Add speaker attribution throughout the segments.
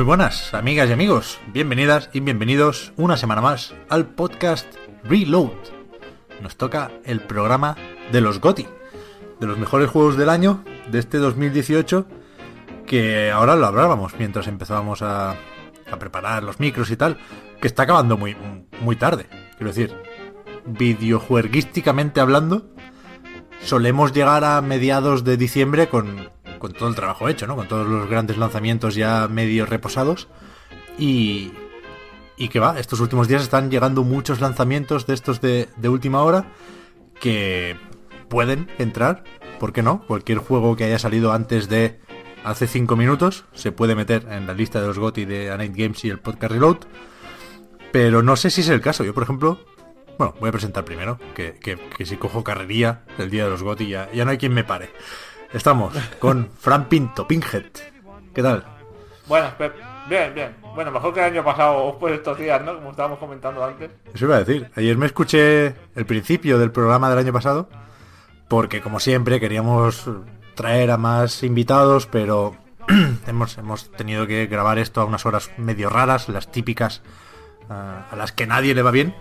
Speaker 1: Muy buenas, amigas y amigos. Bienvenidas y bienvenidos una semana más al podcast Reload. Nos toca el programa de los GOTI, de los mejores juegos del año de este 2018, que ahora lo hablábamos mientras empezábamos a, a preparar los micros y tal, que está acabando muy, muy tarde. Quiero decir, videojueguísticamente hablando, solemos llegar a mediados de diciembre con con todo el trabajo hecho, ¿no? Con todos los grandes lanzamientos ya medio reposados. Y, y que va, estos últimos días están llegando muchos lanzamientos de estos de, de última hora que pueden entrar, ¿por qué no? Cualquier juego que haya salido antes de hace 5 minutos se puede meter en la lista de los GOTY de A Night Games y el Podcast Reload. Pero no sé si es el caso. Yo, por ejemplo, bueno, voy a presentar primero, que, que, que si cojo carrería el día de los GOTY ya, ya no hay quien me pare. Estamos con Fran Pinto, Pinhead. ¿Qué tal?
Speaker 2: Bueno, bien, bien. Bueno, mejor que el año pasado por estos días, ¿no? Como estábamos comentando antes.
Speaker 1: Eso iba a decir. Ayer me escuché el principio del programa del año pasado, porque como siempre queríamos traer a más invitados, pero hemos, hemos tenido que grabar esto a unas horas medio raras, las típicas uh, a las que nadie le va bien.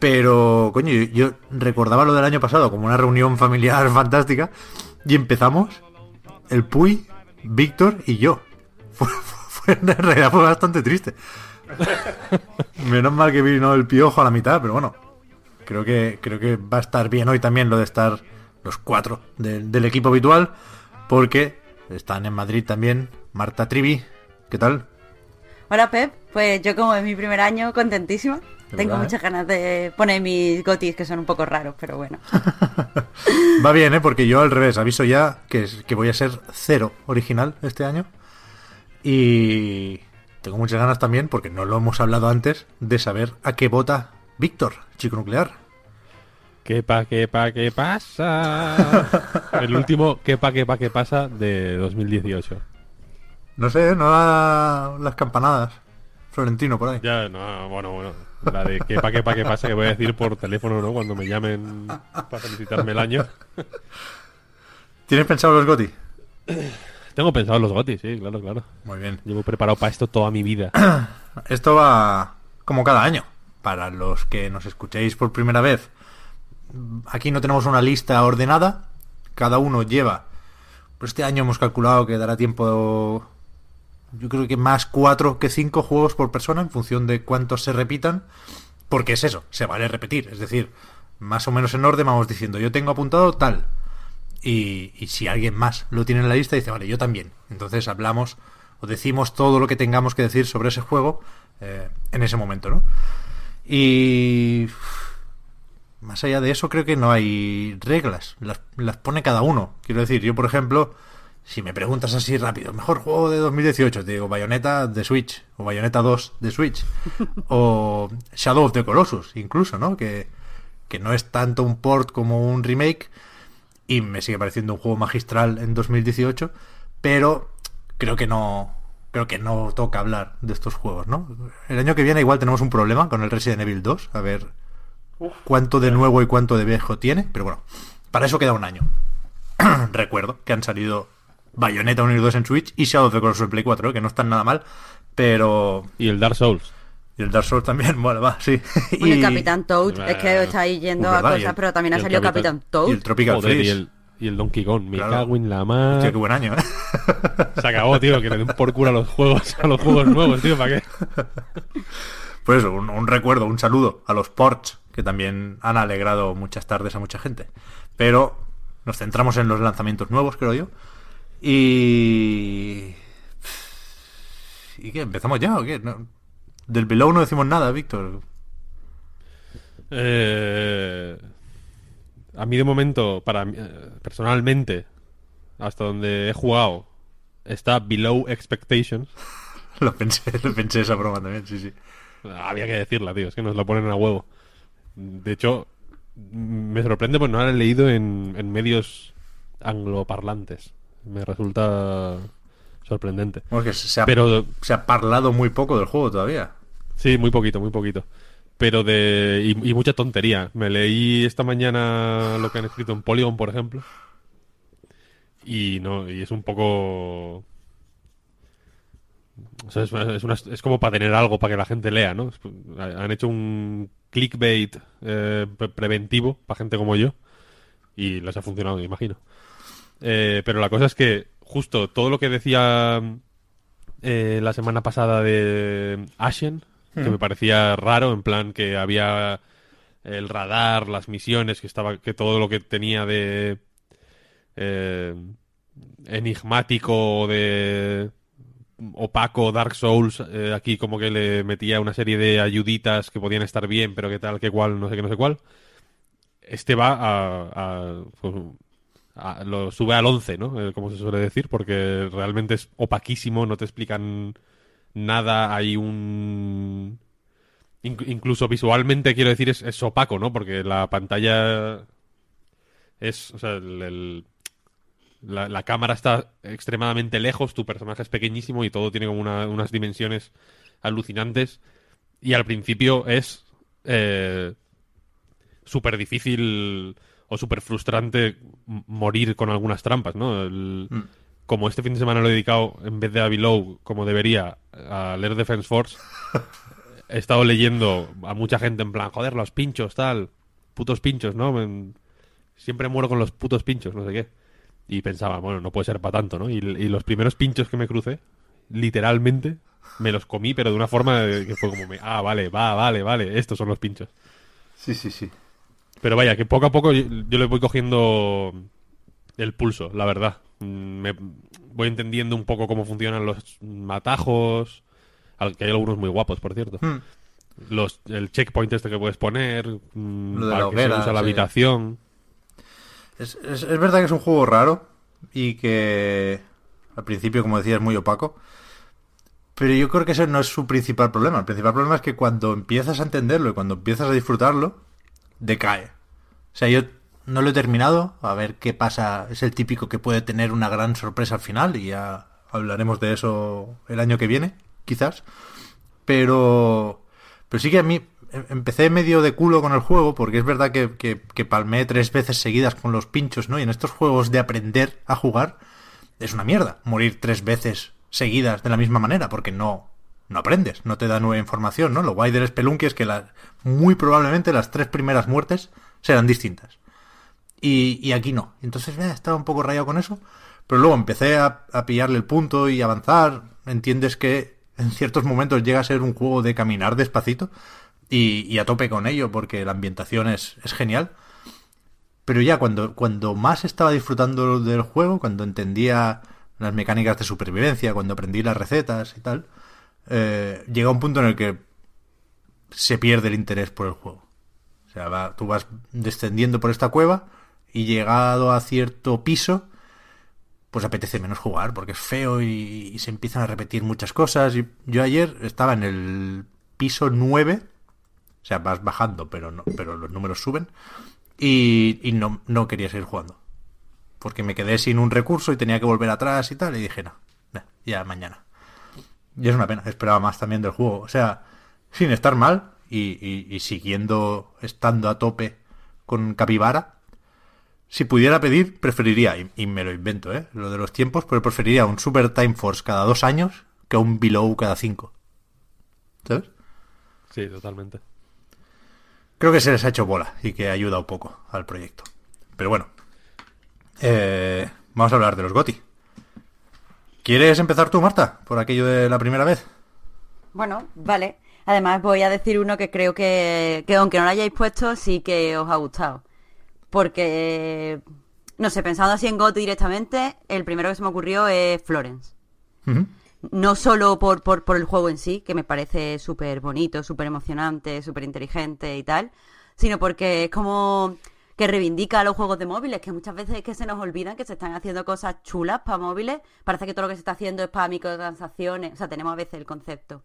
Speaker 1: Pero, coño, yo, yo recordaba lo del año pasado como una reunión familiar fantástica. Y empezamos el Puy, Víctor y yo. Fue, fue, en realidad fue bastante triste. Menos mal que vino el piojo a la mitad, pero bueno. Creo que, creo que va a estar bien hoy también lo de estar los cuatro de, del equipo habitual. Porque están en Madrid también Marta Trivi. ¿Qué tal?
Speaker 3: Hola Pep, pues yo como es mi primer año, contentísima. Tengo
Speaker 1: verdad,
Speaker 3: muchas ganas de poner mis gotis que son un poco raros, pero bueno.
Speaker 1: Va bien, ¿eh? Porque yo al revés, aviso ya que, que voy a ser cero original este año. Y tengo muchas ganas también, porque no lo hemos hablado antes, de saber a qué vota Víctor, chico nuclear.
Speaker 4: ¿Qué pa, qué pa, qué pasa? El último ¿qué pa, qué pa, qué pasa? de 2018.
Speaker 1: No sé, no da las campanadas. Florentino, por ahí.
Speaker 4: Ya, no, bueno, bueno. La de qué pa, qué pa, qué pasa que voy a decir por teléfono, ¿no? Cuando me llamen para felicitarme el año.
Speaker 1: ¿Tienes pensado los Goti?
Speaker 4: Tengo pensado los gotis, sí, claro, claro.
Speaker 1: Muy bien.
Speaker 4: Llevo preparado para esto toda mi vida.
Speaker 1: Esto va como cada año. Para los que nos escuchéis por primera vez, aquí no tenemos una lista ordenada. Cada uno lleva. Pues este año hemos calculado que dará tiempo. Yo creo que más cuatro que cinco juegos por persona en función de cuántos se repitan. Porque es eso, se vale repetir. Es decir, más o menos en orden vamos diciendo, yo tengo apuntado tal. Y, y si alguien más lo tiene en la lista, dice, vale, yo también. Entonces hablamos o decimos todo lo que tengamos que decir sobre ese juego eh, en ese momento, ¿no? Y más allá de eso creo que no hay reglas, las, las, pone cada uno. Quiero decir, yo por ejemplo, si me preguntas así rápido, mejor juego de 2018, te digo Bayonetta de Switch, o Bayonetta 2 de Switch, o Shadow of the Colossus, incluso, ¿no? Que, que no es tanto un port como un remake, y me sigue pareciendo un juego magistral en 2018, pero creo que no, creo que no toca hablar de estos juegos, ¿no? El año que viene igual tenemos un problema con el Resident Evil 2, a ver Uf, cuánto de nuevo y cuánto de viejo tiene, pero bueno, para eso queda un año. Recuerdo que han salido Bayonetta 1 y 2 en Switch y Shadow of the Colossus en Play 4, ¿eh? que no están nada mal, pero...
Speaker 4: Y el Dark Souls.
Speaker 1: Y el Dark Souls también, bueno, va, sí.
Speaker 3: Bueno, y el Capitán Toad, es que estáis yendo
Speaker 1: Pues
Speaker 3: a
Speaker 1: verdad, y
Speaker 3: cosas,
Speaker 1: el-
Speaker 3: pero también
Speaker 4: y
Speaker 3: ha salido
Speaker 4: Capitán-
Speaker 3: Capitán Toad.
Speaker 1: Y el Tropical
Speaker 4: Joder, y
Speaker 1: Freeze.
Speaker 4: el, y el Donkey Kong. Me
Speaker 1: Claro.
Speaker 4: cago en la mar.
Speaker 1: Hostia, qué buen año, ¿eh?
Speaker 4: Se acabó, tío. Que le den por culo a los juegos, a los juegos nuevos, tío. ¿Para qué?
Speaker 1: Pues eso, un, un recuerdo, un saludo a los ports, que también han alegrado muchas tardes a mucha gente. Pero nos centramos en los lanzamientos nuevos, creo yo. Y ¿Y qué? ¿Empezamos ya o qué? No- Del Below no decimos nada, Víctor.
Speaker 4: Eh, a mí de momento, para eh, personalmente, hasta donde he jugado, está below expectations.
Speaker 1: Lo pensé, lo pensé esa broma también, sí, sí.
Speaker 4: Había que decirla, tío, es que nos lo ponen a huevo. De hecho, me sorprende pues no haber leído en, en medios angloparlantes. Me resulta sorprendente.
Speaker 1: Bueno, que se ha,
Speaker 4: Pero
Speaker 1: se ha parlado muy poco del juego todavía.
Speaker 4: Sí, muy poquito, muy poquito. Pero de. Y, y mucha tontería. Me leí esta mañana lo que han escrito en Polygon, por ejemplo. Y no, y es un poco. o sea, es, es una- es como para tener algo para que la gente lea, ¿no? Es- Han hecho un clickbait eh, pre- preventivo para gente como yo. Y les ha funcionado, me imagino. Eh, pero la cosa es que, justo todo lo que decía eh, la semana pasada de Ashen, que me parecía raro, en plan que había el radar, las misiones, que estaba, que todo lo que tenía de eh, enigmático, de opaco, Dark Souls, eh, aquí como que le metía una serie de ayuditas que podían estar bien, pero que tal, que cual, no sé qué, no sé cuál. Este va a, a, pues, lo sube al 11, ¿no? Eh, como se suele decir, porque realmente es opaquísimo, no te explican nada, hay un... inc- incluso visualmente, quiero decir, es, opaco, ¿no? Porque la pantalla es... O sea, el- la, cámara está extremadamente lejos, tu personaje es pequeñísimo y todo tiene como una- unas dimensiones alucinantes. Y al principio es eh, súper difícil o súper frustrante morir con algunas trampas, ¿no? El-
Speaker 1: Mm.
Speaker 4: Como este fin de semana lo he dedicado, en vez de a Below, como debería, a leer Defense Force, he estado leyendo a mucha gente en plan, joder, los pinchos, tal, putos pinchos, ¿no? Siempre muero con los putos pinchos, no sé qué. Y pensaba, bueno, no puede ser para tanto, ¿no? Y, y los primeros pinchos que me crucé, literalmente, me los comí, pero de una forma que fue como, me- ah, vale, va, vale, vale, estos son los pinchos.
Speaker 1: Sí, sí, sí.
Speaker 4: Pero vaya, que poco a poco yo, yo le voy cogiendo el pulso, la verdad. Me voy entendiendo un poco cómo funcionan los matajos, que hay algunos muy guapos, por cierto.
Speaker 1: Hmm.
Speaker 4: Los, el checkpoint este que puedes poner, mm,
Speaker 1: Lo de
Speaker 4: para
Speaker 1: la
Speaker 4: que se
Speaker 1: hoguera,
Speaker 4: usa la
Speaker 1: sí.
Speaker 4: habitación.
Speaker 1: Es, es- es verdad que es un juego raro y que al principio, como decía, es muy opaco. Pero yo creo que ese no es su principal problema. El principal problema es que cuando empiezas a entenderlo y cuando empiezas a disfrutarlo, decae. O sea, yo no lo he terminado. A ver qué pasa. Es el típico que puede tener una gran sorpresa al final y ya hablaremos de eso el año que viene, quizás. Pero, pero sí que a mí em- empecé medio de culo con el juego porque es verdad que, que, tres veces seguidas con los pinchos, ¿no? Y en estos juegos de aprender a jugar es una mierda morir tres veces seguidas de la misma manera porque no no aprendes, no te da nueva información, ¿no? Lo guay del Spelunky es que la- muy probablemente las tres primeras muertes serán distintas. Y, y aquí no. Entonces eh, estaba un poco rayado con eso. Pero luego empecé a, a pillarle el punto y avanzar. Entiendes que en ciertos momentos llega a ser un juego de caminar despacito. Y, y a tope con ello porque la ambientación es, es genial. Pero ya cuando, cuando más estaba disfrutando del juego, cuando entendía las mecánicas de supervivencia, cuando aprendí las recetas y tal, eh, llega un punto en el que se pierde el interés por el juego. O sea, va- tú vas descendiendo por esta cueva y llegado a cierto piso, pues apetece menos jugar porque es feo y, se empiezan a repetir muchas cosas. Yo ayer estaba en el piso 9, o sea, vas bajando, pero no, pero los números suben y, y no, no quería seguir jugando. Porque me quedé sin un recurso y tenía que volver atrás y tal, y dije, no, ya mañana. Y es una pena, esperaba más también del juego. O sea, sin estar mal y, y- y siguiendo estando a tope con Capibara, si pudiera pedir, preferiría, y, y me lo invento, ¿eh? Lo de los tiempos, pero preferiría un Super Time Force cada dos años que un Below cada cinco. ¿Sabes?
Speaker 4: Sí, totalmente.
Speaker 1: Creo que se les ha hecho bola y que ayuda un poco al proyecto. Pero bueno, eh, vamos a hablar de los GOTI. ¿Quieres empezar tú, Marta, por aquello de la primera vez?
Speaker 3: Bueno, vale. Además voy a decir uno que creo que, que aunque no lo hayáis puesto, sí que os ha gustado. Porque, no sé, pensando así en GOTY directamente, el primero que se me ocurrió es Florence. No solo por, por, por el juego en sí, que me parece súper bonito, súper emocionante, súper inteligente y tal, sino porque es como que reivindica los juegos de móviles, que muchas veces es que se nos olvidan que se están haciendo cosas chulas para móviles. Parece que todo lo que se está haciendo es para microtransacciones. O sea, tenemos a veces el concepto.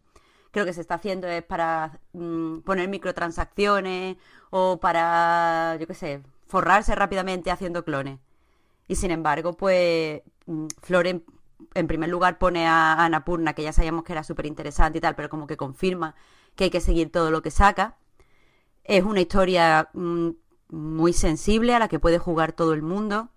Speaker 3: Creo que se está haciendo es para mm, poner microtransacciones o para, yo qué sé, forrarse rápidamente haciendo clones. Y sin embargo, pues mm, Floren en primer lugar pone a Annapurna, que ya sabíamos que era súper interesante y tal, pero como que confirma que hay que seguir todo lo que saca. Es una historia mm, muy sensible a la que puede jugar todo el mundo.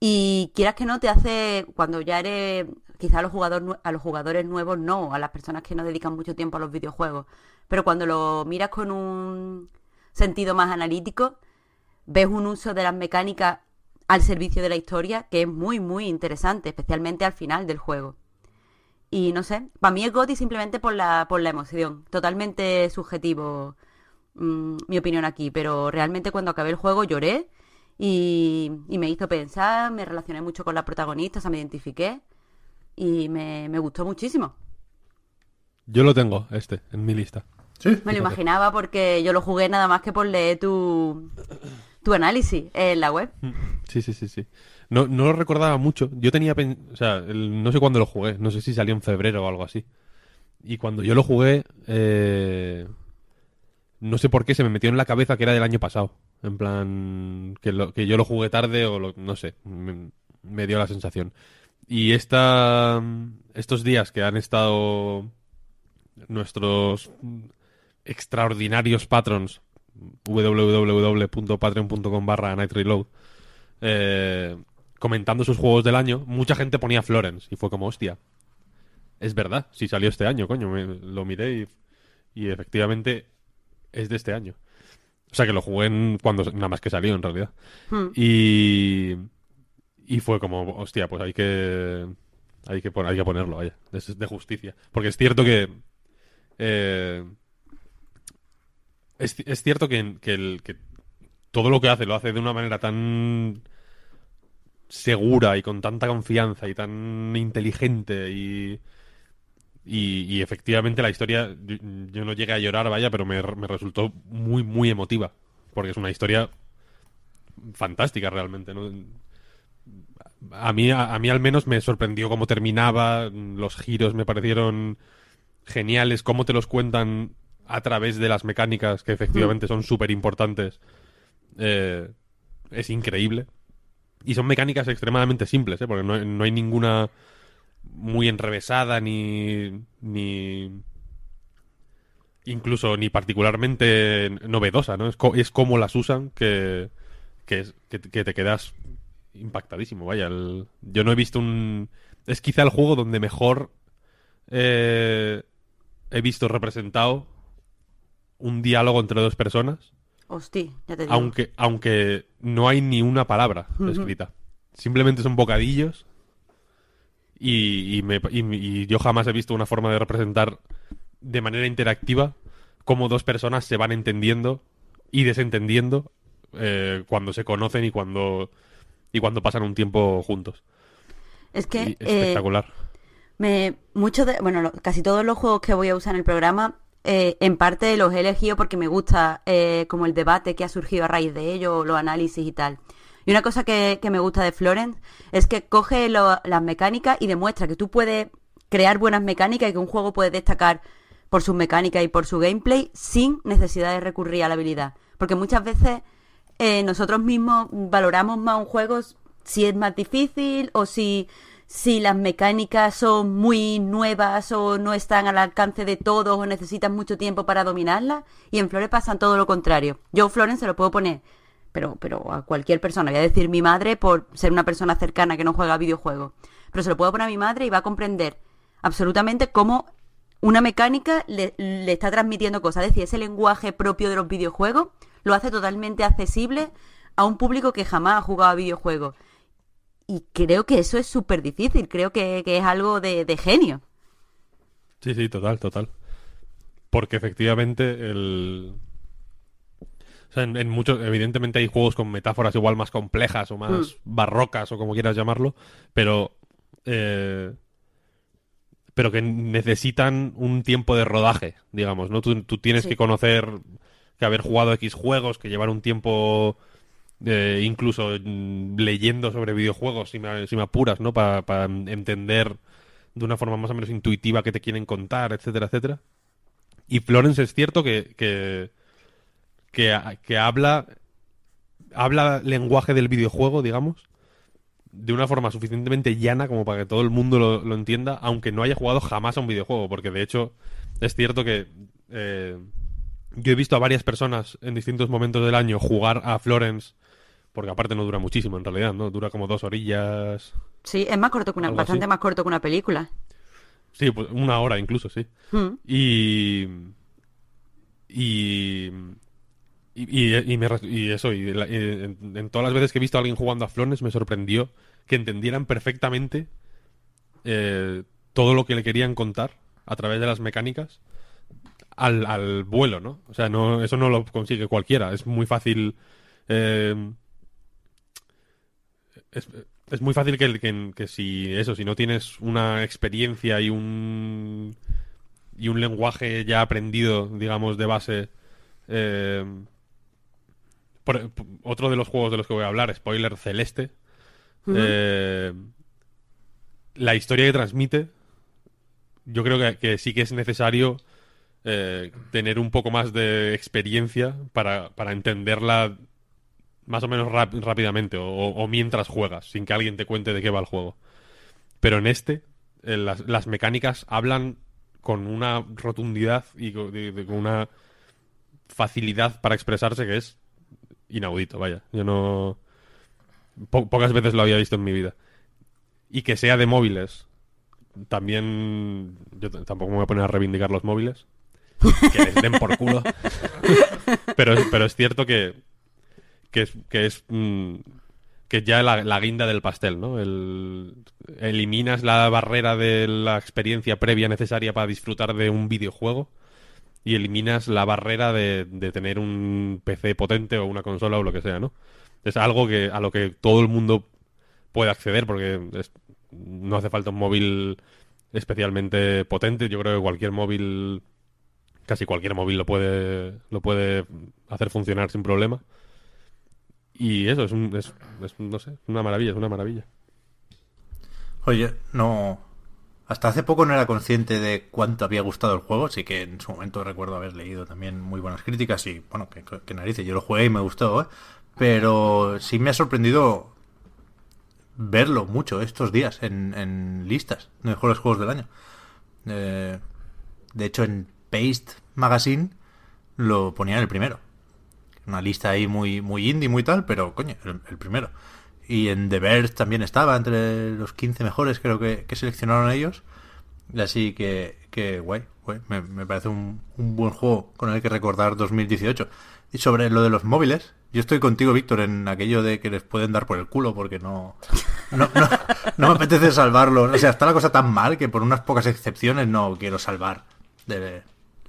Speaker 3: Y quieras que no, te hace, cuando ya eres, quizá a los, jugadores, a los jugadores nuevos no, a las personas que no dedican mucho tiempo a los videojuegos, pero cuando lo miras con un sentido más analítico, ves un uso de las mecánicas al servicio de la historia que es muy, muy interesante, especialmente al final del juego. Y no sé, para mí es GOTY simplemente por la, por la emoción, totalmente subjetivo mm, mi opinión aquí, pero realmente cuando acabé el juego lloré y, y, me hizo pensar, me relacioné mucho con la protagonista, o sea, me identifiqué y me, me gustó muchísimo.
Speaker 4: Yo lo tengo, este, en mi lista.
Speaker 1: Sí.
Speaker 3: Me lo imaginaba porque yo lo jugué nada más que por leer tu, tu análisis en la web.
Speaker 4: Sí, sí, sí, sí. No, no lo recordaba mucho. Yo tenía... pen- O sea, el- no sé cuándo lo jugué. No sé si salió en febrero o algo así. Y cuando yo lo jugué... eh, No sé por qué se me metió en la cabeza que era del año pasado. En plan... Que, lo- que yo lo jugué tarde o lo- no sé. Me, me dio la sensación. Y esta... Estos días que han estado nuestros extraordinarios patrons www.patreon.com barra Night Reload eh, comentando sus juegos del año, mucha gente ponía Florence y fue como, hostia, es verdad, si salió este año, coño, me- lo miré y, y efectivamente es de este año. O sea que lo jugué en cuando nada más que salió en realidad.
Speaker 3: Hmm.
Speaker 4: Y, y fue como, hostia, pues hay que hay que, hay que ponerlo, vaya, es de justicia. Porque es cierto que eh, es, es cierto que, que el- que todo lo que hace lo hace de una manera tan segura y con tanta confianza y tan inteligente y, y, y efectivamente la historia, yo, yo no llegué a llorar, vaya, pero me, me resultó muy, muy emotiva. Porque es una historia fantástica realmente, ¿no? A mí, a, mí al menos me sorprendió cómo terminaba, los giros me parecieron geniales, cómo te los cuentan a través de las mecánicas que efectivamente son súper importantes. Eh, es increíble. Y son mecánicas extremadamente simples, ¿eh? porque no, no hay ninguna muy enrevesada ni, ni incluso ni particularmente novedosa, ¿no? Es, es como las usan que, que te quedas impactadísimo, vaya. el- yo no he visto un... Es quizá el juego donde mejor eh, he visto representado un diálogo entre dos personas,
Speaker 3: Hostia, ya te digo.
Speaker 4: aunque, aunque no hay ni una palabra escrita. Simplemente son bocadillos y, y me- y- y yo jamás he visto una forma de representar de manera interactiva cómo dos personas se van entendiendo y desentendiendo eh, cuando se conocen y cuando y cuando pasan un tiempo juntos.
Speaker 3: Es que
Speaker 4: Y
Speaker 3: eh,
Speaker 4: espectacular.
Speaker 3: me muchos de, bueno, lo- casi todos los juegos que voy a usar en el programa, eh, en parte los he elegido porque me gusta eh, como el debate que ha surgido a raíz de ello, los análisis y tal. Y una cosa que, que me gusta de Florence es que coge lo- las mecánicas y demuestra que tú puedes crear buenas mecánicas y que un juego puede destacar por sus mecánicas y por su gameplay sin necesidad de recurrir a la habilidad. Porque muchas veces eh, nosotros mismos valoramos más un juego si es más difícil o si, si las mecánicas son muy nuevas o no están al alcance de todos o necesitan mucho tiempo para dominarlas. Y en Flores pasan todo lo contrario. Yo Florence se lo puedo poner, pero, pero a cualquier persona. Voy a decir mi madre por ser una persona cercana que no juega videojuegos. Pero se lo puedo poner a mi madre y va a comprender absolutamente cómo una mecánica le, le está transmitiendo cosas. Es decir, ese lenguaje propio de los videojuegos lo hace totalmente accesible a un público que jamás ha jugado a videojuegos. Y creo que eso es súper difícil. Creo que, que es algo de, de genio.
Speaker 4: Sí, sí, total, total. Porque efectivamente el... O sea, en, en muchos, evidentemente hay juegos con metáforas igual más complejas o más barrocas o como quieras llamarlo, pero eh, pero que necesitan un tiempo de rodaje, digamos, ¿no? Tú, tú tienes
Speaker 3: Sí.
Speaker 4: que conocer, que haber jugado X juegos, que llevar un tiempo eh, incluso mm, leyendo sobre videojuegos, si me, apuras, ¿no? Para entender de una forma más o menos intuitiva qué te quieren contar, etcétera, etcétera. Y Florence es cierto que, que, que, que habla, habla lenguaje del videojuego, digamos, de una forma suficientemente llana como para que todo el mundo lo, lo entienda, aunque no haya jugado jamás a un videojuego, porque de hecho es cierto que eh, yo he visto a varias personas en distintos momentos del año jugar a Florence, porque aparte no dura muchísimo en realidad, ¿no? Dura como dos orillas.
Speaker 3: Sí, es más corto que una, bastante
Speaker 4: así.
Speaker 3: más corto que una película.
Speaker 4: Sí, pues una hora incluso, sí.
Speaker 3: Mm.
Speaker 4: Y. Y. Y, y- me y eso, y la- y en, en todas las veces que he visto a alguien jugando a Florence me sorprendió que entendieran perfectamente eh, todo lo que le querían contar a través de las mecánicas al, al vuelo, ¿no? O sea, no, eso no lo consigue cualquiera. Es muy fácil. eh, es, es muy fácil que, que, que si eso, si no tienes una experiencia y un y un lenguaje ya aprendido, digamos, de base. eh, por- otro de los juegos de los que voy a hablar, spoiler celeste. eh, la historia que transmite, yo creo que, que sí que es necesario eh, tener un poco más de experiencia para, para entenderla más o menos rápidamente o, mientras juegas, sin que alguien te cuente de qué va el juego. Pero en este, eh, las, las mecánicas hablan con una rotundidad y con una facilidad para expresarse que es inaudito, vaya. Yo no... po- pocas veces lo había visto en mi vida. Y que sea de móviles. También... Yo tampoco me voy a poner a reivindicar los móviles. Que les den por culo. pero, pero es cierto que... Que es... Mm, que ya la, la guinda del pastel, ¿no? El, eliminas la barrera de la experiencia previa necesaria para disfrutar de un videojuego y eliminas la barrera de, de tener un PC potente o una consola o lo que sea, ¿no? Es algo que a lo que todo el mundo puede acceder porque no hace falta un móvil especialmente potente. Yo creo que cualquier móvil, casi cualquier móvil lo puede, lo puede hacer funcionar sin problema. Y eso es, un, es, es, no sé, una maravilla, es una maravilla.
Speaker 1: Oye, no. Hasta hace poco no era consciente de cuánto había gustado el juego, sí que en su momento recuerdo haber leído también muy buenas críticas y, bueno, que, que narices, yo lo jugué y me gustó, ¿eh? Pero sí me ha sorprendido verlo mucho estos días en, en listas de mejores juegos del año. Eh, de hecho, en Paste Magazine lo ponía en el primero. Una lista ahí muy, muy indie, muy tal, pero coño, el, primero. Y en The Verge también estaba entre los 15 mejores, creo que, seleccionaron ellos. Y Así que, que guay. Me, parece un, un buen juego con el que recordar 2018. Y sobre lo de los móviles, yo estoy contigo, Víctor, en aquello de que les pueden dar por el culo porque no, no, no, me apetece salvarlos. O sea, está la cosa tan mal que por unas pocas excepciones no quiero salvar de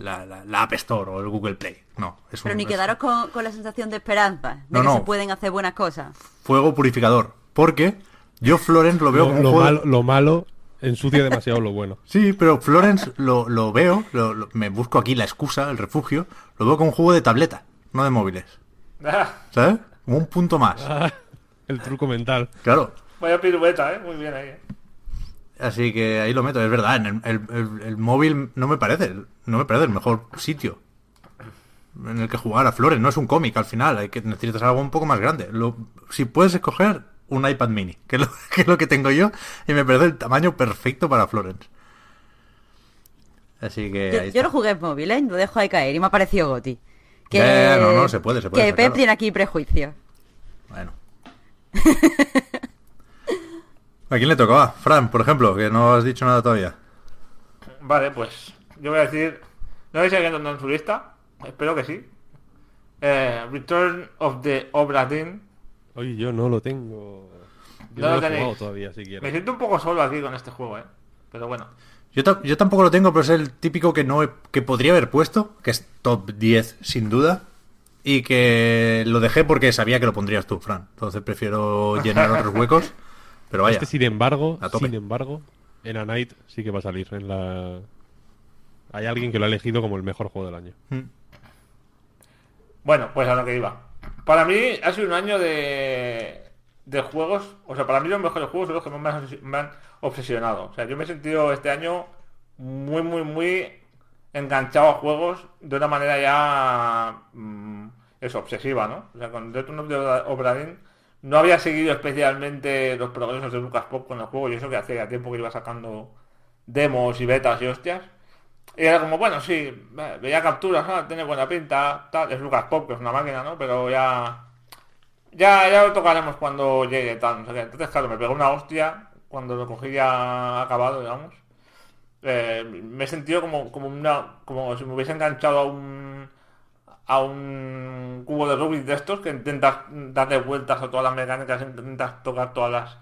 Speaker 1: la, la- la App Store o el Google Play. No, es
Speaker 3: Pero
Speaker 1: un,
Speaker 3: ni
Speaker 1: es
Speaker 3: quedaros con, con la sensación de esperanza, de
Speaker 1: No,
Speaker 3: que
Speaker 1: no.
Speaker 3: se pueden hacer buenas cosas.
Speaker 1: fuego purificador. Porque yo Florence lo veo
Speaker 4: Lo,
Speaker 1: como un juego...
Speaker 4: malo, lo malo ensucia demasiado lo bueno.
Speaker 1: Sí, pero Florence lo, lo veo, lo- lo- me busco aquí la excusa, el refugio, lo veo como un juego de tableta, no de móviles. ¿Sabes? Como un punto más.
Speaker 4: El truco mental.
Speaker 1: Claro.
Speaker 2: Vaya pirueta, ¿eh? Muy bien ahí. ¿eh?
Speaker 1: Así que ahí lo meto, es verdad, en el, el- el- el móvil no me parece, no me parece el mejor sitio en el que jugar a Florence, no es un cómic al final, hay que necesitas algo un poco más grande. Lo- si puedes escoger un iPad mini, que es, lo, que es lo que tengo yo, y me parece el tamaño perfecto para Florence. Así que
Speaker 3: Yo, yo no jugué en móvil, ¿eh? Lo dejo ahí caer y me ha parecido Goti. Que,
Speaker 1: no, no, se puede, se puede
Speaker 3: Que
Speaker 1: sacarlo.
Speaker 3: Pep tiene aquí prejuicios.
Speaker 1: Bueno. ¿A quién le tocaba? Fran, por ejemplo, que no has dicho nada todavía.
Speaker 2: Vale, pues yo voy a decir. No sé si alguien en su lista. Espero que sí. Eh, Return of the Obra Dinn.
Speaker 4: Oye, yo no lo tengo. Yo
Speaker 2: No
Speaker 4: no,
Speaker 2: lo
Speaker 4: lo he jugado todavía,
Speaker 2: Me
Speaker 4: siquiera.
Speaker 2: siento un poco solo aquí con este juego, ¿eh? Pero bueno.
Speaker 1: Yo, yo tampoco lo tengo, pero es el típico que no he- que podría haber puesto, que es top 10 sin duda, y que lo dejé porque sabía que lo pondrías tú, Fran. Entonces prefiero llenar otros huecos, pero vaya.
Speaker 4: Este, sin embargo,
Speaker 1: A tope.
Speaker 4: sin embargo, en A Night sí que va a salir en la... Hay alguien que lo ha elegido como el mejor juego del año.
Speaker 1: Mm.
Speaker 2: Bueno, pues a lo que iba. Para mí ha sido un año de, de juegos, o sea, para mí los mejores juegos son los que más me han, obsesionado. O sea, yo me he sentido este año muy, muy, muy enganchado a juegos de una manera ya, mm, eso, obsesiva, ¿no? O sea, con Return of the Obra Dinn no había seguido especialmente los progresos de Lucas Pop con el juego y eso que hacía tiempo que iba sacando demos y betas y hostias. Y era como, bueno, sí, ve- veía capturas, ah, tiene buena pinta, tal, es Lucas Pop, que es una máquina, ¿no? Pero ya... Ya, ya lo tocaremos cuando llegue, tal, no sé qué. Entonces, claro, me pegó una hostia cuando lo cogí ya acabado, digamos. Eh, me he sentido como, como una, como si me hubiese enganchado a un a un cubo de Rubik de estos que intentas darle vueltas a todas las mecánicas, intentas tocar todas las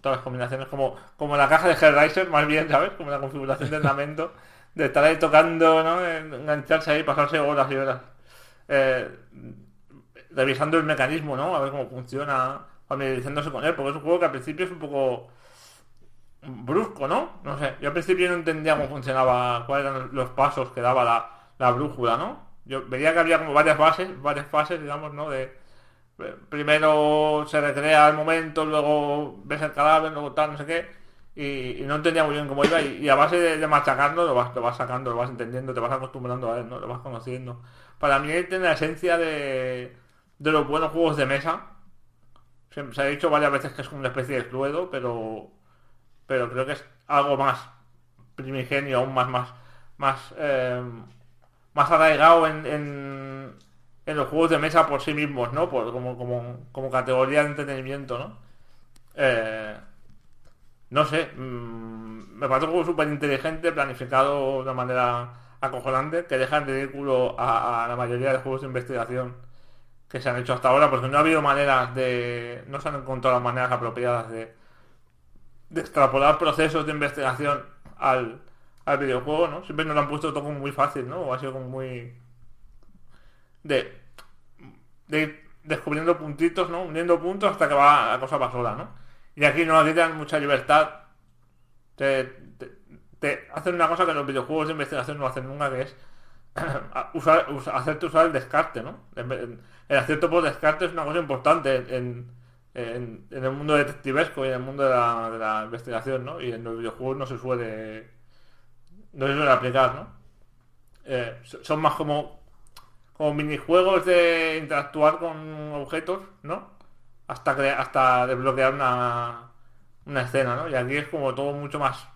Speaker 2: todas las combinaciones, como, como la caja de Hellraiser, más bien, ¿sabes? Como la configuración de ornamento, de estar ahí tocando, ¿no? Engancharse ahí, pasarse horas y horas. Eh, revisando el mecanismo, ¿no? A ver cómo funciona, familiarizándose con él, porque es un juego que al principio es un poco brusco, ¿no? No sé, yo al principio no entendía cómo funcionaba, cuáles eran los pasos que daba la, la brújula, ¿no? Yo veía que había como varias bases, varias fases, digamos, ¿no? De eh, primero se recrea el momento, luego ves el cadáver, luego tal, no sé qué, y, no entendía muy bien cómo iba, y, a base de, machacarlo lo vas, lo vas sacando, lo vas entendiendo, te vas acostumbrando a él, ¿no? Lo vas conociendo. Para mí tiene la esencia de, de los buenos juegos de mesa. Se, se ha dicho varias veces que es como una especie de Cluedo, pero pero creo que es algo más primigenio, aún más, más, más, eh, más arraigado en, en, los juegos de mesa por sí mismos, ¿no? Por, como, como, como categoría de entretenimiento, ¿no? Eh, no sé, mm, me parece un juego súper inteligente, planificado de una manera acojonante, que deja en ridículo a, la mayoría de juegos de investigación que se han hecho hasta ahora, porque no ha habido maneras de... no se han encontrado las maneras apropiadas de extrapolar procesos de investigación al, al videojuego, ¿no? Siempre nos lo han puesto todo muy fácil, ¿no? O ha sido como muy... de... ir descubriendo puntitos, ¿no? Uniendo puntos hasta que va la cosa va sola, ¿no? Y aquí no te dan mucha libertad. Te, te, hacen una cosa que los videojuegos de investigación no hacen nunca, que es usar, usar- hacerte usar el descarte, ¿no? Vez- El acierto por descarte es una cosa importante en el mundo detectivesco y en el mundo de la, de la investigación, ¿no? Y en los videojuegos no se suele no se suele aplicar, ¿no? Eh, so- son más como como minijuegos de interactuar con objetos, ¿no? Hasta hasta desbloquear una una escena, ¿no? Y aquí es como todo mucho más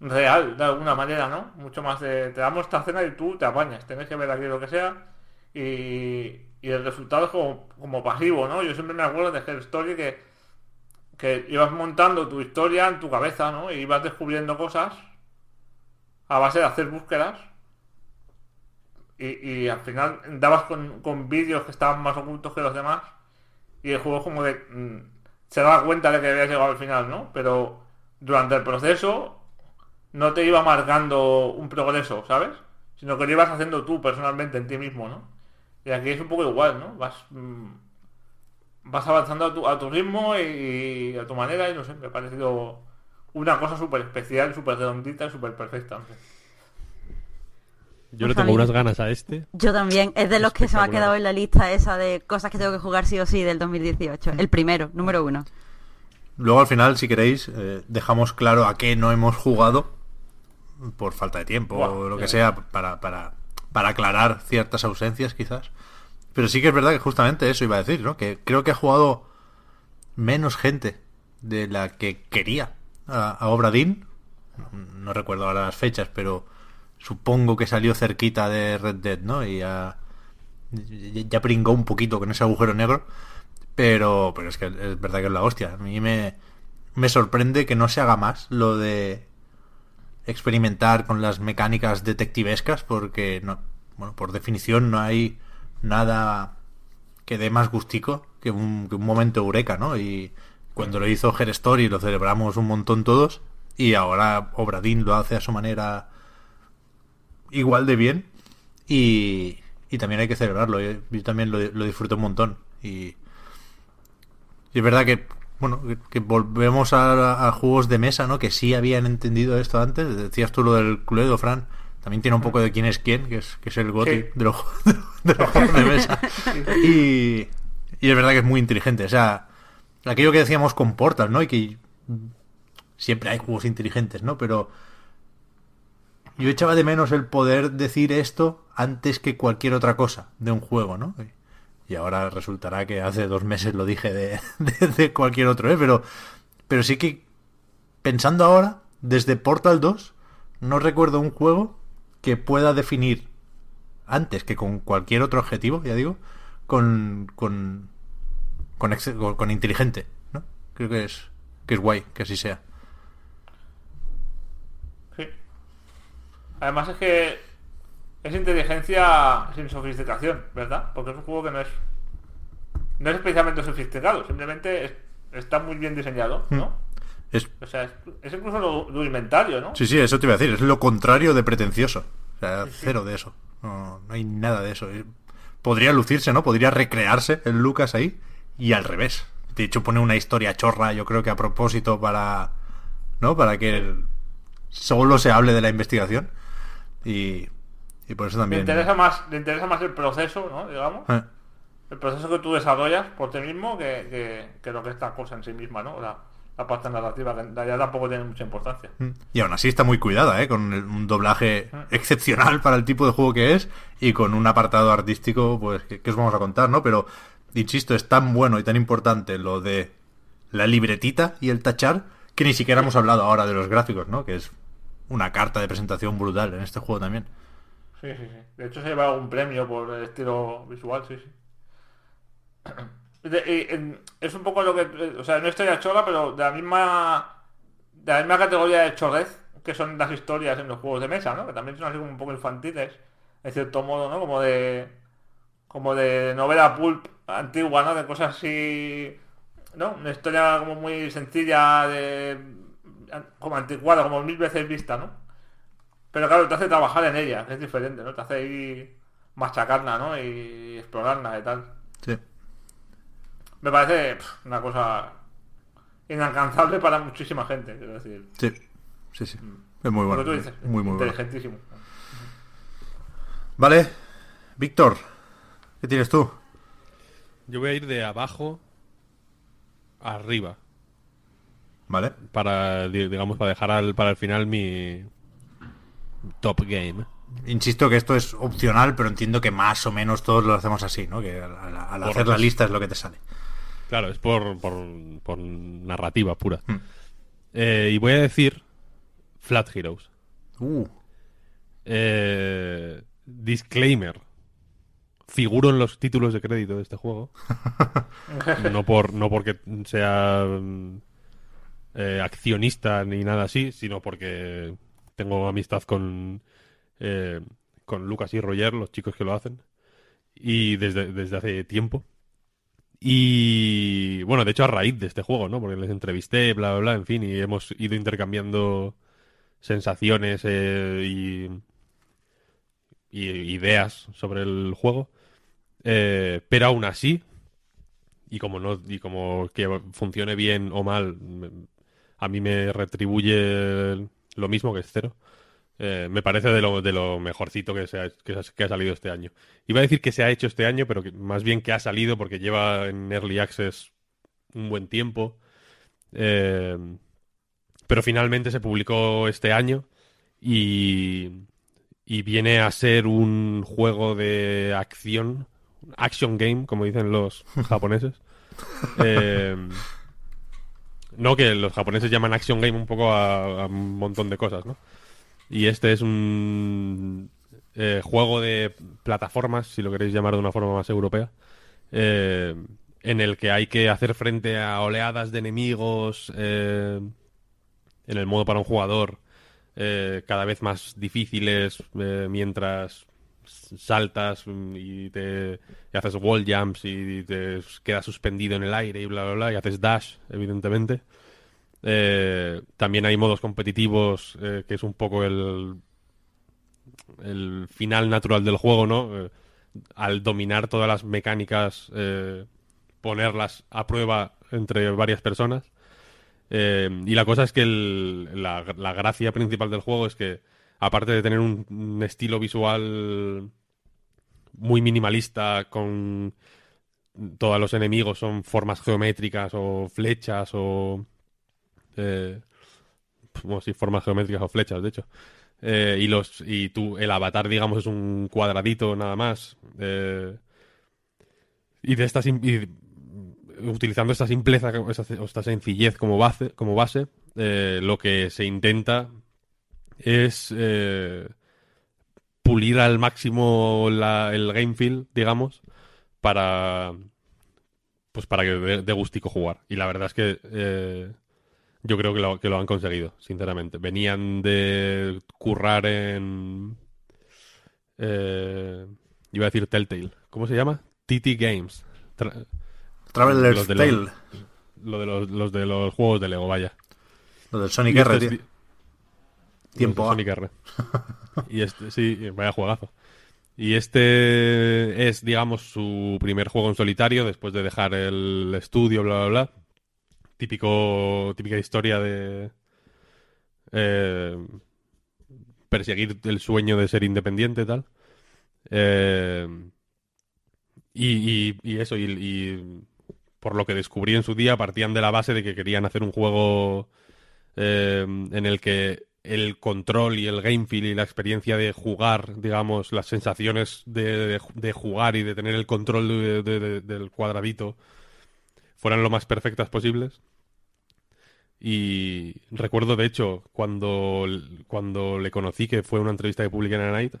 Speaker 2: real, de alguna manera, ¿no? Mucho más de, te damos esta escena y tú te apañas, tienes que ver aquí lo que sea y, y el resultado es como, como pasivo, ¿no? Yo siempre me acuerdo de Hell Story que, que ibas montando tu historia en tu cabeza, ¿no? Y ibas descubriendo cosas a base de hacer búsquedas y, y al final dabas con, vídeos que estaban más ocultos que los demás y el juego como que mm, se daba cuenta de que habías llegado al final, ¿no? Pero durante el proceso no te iba marcando un progreso, ¿sabes? Sino que lo ibas haciendo tú personalmente en ti mismo, ¿no? Y aquí es un poco igual, ¿no? Vas mm, vas avanzando a tu, a tu ritmo y, a tu manera y no sé, me ha parecido una cosa súper especial, súper redondita súper perfecta. no sé.
Speaker 4: Yo le
Speaker 3: Pues
Speaker 4: tengo
Speaker 3: mí-
Speaker 4: unas ganas a este.
Speaker 3: Yo también, es de los que se me ha quedado en la lista esa de cosas que tengo que jugar sí o sí del 2018. El primero, número uno.
Speaker 1: Luego al final, si queréis, eh, dejamos claro a qué no hemos jugado por falta de tiempo o lo que sea, para, para, para aclarar ciertas ausencias quizás. Pero sí que es verdad que justamente eso iba a decir, ¿no? Que creo que ha jugado menos gente de la que quería a, a Obra Dinn. No, recuerdo ahora las fechas, pero supongo que salió cerquita de Red Dead, ¿no? Y ya pringó un poquito con ese agujero negro. Pero, pero es que es verdad que es la hostia. A mí me, me sorprende que no se haga más lo de experimentar con las mecánicas detectivescas porque no, bueno, por definición no hay nada que dé más gustico que un, que un momento eureka, ¿no? Y cuando lo hizo Her Story lo celebramos un montón todos y ahora Obradín lo hace a su manera igual de bien y, y también hay que celebrarlo. Yo, yo también lo, lo disfruto un montón y, y es verdad que bueno, que, volvemos a, a juegos de mesa, ¿no? Que sí habían entendido esto antes. Decías tú lo del Cluedo, Fran. También tiene un poco de quién es quién, que es, que es el goti
Speaker 2: Sí.
Speaker 1: de, los, de los juegos de mesa. Y, y es verdad que es muy inteligente. O sea, aquello que decíamos con Portal, ¿no? Y que siempre hay juegos inteligentes, ¿no? Pero yo echaba de menos el poder decir esto antes que cualquier otra cosa de un juego, ¿no? Y ahora resultará que hace dos meses lo dije de, cualquier otro, ¿eh? Pero, pero sí que pensando ahora, desde Portal 2, no recuerdo un juego que pueda definir antes que con cualquier otro objetivo, ya digo, con con con, con- inteligente, ¿no? Creo que es que es guay que así sea.
Speaker 2: Sí. Además es que es inteligencia sin sofisticación, ¿verdad? Porque es un juego que no es no es especialmente sofisticado, simplemente es- está muy bien diseñado, ¿no?
Speaker 1: Es
Speaker 2: O sea, es, es incluso lo rudimentario, ¿no?
Speaker 1: Sí, sí, eso te iba a decir, es lo contrario de pretencioso. O sea, cero de eso. No, no hay nada de eso. Eh, Podría lucirse, ¿no? Podría recrearse el Lucas ahí y al revés. De hecho, pone una historia chorra, yo creo que a propósito para. ¿No? Para que solo se hable de la investigación. Y, y por eso
Speaker 2: Le
Speaker 1: también.
Speaker 2: interesa más, le interesa más el proceso, ¿no? Digamos.
Speaker 1: Eh,
Speaker 2: El proceso que tú desarrollas por ti mismo que, que, que lo que esta cosa en sí misma, ¿no? La, la parte narrativa, que ya tampoco tiene mucha importancia.
Speaker 1: Y aún así está muy cuidada, ¿eh? Con el- un doblaje excepcional para el tipo de juego que es y con un apartado artístico, pues, que, que os vamos a contar, ¿no? Pero, insisto, es tan bueno y tan importante lo de la libretita y el tachar que ni siquiera hemos hablado ahora de los gráficos, ¿no? Que es una carta de presentación brutal en este juego también.
Speaker 2: Sí, sí, sí. De hecho, se lleva algún premio por el estilo visual, sí, sí. Es un poco lo que. O sea, no historia chorra, pero de la misma. De la misma categoría de chorrez que son las historias en los juegos de mesa, ¿no? Que también son así como un poco infantiles, en cierto modo, ¿no? Como de. Como de novela pulp antigua, ¿no? De cosas así. ¿No? Una historia como muy sencilla, de. Como anticuada, como mil veces vista, ¿no? Pero claro, te hace trabajar en ella, es diferente, ¿no? Te hace ir machacarla, ¿no? Y explorarla y tal.
Speaker 1: Sí.
Speaker 2: Me parece pff, una cosa inalcanzable para muchísima gente, quiero decir.
Speaker 1: Sí. Sí, sí. Es muy bueno.
Speaker 2: dices,
Speaker 1: Muy, muy bueno.
Speaker 2: inteligentísimo.
Speaker 1: Vale. Víctor, ¿qué tienes tú?
Speaker 4: Yo voy a ir de abajo a arriba.
Speaker 1: Vale.
Speaker 4: Para, di- digamos, para dejar al, para el final mi top game.
Speaker 1: Insisto que esto es opcional, pero entiendo que más o menos todos lo hacemos así, ¿no? Que al, hacer la lista es lo que te sale.
Speaker 4: Claro, es por, por, por narrativa pura.
Speaker 1: Hmm.
Speaker 4: Eh, y voy a decir Flat Heroes.
Speaker 1: Uh,
Speaker 4: Eh, disclaimer. Figuro en los títulos de crédito de este juego. no, por, no porque sea mm, eh, accionista ni nada así, sino porque tengo amistad con, eh, con Lucas y Roger, los chicos que lo hacen. Y desde, desde hace tiempo. Y bueno, de hecho a raíz de este juego, ¿no? Porque les entrevisté, bla, bla, bla, en fin, y hemos ido intercambiando sensaciones eh, y, y ideas sobre el juego. Eh, pero aún así, y como no, y como que funcione bien o mal, a mí me retribuye lo mismo que es cero. Eh, me parece de lo, de lo mejorcito que, se ha, que, que ha salido este año. Iba a decir que se ha hecho este año, pero que más bien que ha salido porque lleva en Early Access un buen tiempo. Eh, pero finalmente se publicó este año y, y viene a ser un juego de acción, action game, como dicen los japoneses. Eh, no, que los japoneses llaman action game un poco a, a un montón de cosas, ¿no? Y este es un eh, juego de plataformas, si lo queréis llamar de una forma más europea, eh, en el que hay que hacer frente a oleadas de enemigos en el modo para un jugador cada vez más difíciles mientras saltas mm, y te y haces wall jumps y te quedas suspendido en el aire y bla bla bla y haces dash evidentemente Eh, también hay modos competitivos eh, que es un poco el el final natural del juego no Eh, al dominar todas las mecánicas ponerlas a prueba entre varias personas. Y la cosa es que el- la, la gracia principal del juego es que, aparte de tener un, estilo visual muy minimalista, con todos los enemigos son formas geométricas o flechas o... Eh, sí, formas geométricas o flechas, de hecho. Eh, y los y tú, el avatar, digamos, es un cuadradito nada más. Eh, y de esta sim- y utilizando esta simpleza esta sencillez como base, como base eh, lo que se intenta es eh, pulir al máximo la- el game feel, digamos, para pues para que dé dé gustico jugar. Y la verdad es que eh, yo creo que lo, que lo han conseguido, sinceramente. Venían de currar en eh, iba a decir Telltale. ¿Cómo se llama? TT Games. Tra-
Speaker 1: Traveler's Tale,
Speaker 4: lo de los, los de los juegos de Lego, vaya.
Speaker 1: lo del Sonic R, tío. Tiempo
Speaker 4: Sonic R. y este, sí, vaya juegazo. Y este es, digamos, su primer juego en solitario después de dejar el estudio, bla, bla, bla. Típico, típica historia de eh, perseguir el sueño de ser independiente, tal. Eh, y, y- y eso, y, y por lo que descubrí en su día, partían de la base de que querían hacer un juego eh, en el que el control y el game feel y la experiencia de jugar, digamos, las sensaciones de, jugar y de tener el control de- de- de- del cuadradito fueran lo más perfectas posibles. Y recuerdo, de hecho, cuando, cuando le conocí, que fue una entrevista que publiqué en Night,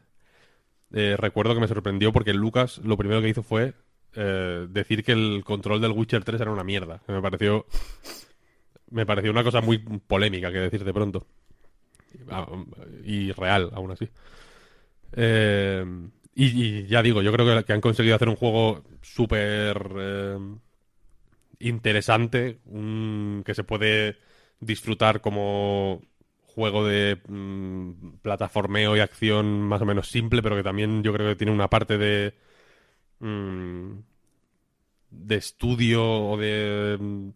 Speaker 4: eh, recuerdo que me sorprendió porque Lucas lo primero que hizo fue eh, decir que el control del Witcher 3 era una mierda. Me pareció me pareció una cosa muy polémica que decir de pronto. Y real, aún así. Eh, y, ya digo, yo creo que, que han conseguido hacer un juego súper eh, interesante, un- que se puede disfrutar como juego de mm, plataformeo y acción más o menos simple, pero que también yo creo que tiene una parte de mm, de estudio o de mm,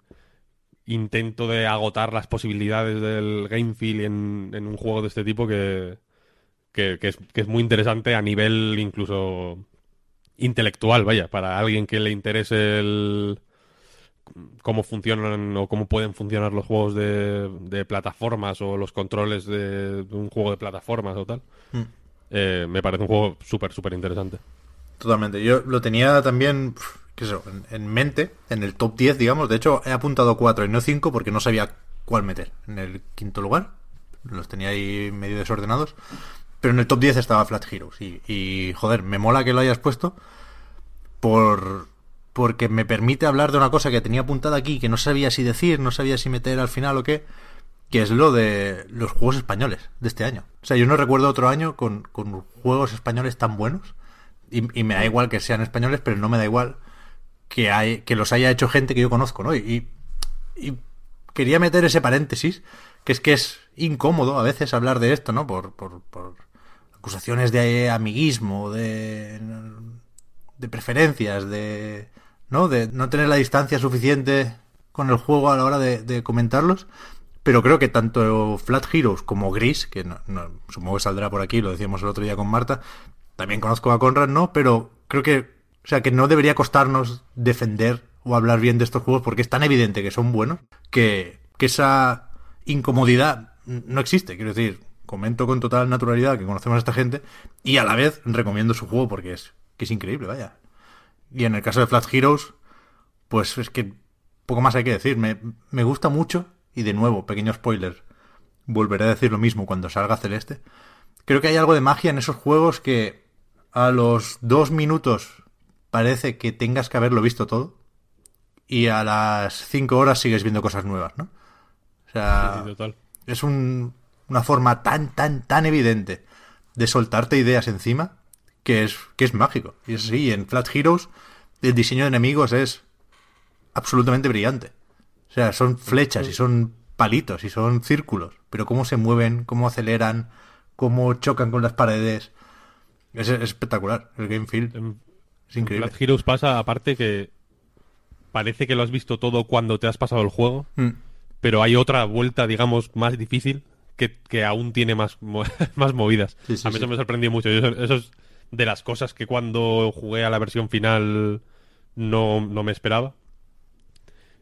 Speaker 4: intento de agotar las posibilidades del game feel en, en un juego de este tipo que, que, que es, que es muy interesante a nivel incluso intelectual, vaya, para alguien que le interese el cómo funcionan o cómo pueden funcionar los juegos de, de plataformas o los controles de, de un juego de plataformas o tal.
Speaker 1: Mm.
Speaker 4: Eh, me parece un juego súper, súper interesante.
Speaker 1: Totalmente. Yo lo tenía también, sé yo, en, en mente, en el top 10, digamos. De hecho, he apuntado 4 y no 5 porque no sabía cuál meter. En el quinto lugar, los tenía ahí medio desordenados. Pero en el top 10 estaba Flat Heroes. Y, y, joder, me mola que lo hayas puesto por porque me permite hablar de una cosa que tenía apuntada aquí, que no sabía si decir, no sabía si meter al final o qué, que es lo de los juegos españoles de este año. O sea, yo no recuerdo otro año con, con juegos españoles tan buenos. Y me da igual que sean españoles, pero no me da igual que, hay, que los haya hecho gente que yo conozco, ¿no? Y, quería meter ese paréntesis, que es que es incómodo a veces hablar de esto, ¿no? Por, por, por acusaciones de amiguismo, de, preferencias, de, ¿no? De no tener la distancia suficiente con el juego a la hora de, comentarlos. Pero creo que tanto Flat Heroes como Gris, que supongo que saldrá por aquí, lo decíamos el otro día con Marta, también conozco a Conrad, ¿no? Pero creo que, o sea, que no debería costarnos defender o hablar bien de estos juegos porque es tan evidente que son buenos que, que esa incomodidad no existe. Quiero decir, comento con total naturalidad que conocemos a esta gente y a la vez recomiendo su juego porque es, que es increíble, vaya. Y en el caso de Flat Heroes, pues es que poco más hay que decir. Me, me gusta mucho y de nuevo, pequeño spoiler, volveré a decir lo mismo cuando salga Celeste. Creo que hay algo de magia en esos juegos que a los dos minutos parece que tengas que haberlo visto todo y a las cinco horas sigues viendo cosas nuevas, ¿no? O sea,
Speaker 4: Sí, total.
Speaker 1: es un- una forma tan, tan, tan evidente de soltarte ideas encima que es, que es mágico. Y es así, en Flat Heroes el diseño de enemigos es absolutamente brillante. O sea, son flechas y son palitos y son círculos, pero cómo se mueven, cómo aceleran, cómo chocan con las paredes. Es, es espectacular. El game feel
Speaker 4: En,
Speaker 1: es increíble.
Speaker 4: Flat Heroes pasa, aparte, que parece que lo has visto todo cuando te has pasado el juego,
Speaker 1: Mm.
Speaker 4: pero hay otra vuelta, digamos, más difícil que, que aún tiene más, más movidas.
Speaker 1: Sí, sí,
Speaker 4: a mí
Speaker 1: sí.
Speaker 4: eso me sorprendió mucho. Eso, eso es de las cosas que cuando jugué a la versión final no, no me esperaba.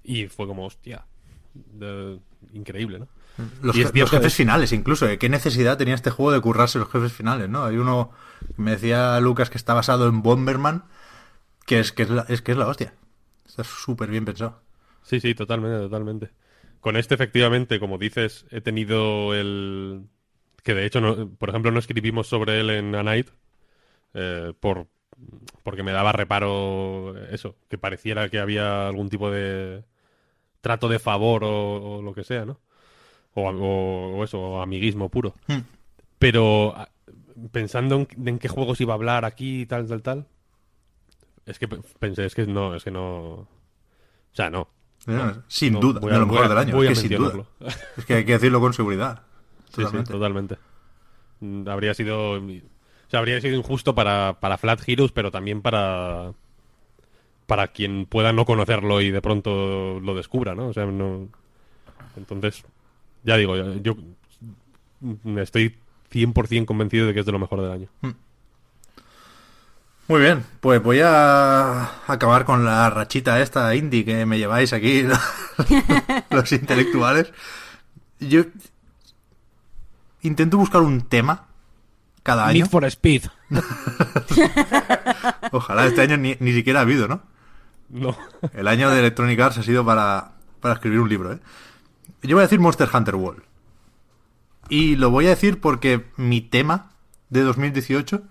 Speaker 4: Y fue como, hostia, de- increíble, ¿no?
Speaker 1: Los,
Speaker 4: Y es
Speaker 1: je-
Speaker 4: cierto,
Speaker 1: los jefes
Speaker 4: es-
Speaker 1: finales, incluso. ¿eh? ¿Qué necesidad tenía este juego de currarse los jefes finales, no? Hay uno, me decía Lucas que está basado en Bomberman, que es que es la, es que es la hostia. Está súper bien pensado.
Speaker 4: Sí, sí, totalmente, totalmente. Con este, efectivamente, como dices, he tenido el... Que de hecho, no- por ejemplo, no escribimos sobre él en A Night eh, por... porque me daba reparo eso, que pareciera que había algún tipo de trato de favor o, o lo que sea, ¿no? O, o- o eso, o amiguismo puro.
Speaker 1: Hmm.
Speaker 4: Pero a- pensando en, en qué juegos iba a hablar aquí, tal, tal, tal, es que pe- pensé, es que no, es que no... O sea, no.
Speaker 1: Eh, Sin
Speaker 4: No,
Speaker 1: duda, de
Speaker 4: a-
Speaker 1: lo mejor
Speaker 4: a-
Speaker 1: del año.
Speaker 4: voy
Speaker 1: es que sin duda. Es que hay que decirlo con seguridad.
Speaker 4: Sí, sí,
Speaker 1: Totalmente.
Speaker 4: totalmente. Mm, Habría sido. O sea, habría sido injusto para, para Flat Heroes, pero también para. Para quien pueda no conocerlo y de pronto lo descubra, ¿no? O sea, no. Entonces, ya digo, yo estoy 100% convencido de que es de lo mejor del año.
Speaker 1: Muy bien, pues voy a acabar con la rachita esta indie que me lleváis aquí los intelectuales. Yo intento buscar un tema cada año.
Speaker 4: Need for Speed.
Speaker 1: Ojalá este año ni, ni siquiera ha habido, ¿no?
Speaker 4: No.
Speaker 1: El año de Electronic Arts ha sido para, para escribir un libro, ¿eh? Yo voy a decir Monster Hunter World. Y lo voy a decir porque mi tema de 2018,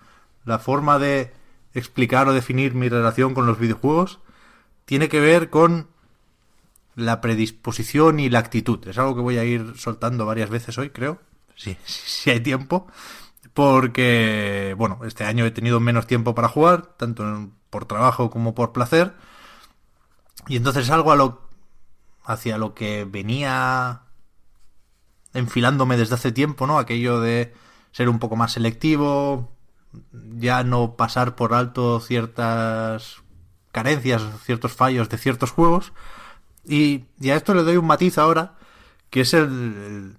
Speaker 1: la forma de explicar o definir mi relación con los videojuegos, tiene que ver con la predisposición y la actitud. Es algo que voy a ir soltando varias veces hoy, creo. Sí, si hay tiempo. Porque, bueno, este año he tenido menos tiempo para jugar, tanto por trabajo como por placer. Y entonces es algo a lo, hacia lo que venía enfilándome desde hace tiempo, ¿no? Aquello de ser un poco más selectivo, ya no pasar por alto ciertas carencias, ciertos fallos de ciertos juegos. Y, y a esto le doy un matiz ahora, que es el, el-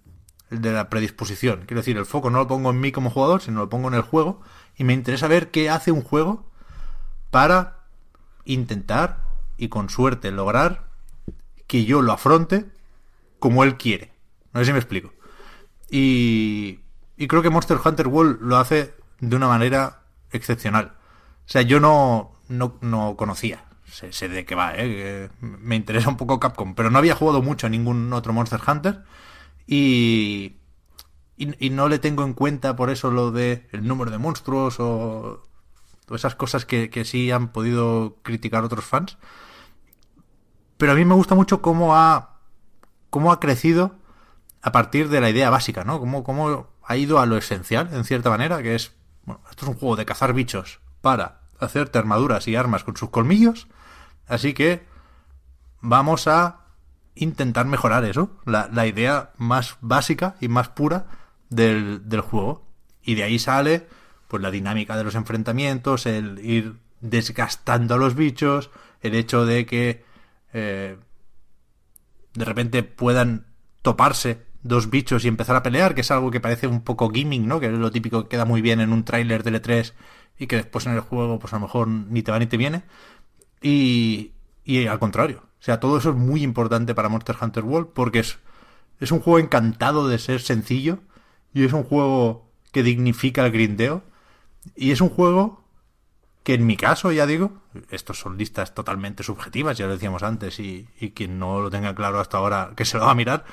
Speaker 1: el de la predisposición. Quiero decir, el foco no lo pongo en mí como jugador, sino lo pongo en el juego. Y me interesa ver qué hace un juego para intentar y con suerte lograr que yo lo afronte como él quiere. No sé si me explico. Y, creo que Monster Hunter World lo hace de una manera excepcional. O sea, yo no, no, no conocía. Sé, sé de qué va, ¿eh? me interesa un poco Capcom, pero no había jugado mucho a ningún otro Monster Hunter. Y, y, no le tengo en cuenta por eso lo de el número de monstruos o, o esas cosas que, que sí han podido criticar otros fans. Pero a mí me gusta mucho cómo ha, cómo ha crecido a partir de la idea básica, ¿no? Cómo, cómo ha ido a lo esencial, en cierta manera, que es, bueno, esto es un juego de cazar bichos para hacerte armaduras y armas con sus colmillos, así que vamos a intentar mejorar eso, la, la idea más básica y más pura del, del juego. Y de ahí sale, pues, la dinámica de los enfrentamientos, el ir desgastando a los bichos, el hecho de que eh, de repente puedan toparse dos bichos y empezar a pelear, que es algo que parece un poco gimmick, ¿no? Que es lo típico que queda muy bien en un tráiler de L3 y que después en el juego, pues a lo mejor ni te va ni te viene. Y, y al contrario. O sea, todo eso es muy importante para Monster Hunter World porque es, es un juego encantado de ser sencillo y es un juego que dignifica el grindeo y es un juego que en mi caso, ya digo, estos son listas totalmente subjetivas, ya lo decíamos antes, y, y quien no lo tenga claro hasta ahora, que se lo va a mirar.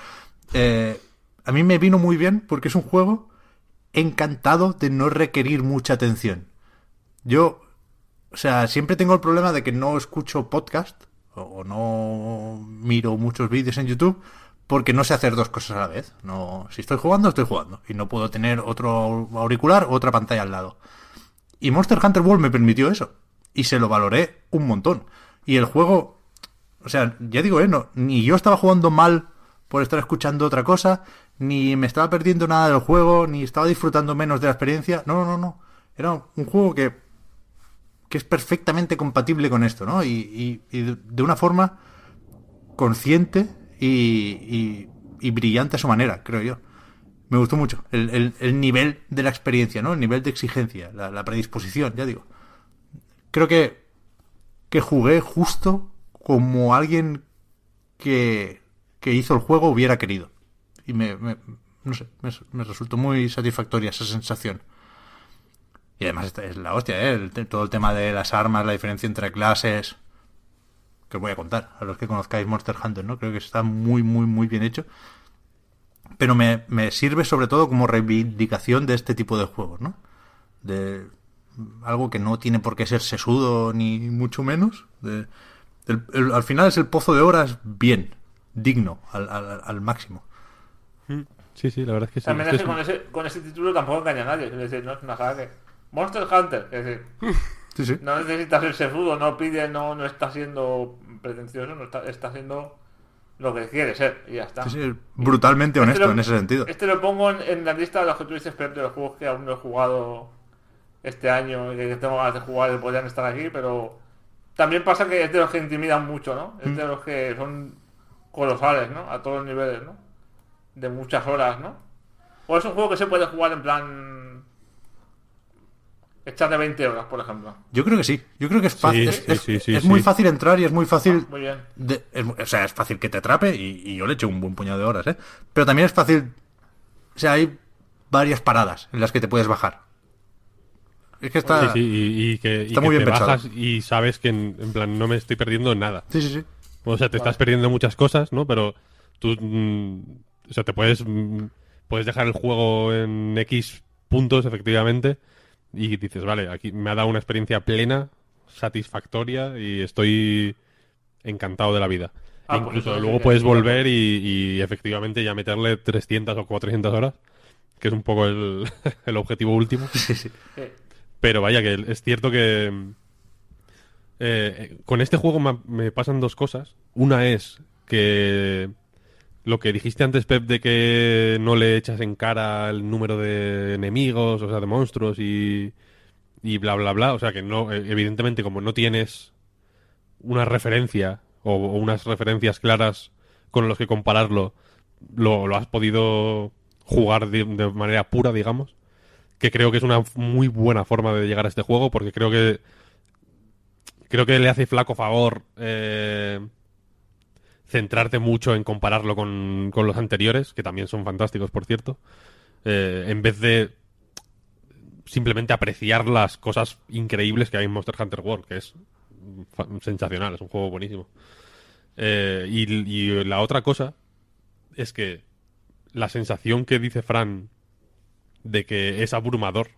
Speaker 1: Eh, a mí me vino muy bien porque es un juego encantado de no requerir mucha atención. Yo, o sea, siempre tengo el problema de que no escucho podcast o, o no miro muchos vídeos en YouTube porque no sé hacer dos cosas a la vez. No, si estoy jugando, estoy jugando y no puedo tener otro auricular o otra pantalla al lado. Y Monster Hunter World me permitió eso. Y se lo valoré un montón. Y el juego, o sea, ya digo, eh, no, ni yo estaba jugando mal por estar escuchando otra cosa, ni me estaba perdiendo nada del juego, ni estaba disfrutando menos de la experiencia. No, no, no. Era un juego que que es perfectamente compatible con esto, ¿no? Y, y- y de- una forma consciente y- y brillante a su manera, creo yo. Me gustó mucho el, el- el nivel de la experiencia, ¿no? El nivel de exigencia, la, predisposición, ya digo. Creo que, que jugué justo como alguien que, que hizo el juego hubiera querido. Y me, me- no sé, me, resultó muy satisfactoria esa sensación. Y además es la hostia, ¿eh? El todo el tema de las armas, la diferencia entre clases. Que os voy a contar a los que conozcáis Monster Hunter, ¿no? Creo que está muy, muy, muy bien hecho. Pero me, me sirve sobre todo como reivindicación de este tipo de juegos, ¿no? De algo que no tiene por qué ser sesudo ni mucho menos. De, el- el- al final es el pozo de horas bien, digno, al, al- al máximo.
Speaker 4: Sí, sí, la verdad es que sí.
Speaker 2: También
Speaker 4: Es que
Speaker 2: con ese, con ese título tampoco engaña a nadie. Es decir, no es una saga que. Monster Hunter, es decir,
Speaker 1: Sí, sí.
Speaker 2: no necesita ser sefudo, no pide, no, no está siendo pretencioso, no está, está siendo lo que quiere ser y ya está.
Speaker 1: Sí, sí, brutalmente
Speaker 2: Este
Speaker 1: honesto
Speaker 2: lo-
Speaker 1: en ese sentido.
Speaker 2: Este lo pongo en, en la lista de los que tú dices, Pep, de los juegos que aún no he jugado este año y que tengo ganas de jugar y podrían estar aquí, pero también pasa que es de los que intimidan mucho, ¿no? Es
Speaker 1: Mm.
Speaker 2: de los que son colosales, ¿no? A todos los niveles, ¿no? De muchas horas, ¿no? O es un juego que se puede jugar en plan... Echarle 20 horas, por ejemplo.
Speaker 1: Yo creo que sí. Yo creo que es fácil.
Speaker 4: Sí,
Speaker 1: es
Speaker 4: sí,
Speaker 1: es-
Speaker 4: sí,
Speaker 1: es
Speaker 4: sí,
Speaker 1: muy fácil entrar y es muy fácil.
Speaker 2: Muy bien.
Speaker 1: de- es o sea, es fácil que te atrape y, y yo le echo un buen puñado de horas, ¿eh? Pero también es fácil. O sea, hay varias paradas en las que te puedes bajar. Es que está.
Speaker 4: Sí, sí, y, y que, y
Speaker 1: Está
Speaker 4: que
Speaker 1: muy bien
Speaker 4: te
Speaker 1: pensado.
Speaker 4: bajas y sabes que en, en plan no me estoy perdiendo nada.
Speaker 1: Sí, sí, sí.
Speaker 4: O sea, te estás perdiendo muchas cosas, ¿no? Pero tú, mm, o sea, te puedes, mm, puedes dejar el juego en X puntos, efectivamente, y dices, vale, aquí me ha dado una experiencia plena, satisfactoria, y estoy encantado de la vida.
Speaker 2: Ah,
Speaker 4: E
Speaker 2: pues
Speaker 4: Incluso luego
Speaker 2: sí,
Speaker 4: puedes
Speaker 2: sí,
Speaker 4: volver y, y efectivamente ya meterle 300 o 400 horas, que es un poco el, el objetivo último.
Speaker 1: Sí, sí.
Speaker 2: Sí.
Speaker 4: Pero vaya, que es cierto que mm, eh, con este juego me, pasan dos cosas. Una es que lo que dijiste antes, Pep, de que no le echas en cara el número de enemigos, o sea, de monstruos y, y bla, bla, bla. O sea, que no, eh, evidentemente, como no tienes una referencia o, unas referencias claras con los que compararlo, lo, has podido jugar de- de manera pura, digamos que creo que es una muy buena forma de llegar a este juego porque creo que creo que le hace flaco favor eh, centrarte mucho en compararlo con, con los anteriores que también son fantásticos por cierto eh, en vez de simplemente apreciar las cosas increíbles que hay en Monster Hunter World que es sensacional es un juego buenísimo Eh, y, y la otra cosa es que la sensación que dice Fran de que es abrumador.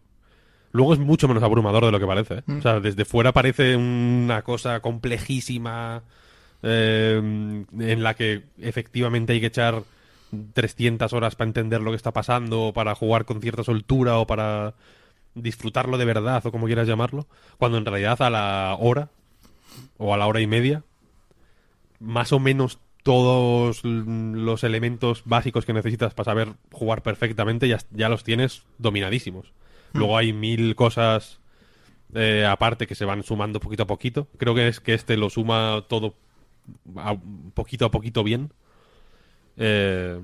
Speaker 4: Luego es mucho menos abrumador de lo que parece. ¿eh? O sea, desde fuera parece una cosa complejísima eh, en la que efectivamente hay que echar 300 horas para entender lo que está pasando, o para jugar con cierta soltura, o para disfrutarlo de verdad, o como quieras llamarlo, cuando en realidad a la hora, o a la hora y media, más o menos todos los elementos básicos que necesitas para saber jugar perfectamente ya, ya los tienes dominadísimos. Luego hay mil cosas eh, aparte que se van sumando poquito a poquito. Creo que es que este lo suma todo a- poquito a poquito bien. Eh,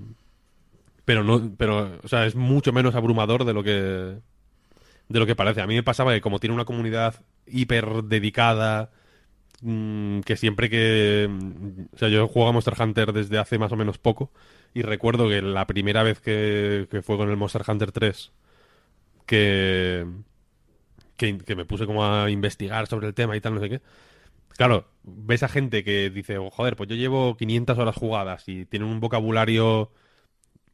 Speaker 4: pero no, pero, o sea, es mucho menos abrumador de lo que de lo que parece. A mí me pasaba que como tiene una comunidad hiper dedicada, mm, que siempre que... mm, O sea, yo juego a Monster Hunter desde hace más o menos poco y recuerdo que la primera vez que, que fue con el Monster Hunter 3 que, que, que me puse como a investigar sobre el tema y tal, no sé qué. Claro, ves a gente que dice, "Oh, joder, pues yo llevo 500 horas jugadas y tienen un vocabulario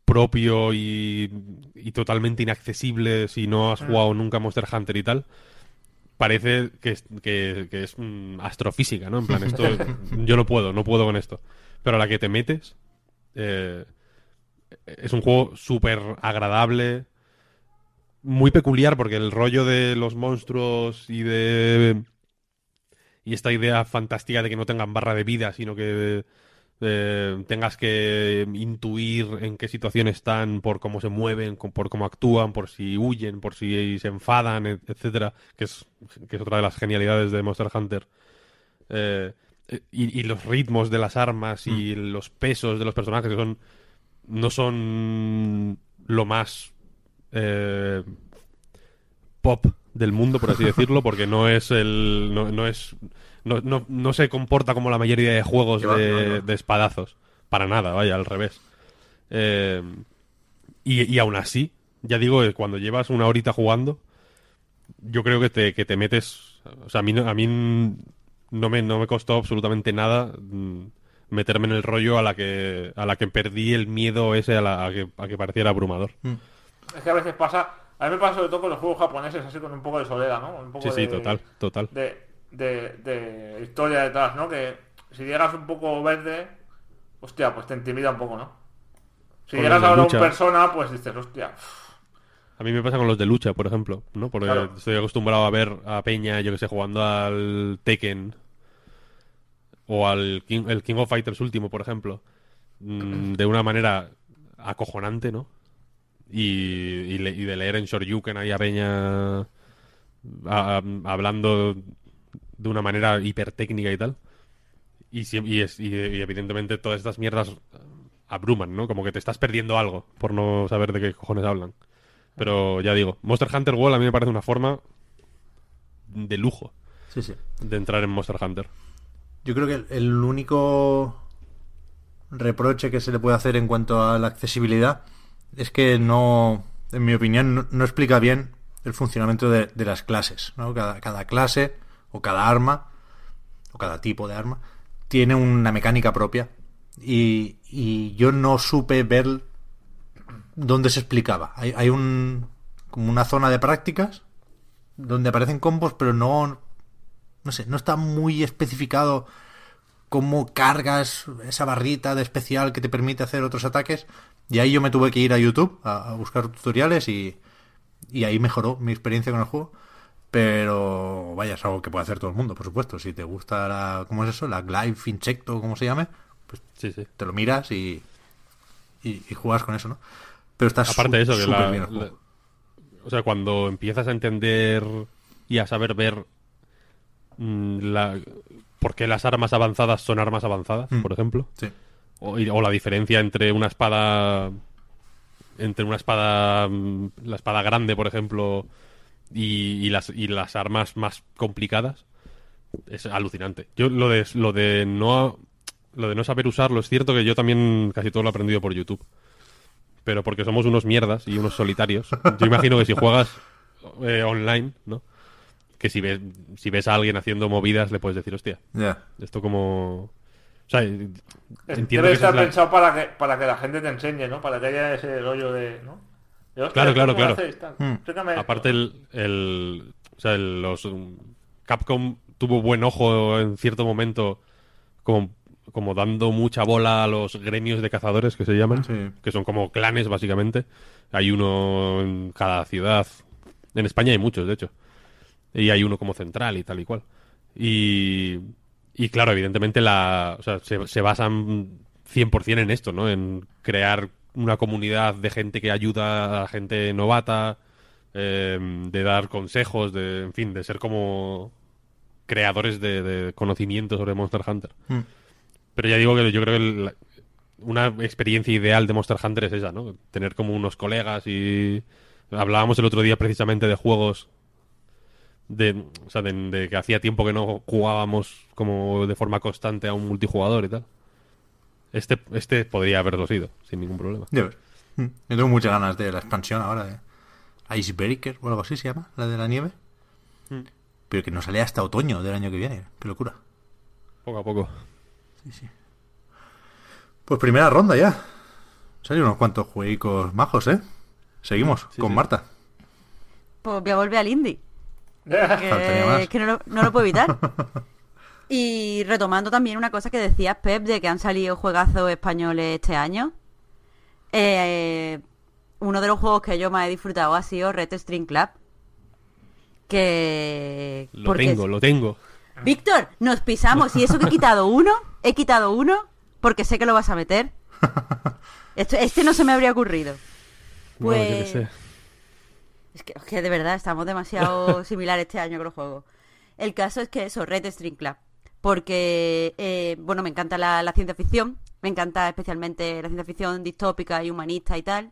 Speaker 4: propio y, y totalmente inaccesible si no has jugado nunca Monster Hunter y tal parece que es, que, que es mm, astrofísica, ¿no? En plan, esto yo no puedo, no puedo con esto. Pero a la que te metes eh, es un juego súper agradable, muy peculiar porque el rollo de los monstruos y de y esta idea fantástica de que no tengan barra de vida, sino que eh, tengas que intuir en qué situación están por cómo se mueven, por cómo actúan, por si huyen, por si se enfadan, et- etcétera, que es, que es otra de las genialidades de Monster Hunter. Eh, y, y los ritmos de las armas y los pesos de los personajes que son no son lo más eh, pop del mundo, por así decirlo, porque no es el. no, no es. No, no, no se comporta como la mayoría de juegos de, de espadazos. Para nada, vaya, al revés. Eh, y, y aún así, ya digo, eh, cuando llevas una horita jugando, yo creo que te, que te metes. O sea, a mí, no- a mí no, me, no me costó absolutamente nada mm, meterme en el rollo a la que, a la que perdí el miedo ese a, la- a que, a que pareciera abrumador.
Speaker 2: Es que a veces pasa, a mí me pasa sobre todo con los juegos japoneses, así con un poco de soledad, ¿no? Un poco
Speaker 4: Sí, sí,
Speaker 2: de-
Speaker 4: total, total.
Speaker 2: De, de, de historia detrás, ¿no? Que si llegas un poco verde, hostia, pues te intimida un poco, ¿no? Si
Speaker 4: Con
Speaker 2: llegas ahora un
Speaker 4: lucha.
Speaker 2: persona, pues dices, hostia.
Speaker 4: A mí me pasa con los de lucha, por ejemplo, ¿no? Porque
Speaker 2: Claro.
Speaker 4: estoy acostumbrado a ver a Peña, yo que sé, jugando al Tekken o al King, el King of Fighters último, por ejemplo, mm, de una manera acojonante, ¿no? Y, y, le- y de leer en Shoryuken ahí a Peña a- a- hablando de una manera hipertécnica y tal. Y, y, es- y- y evidentemente todas estas mierdas abruman, ¿no? Como que te estás perdiendo algo por no saber de qué cojones hablan. Pero ya digo, Monster Hunter World a mí me parece una forma de lujo
Speaker 1: Sí, sí.
Speaker 4: de entrar en Monster Hunter.
Speaker 1: Yo creo que el único reproche que se le puede hacer en cuanto a la accesibilidad es que no, en mi opinión, no, explica bien el funcionamiento de, de las clases. ¿no? Cada, cada clase o cada arma o cada tipo de arma tiene una mecánica propia y, y yo no supe ver dónde se explicaba. Hay, hay un como una zona de prácticas donde aparecen combos, pero no no sé, no está muy especificado cómo cargas esa barrita de especial que te permite hacer otros ataques. Y ahí yo me tuve que ir a YouTube a, a buscar tutoriales y, y ahí mejoró mi experiencia con el juego. Pero vaya, es algo que puede hacer todo el mundo, por supuesto. Si te gusta la, ¿cómo es eso? La Glide Insecto, como se llame, pues
Speaker 4: Sí, sí.
Speaker 1: te lo miras y, y, y juegas con eso, ¿no? Pero está
Speaker 4: Aparte de eso, que la,
Speaker 1: bien el
Speaker 4: la-. O sea, cuando empiezas a entender y a saber ver mm, la, por qué las armas avanzadas son armas avanzadas,
Speaker 1: Mm.
Speaker 4: por ejemplo,
Speaker 1: Sí.
Speaker 4: O, la diferencia entre una espada entre una espada mm, la espada grande por ejemplo y, y las y las armas más complicadas es alucinante. Yo lo de lo de no lo de no saber usarlo es cierto que yo también casi todo lo he aprendido por YouTube. Pero porque somos unos mierdas y unos solitarios yo imagino que si juegas eh, online no que si ves si ves a alguien haciendo movidas le puedes decir hostia esto como o sea,
Speaker 2: Es-
Speaker 4: entiendo
Speaker 2: Debe
Speaker 4: que esa
Speaker 2: estar
Speaker 4: es la-
Speaker 2: pensado para que, para que la gente te enseñe, ¿no? Para que haya ese rollo de, ¿no? De, hostia,
Speaker 4: Claro,
Speaker 2: ¿esto
Speaker 4: claro, claro.
Speaker 1: Mm.
Speaker 2: Esto.
Speaker 4: Aparte el, el o sea, el- los um, Capcom tuvo buen ojo en cierto momento como, como dando mucha bola a los gremios de cazadores que se llaman,
Speaker 1: Sí.
Speaker 4: que son como clanes básicamente. Hay uno en cada ciudad. En España hay muchos, de hecho. Y hay uno como central y tal y cual. Y, y claro, evidentemente la, o sea, se, se basan 100% en esto, ¿no? En crear una comunidad de gente que ayuda a gente novata, eh, de dar consejos, de, en fin, de ser como creadores de, de conocimiento sobre Monster Hunter.
Speaker 1: Mm.
Speaker 4: Pero ya digo que yo creo que la- una experiencia ideal de Monster Hunter es esa, ¿no? Tener como unos colegas y... Hablábamos el otro día precisamente de juegos de, o sea, de, de que hacía tiempo que no jugábamos como de forma constante a un multijugador y tal. Este, este podría haberlo sido, sin ningún problema.
Speaker 1: Mm. Yo tengo muchas ganas de la expansión ahora de Icebreaker o algo así se llama, la de la nieve.
Speaker 4: Mm.
Speaker 1: Pero que no sale hasta otoño del año que viene. Qué locura.
Speaker 4: Poco a poco.
Speaker 1: Pues primera ronda ya. Salen unos cuantos jueguicos majos, ¿eh? Seguimos
Speaker 4: Sí,
Speaker 1: con
Speaker 4: sí.
Speaker 1: Marta.
Speaker 3: Pues voy a volver al indie. Que, que no, lo, no lo puedo evitar. Y retomando también una cosa que decías, Pep, de que han salido juegazos españoles este año. Eh, uno de los juegos que yo más he disfrutado ha sido Red String Club. Que...
Speaker 4: Lo
Speaker 3: porque-
Speaker 4: tengo, lo tengo.
Speaker 3: Víctor, nos pisamos. Y eso que he quitado uno, he quitado uno porque sé que lo vas a meter. Esto- este no se me habría ocurrido.
Speaker 4: Bueno,
Speaker 3: Pues-
Speaker 4: sé.
Speaker 3: Es que, es que de verdad estamos demasiado similares este año con los juegos. El caso es que eso, Red String Club. Porque, eh, bueno, me encanta la, la ciencia ficción. Me encanta especialmente la ciencia ficción distópica y humanista y tal.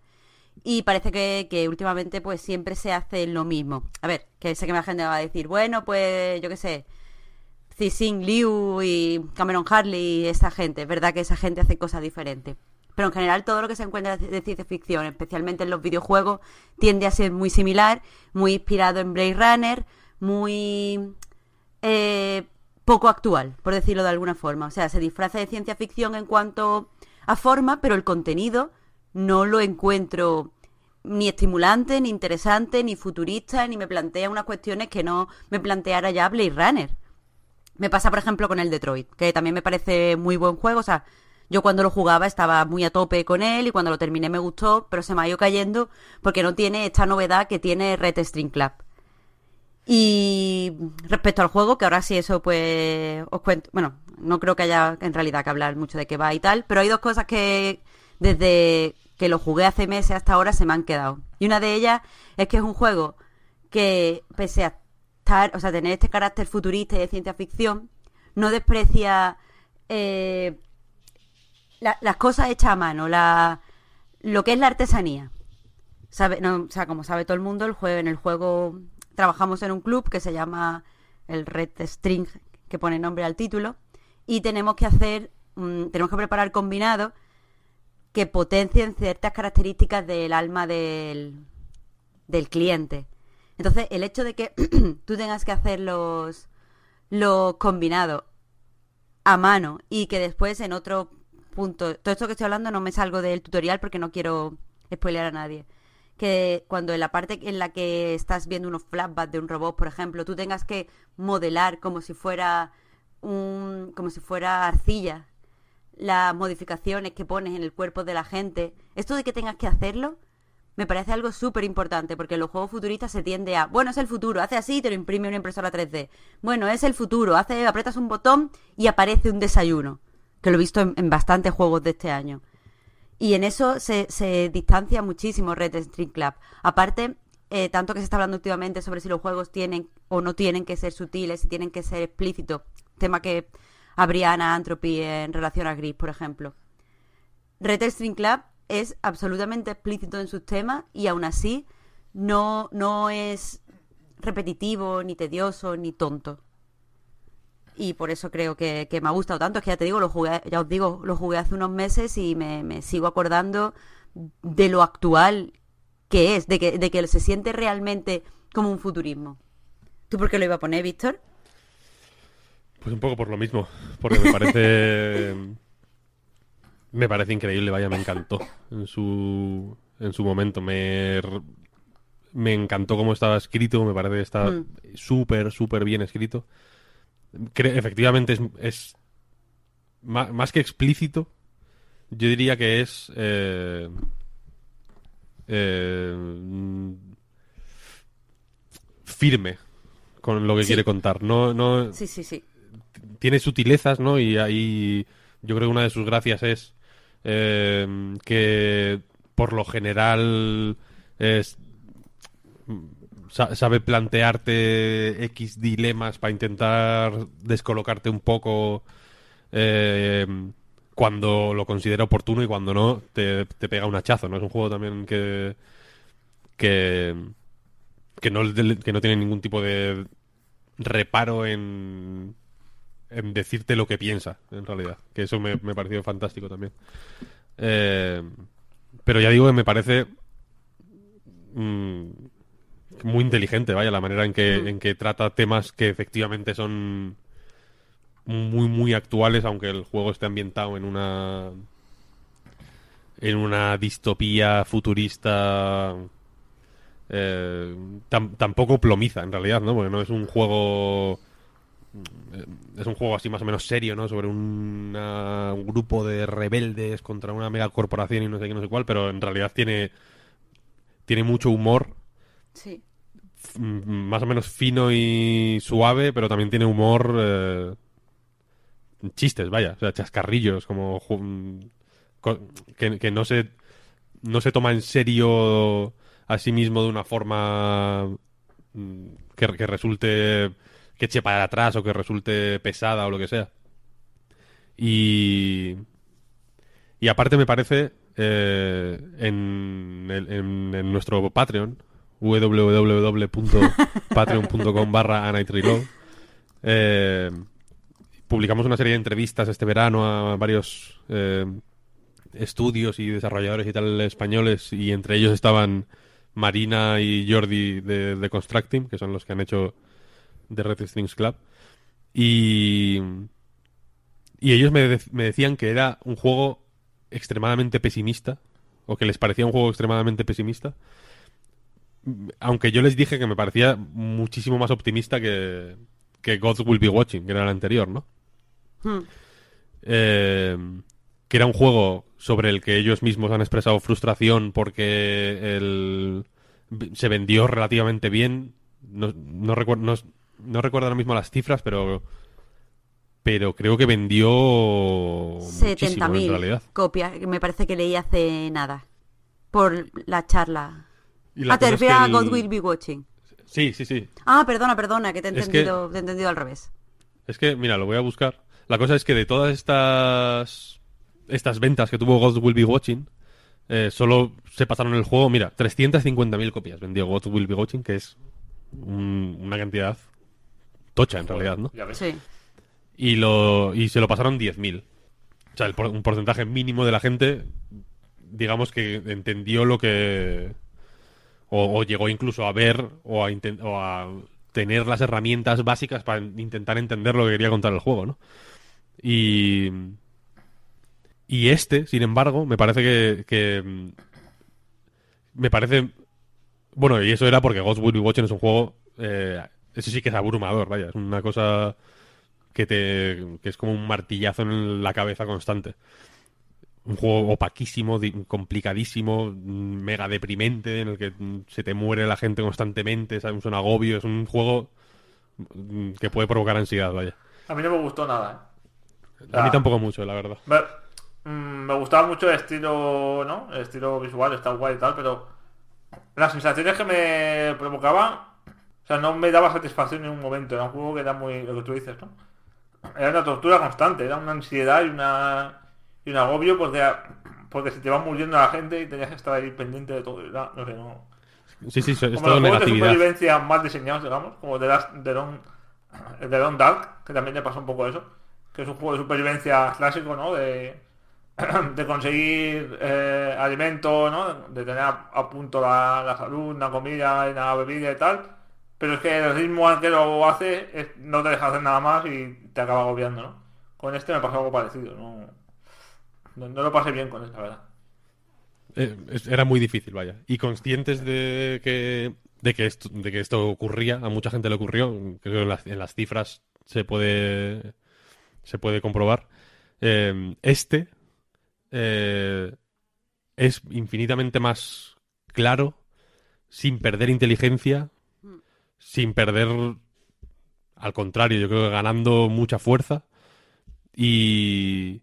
Speaker 3: Y parece que, que últimamente pues siempre se hace lo mismo. A ver, que sé que la gente va a decir, bueno, pues yo qué sé, Cixin Liu y Cameron Harley y esa gente. Es verdad que esa gente hace cosas diferentes. Pero en general todo lo que se encuentra de ciencia ficción, especialmente en los videojuegos, tiende a ser muy similar, muy inspirado en Blade Runner, muy eh, poco actual, por decirlo de alguna forma. O sea, se disfraza de ciencia ficción en cuanto a forma, pero el contenido no lo encuentro ni estimulante, ni interesante, ni futurista, ni me plantea unas cuestiones que no me planteara ya Blade Runner. Me pasa, por ejemplo, con el Detroit, que también me parece muy buen juego. O sea, yo cuando lo jugaba estaba muy a tope con él y cuando lo terminé me gustó, pero se me ha ido cayendo porque no tiene esta novedad que tiene Red String Club. Y respecto al juego, que ahora sí eso pues os cuento, bueno, no creo que haya en realidad que hablar mucho de qué va y tal, pero hay dos cosas que desde que lo jugué hace meses hasta ahora se me han quedado. Y una de ellas es que es un juego que pese a estar, o sea, tener este carácter futurista y de ciencia ficción, no desprecia eh, la- las cosas hechas a mano, la, lo que es la artesanía. Sabe, no, o sea, como sabe todo el mundo, el juego, en el juego trabajamos en un club que se llama el Red String, que pone nombre al título, y tenemos que hacer, tenemos que preparar combinados que potencien ciertas características del alma del, del cliente. Entonces, el hecho de que tú tengas que hacer los, los combinados a mano y que después en otro punto, todo esto que estoy hablando no me salgo del tutorial porque no quiero spoilear a nadie. Que cuando en la parte en la que estás viendo unos flashbacks de un robot, por ejemplo, tú tengas que modelar como si fuera un, como si fuera arcilla las modificaciones que pones en el cuerpo de la gente, esto de que tengas que hacerlo, me parece algo súper importante, porque en los juegos futuristas se tiende a, bueno, es el futuro, hace así y te lo imprime una impresora 3D. Bueno, es el futuro, hace, apretas un botón y aparece un desayuno, que lo he visto en, bastantes juegos de este año. Y en eso se, se distancia muchísimo Red String Club. Aparte, eh, tanto que se está hablando últimamente sobre si los juegos tienen o no tienen que ser sutiles, si tienen que ser explícitos, tema que habría Ana Antropy en relación a Gris, por ejemplo. Red String Club es absolutamente explícito en sus temas y aún así no, no es repetitivo, ni tedioso, ni tonto. Y por eso creo que, que me ha gustado tanto. Es que ya te digo, lo jugué, ya os digo, lo jugué hace unos meses y me, me sigo acordando de lo actual que es, de que, de que se siente realmente como un futurismo. ¿Tú por qué lo iba a poner, Víctor?
Speaker 4: Pues un poco por lo mismo, porque me parece me parece increíble, vaya, me encantó en su en su momento, me me encantó cómo estaba escrito, me parece que está
Speaker 3: Mm.
Speaker 4: súper súper bien escrito. Efectivamente es, es más que explícito, yo diría que es eh, eh, firme con lo que
Speaker 3: Sí.
Speaker 4: quiere contar. No, no,
Speaker 3: Sí, sí, sí.
Speaker 4: tiene sutilezas, ¿no? Y ahí yo creo que una de sus gracias es eh, que por lo general es sabe plantearte X dilemas para intentar descolocarte un poco eh, cuando lo considera oportuno y cuando no te, te pega un hachazo, ¿no? Es un juego también que que que no, que no tiene ningún tipo de reparo en en decirte lo que piensa, en realidad. Que eso me, me pareció fantástico también. Eh, pero ya digo que me parece mm, muy inteligente, vaya, la manera en que, en que trata temas que efectivamente son muy, muy actuales, aunque el juego esté ambientado en una en una distopía futurista eh, tam- tampoco plomiza en realidad, ¿no? Porque no es un juego es un juego así más o menos serio, ¿no? Sobre un, una- un grupo de rebeldes contra una megacorporación y no sé qué, no sé cuál, pero en realidad tiene tiene mucho humor,
Speaker 3: Sí.
Speaker 4: F- m- más o menos fino y suave, pero también tiene humor eh, chistes, vaya, o sea, chascarrillos, como co- que, que no se no se toma en serio a sí mismo de una forma mm, que, que resulte que eche para atrás o que resulte pesada o lo que sea. Y y aparte me parece eh, en, en- en nuestro Patreon www.patreon.com barra eh, publicamos una serie de entrevistas este verano a varios eh, estudios y desarrolladores y tal españoles y entre ellos estaban Marina y Jordi de, de Constructing, que son los que han hecho The Red Strings Club. Y, y ellos me, de- me decían que era un juego extremadamente pesimista, o que les parecía un juego extremadamente pesimista. Aunque yo les dije que me parecía muchísimo más optimista que, que Gods Will Be Watching, que era el anterior, ¿no?
Speaker 3: Hmm.
Speaker 4: Eh, que era un juego sobre el que ellos mismos han expresado frustración porque el, se vendió relativamente bien. No, no, recuerdo, no, no recuerdo ahora mismo las cifras, pero pero creo que vendió muchísimo en
Speaker 3: 70.000
Speaker 4: realidad.
Speaker 3: copias, que me parece que leí hace nada. Por la charla.
Speaker 4: Y la
Speaker 3: Ah, te
Speaker 4: cosa es
Speaker 3: refieres
Speaker 4: que
Speaker 3: a
Speaker 4: el-
Speaker 3: God Will Be Watching.
Speaker 4: Sí, sí, sí.
Speaker 3: Ah, perdona, perdona, que te he
Speaker 4: Es que-
Speaker 3: entendido, te he entendido al revés.
Speaker 4: Es que, mira, lo voy a buscar. La cosa es que de todas estas estas ventas que tuvo God Will Be Watching, eh, solo se pasaron el juego, mira, 350.000 copias vendió God Will Be Watching, que es un- una cantidad tocha en realidad, ¿no?
Speaker 2: Ya ves.
Speaker 3: Sí.
Speaker 4: Y, lo, y se lo pasaron 10.000. O sea, el un porcentaje mínimo de la gente, digamos que entendió lo que... O, llegó incluso a ver o a, o a tener las herramientas básicas para intentar entender lo que quería contar el juego, ¿no? Y... Y este, sin embargo, me parece que... que, me parece... Bueno, y eso era porque Ghost Will Be Watching es un juego... eh, eso sí que es abrumador, vaya. Es una cosa que te que es como un martillazo en la cabeza constante. Un juego opaquísimo, complicadísimo, mm, mega deprimente, en el que mm, se te muere la gente constantemente, ¿sabes? es un agobio, es un juego mm, que puede provocar ansiedad, vaya.
Speaker 2: A mí no me gustó nada, ¿eh?
Speaker 4: A mí tampoco mucho, la verdad.
Speaker 2: Me, me gustaba mucho el estilo, ¿no? El estilo visual, está guay y tal, pero las sensaciones que me provocaba, o sea, no me daba satisfacción en un momento. Era un juego que era muy, lo que tú dices, ¿no? Era una tortura constante, era una ansiedad y una y un agobio porque porque se te va muriendo la gente y tenías que estar ahí pendiente de todo. Era- no sé, no.
Speaker 4: Sí, sí, es
Speaker 2: Como
Speaker 4: todo
Speaker 2: los juegos de
Speaker 4: negatividad.
Speaker 2: supervivencia más diseñados, digamos, como The Last, The Long, The Long Dark, que también le pasa un poco eso, que es un juego de supervivencia clásico, ¿no? De, de conseguir eh, alimento, ¿no? De tener a, a punto la, la salud, la comida y la bebida y tal. Pero es que el ritmo al que lo hace es- no te deja hacer nada más y te acaba agobiando, ¿no? Con este me pasó algo parecido, ¿no? No, lo pasé bien con él, la verdad.
Speaker 4: Eh, era muy difícil, vaya. Y conscientes de que, de que, esto, de que esto ocurría, a mucha gente le ocurrió, creo que en las, en las cifras se puede, se puede comprobar. Eh, este eh, es infinitamente más claro, sin perder inteligencia, sin perder, al contrario, yo creo que ganando mucha fuerza. Y,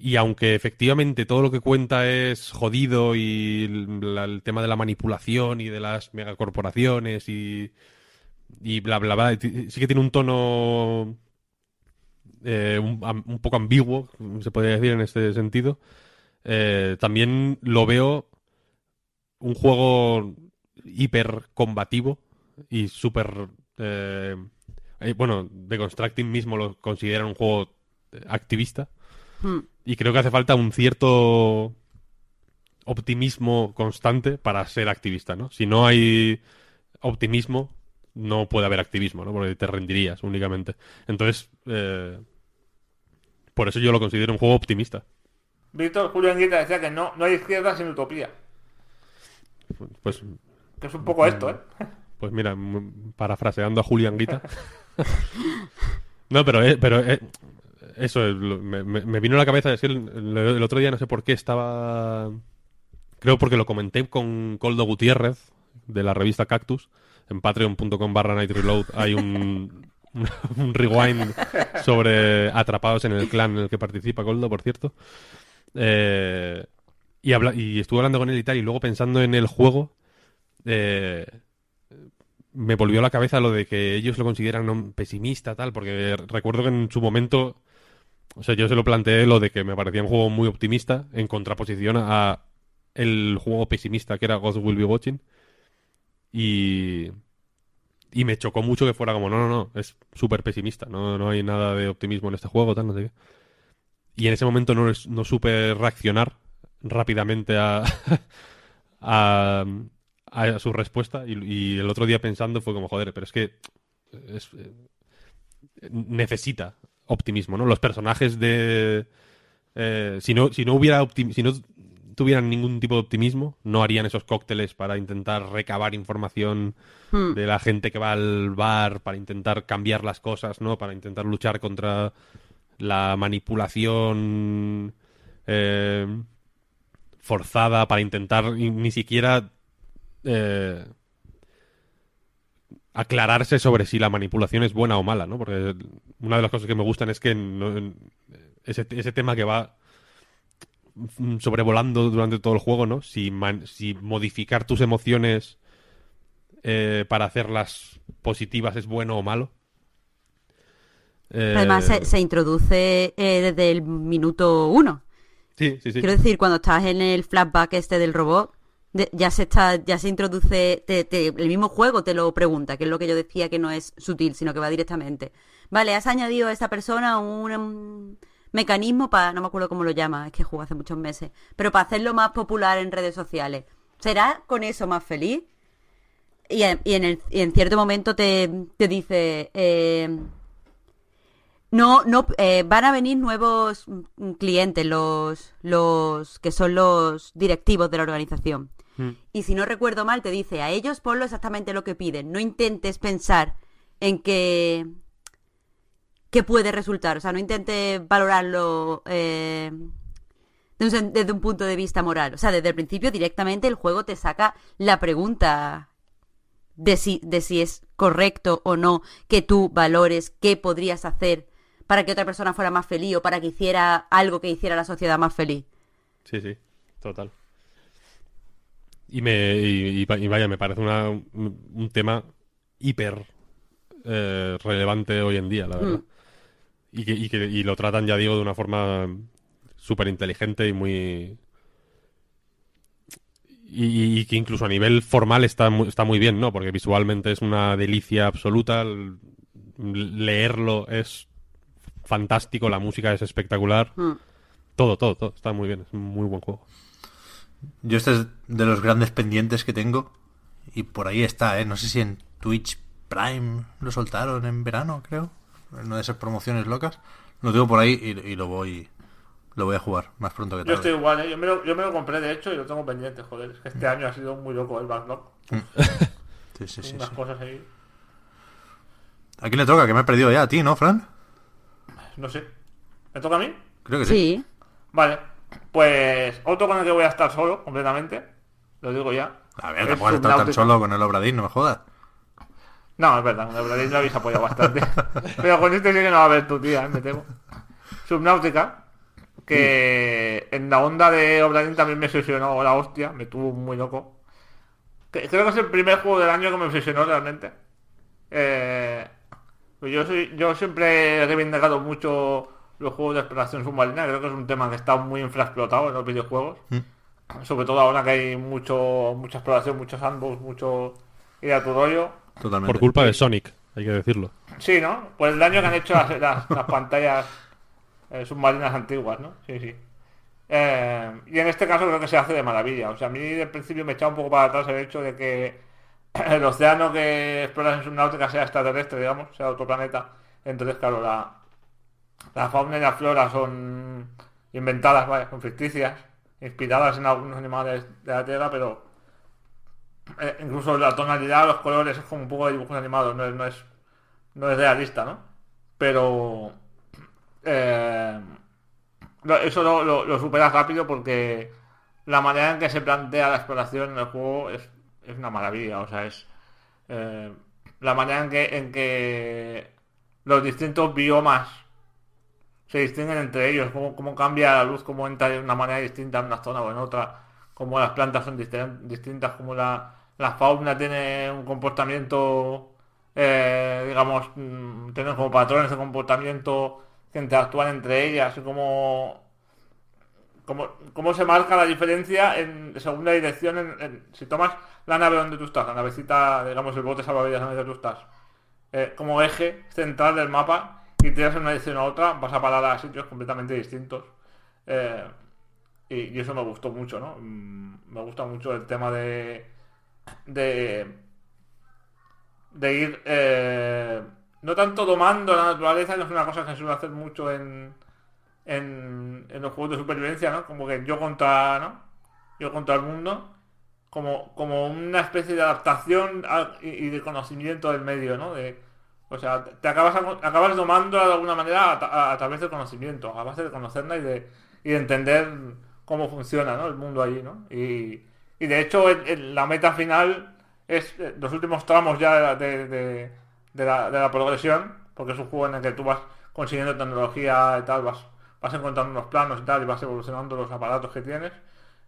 Speaker 4: y aunque efectivamente todo lo que cuenta es jodido y el, tema de la manipulación y de las megacorporaciones y, y bla, bla, bla, sí que tiene un tono eh, un, poco ambiguo, se podría decir en este sentido. Eh, también lo veo un juego hiper combativo y súper... eh, eh, bueno, The Constructing mismo lo consideran un juego activista.
Speaker 3: Hmm.
Speaker 4: Y creo que hace falta un cierto optimismo constante para ser activista, ¿no? Si no hay optimismo, no puede haber activismo, ¿no? Porque te rendirías únicamente. Entonces, eh, por eso yo lo considero un juego optimista.
Speaker 2: Víctor Julio Anguita decía que no, no hay izquierda sin utopía.
Speaker 4: Pues,
Speaker 2: Que es un poco esto, ¿eh?
Speaker 4: pues mira, parafraseando a Julián Guita. no, pero, eh, pero eh, eso me, vino a la cabeza decir el, el- otro día, no sé por qué, estaba... Creo porque lo comenté con Coldo Gutiérrez de la revista Cactus. En patreon.com barra Night Reload hay un, un rewind sobre atrapados en el clan en el que participa Goldo, por cierto. Eh, y, habla y estuve hablando con él y tal, y luego pensando en el juego, eh, me volvió a la cabeza lo de que ellos lo consideran pesimista, tal, porque recuerdo que en su momento, o sea, yo se lo planteé lo de que me parecía un juego muy optimista en contraposición a el juego pesimista que era Ghost Will Be Watching. Y, y me chocó mucho que fuera como, no, no, no, es súper pesimista, no, no hay nada de optimismo en este juego, tal, no sé qué. Y en ese momento no, no supe reaccionar rápidamente a, a, a su respuesta y, el otro día pensando fue como, joder, pero es que eh, necesita optimismo, ¿no? Los personajes de... eh, si, no, si no hubiera si no tuvieran ningún tipo de optimismo, no harían esos cócteles para intentar recabar información
Speaker 3: Hmm.
Speaker 4: de la gente que va al bar, para intentar cambiar las cosas, ¿no? Para intentar luchar contra la manipulación eh, forzada, para intentar ni siquiera eh, aclararse sobre si la manipulación es buena o mala, ¿no? Porque una de las cosas que me gustan es que no- ese, ese tema que va sobrevolando durante todo el juego, ¿no? Si, man- si modificar tus emociones eh, para hacerlas positivas es bueno o malo. Eh,
Speaker 3: Además, se, se introduce eh, desde el minuto uno.
Speaker 4: Sí, sí, sí.
Speaker 3: Quiero decir, cuando estás en el flashback este del robot, ya se está, ya se introduce, te- te- el mismo juego te lo pregunta, que es lo que yo decía que no es sutil, sino que va directamente. Vale, has añadido a esta persona un, um, mecanismo para, no me acuerdo cómo lo llama, es que jugué hace muchos meses, pero para hacerlo más popular en redes sociales. ¿Será con eso más feliz? Y, en- y en, el- y en cierto momento te, te dice, eh, no, no, eh, van a venir nuevos mm, clientes, los, los que son los directivos de la organización.
Speaker 4: Mm.
Speaker 3: Y si no recuerdo mal, te dice, a ellos ponlo exactamente lo que piden. No intentes pensar en que, que puede resultar. O sea, no intentes valorarlo eh, de un desde un punto de vista moral. O sea, desde el principio directamente el juego te saca la pregunta de si, de si es correcto o no que tú valores qué podrías hacer para que otra persona fuera más feliz o para que hiciera algo que hiciera la sociedad más feliz.
Speaker 4: Sí, sí, total. Y me y, y va- y vaya, me parece una- un, tema hiper eh, relevante hoy en día, la verdad.
Speaker 3: Mm.
Speaker 4: Y, que, y, que, y lo tratan, ya digo, de una forma súper inteligente y muy... Y, y que incluso a nivel formal está, mu- está muy bien, ¿no? Porque visualmente es una delicia absoluta. Leerlo es fantástico, la música es espectacular.
Speaker 3: Mm.
Speaker 4: Todo, todo, todo. Está muy bien, es un muy buen juego.
Speaker 1: Yo este es de los grandes pendientes que tengo. Y por ahí está, ¿eh? No sé si en Twitch Prime lo soltaron en verano, creo. En una de esas promociones locas. Lo tengo por ahí y, y lo voy lo voy a jugar más pronto que
Speaker 2: Yo estoy
Speaker 1: tarde.
Speaker 2: igual, ¿eh? yo, me lo, yo me lo compré de hecho y lo tengo pendiente, joder. Es que este año ha sido muy loco el backlog.
Speaker 1: Sí, sí, sí,
Speaker 2: unas
Speaker 1: sí.
Speaker 2: cosas ahí.
Speaker 1: ¿A quién le toca? Que me he perdido ya. ¿A ti, no, Fran?
Speaker 2: No sé. ¿Me toca a mí?
Speaker 1: Creo que sí.
Speaker 3: Sí.
Speaker 2: Vale. Pues otro con el que voy a estar solo, completamente. Lo digo ya.
Speaker 1: A ver,
Speaker 2: Es
Speaker 1: tampoco has estado tan solo con el Obradín, no me jodas.
Speaker 2: No, es verdad, con el Bradley lo habéis apoyado bastante. Pero con este sí que no va a haber tu tía, ¿eh? me temo. Subnautica, que en la onda de Obradín también me obsesionó la hostia, me tuvo muy loco. Creo que es el primer juego del año que me obsesionó realmente. Eh, pues yo, soy, yo siempre he reivindicado mucho los juegos de exploración submarina, creo que es un tema que está muy infraexplotado en los videojuegos. Sobre todo ahora que hay mucho mucha exploración, muchos sandbox, mucho ir a tu rollo.
Speaker 1: Totalmente.
Speaker 4: Por culpa de Sonic, hay que decirlo.
Speaker 2: Sí, ¿no? Pues el daño que han hecho las, las- las pantallas eh, submarinas antiguas, ¿no? Sí, sí. Eh, y en este caso creo que se hace de maravilla. O sea, a mí del principio me echaba un poco para atrás el hecho de que el océano que exploras en subnáutica sea extraterrestre, digamos, sea otro planeta. Entonces, claro, la, la fauna y la flora son inventadas, vaya, son ficticias, inspiradas en algunos animales de la Tierra, pero eh, incluso la tonalidad, los colores es como un poco de dibujos animados, no es, no es, no es realista, ¿no? Pero eh, eso lo, lo, lo superas rápido porque la manera en que se plantea la exploración en el juego es, es una maravilla, o sea, es eh, la manera en que, en que los distintos biomas se distinguen entre ellos, cómo, cómo cambia la luz, cómo entra de una manera distinta en una zona o en otra, cómo las plantas son distintas, cómo la, la fauna tiene un comportamiento, eh, digamos, mm, tienen como patrones de comportamiento que interactúan entre ellas, y cómo, cómo, cómo se marca la diferencia en segunda dirección en, en- si tomas la nave donde tú estás, la navecita, digamos, el bote salvavidas donde tú estás, eh, como eje central del mapa y tiras en una dirección a otra, vas a parar a sitios completamente distintos. Eh, y, eso me gustó mucho, ¿no? Mm, Me gusta mucho el tema de. de. de ir. eh, no tanto domando la naturaleza, que es una cosa que se suele hacer mucho en. en, en los juegos de supervivencia, ¿no? Como que yo contra. ¿no? Yo contra el mundo. Como, como una especie de adaptación y de conocimiento del medio, ¿no? De, o sea, te acabas, acabas domándola de alguna manera a, través del conocimiento, a base de conocerla y de, y de entender cómo funciona, ¿no? el mundo allí, ¿no? Y, y de hecho, la meta final es eh, los últimos tramos ya de, de- de la, de la progresión, porque es un juego en el que tú vas consiguiendo tecnología y tal, vas, vas encontrando unos planos y tal, y vas evolucionando los aparatos que tienes.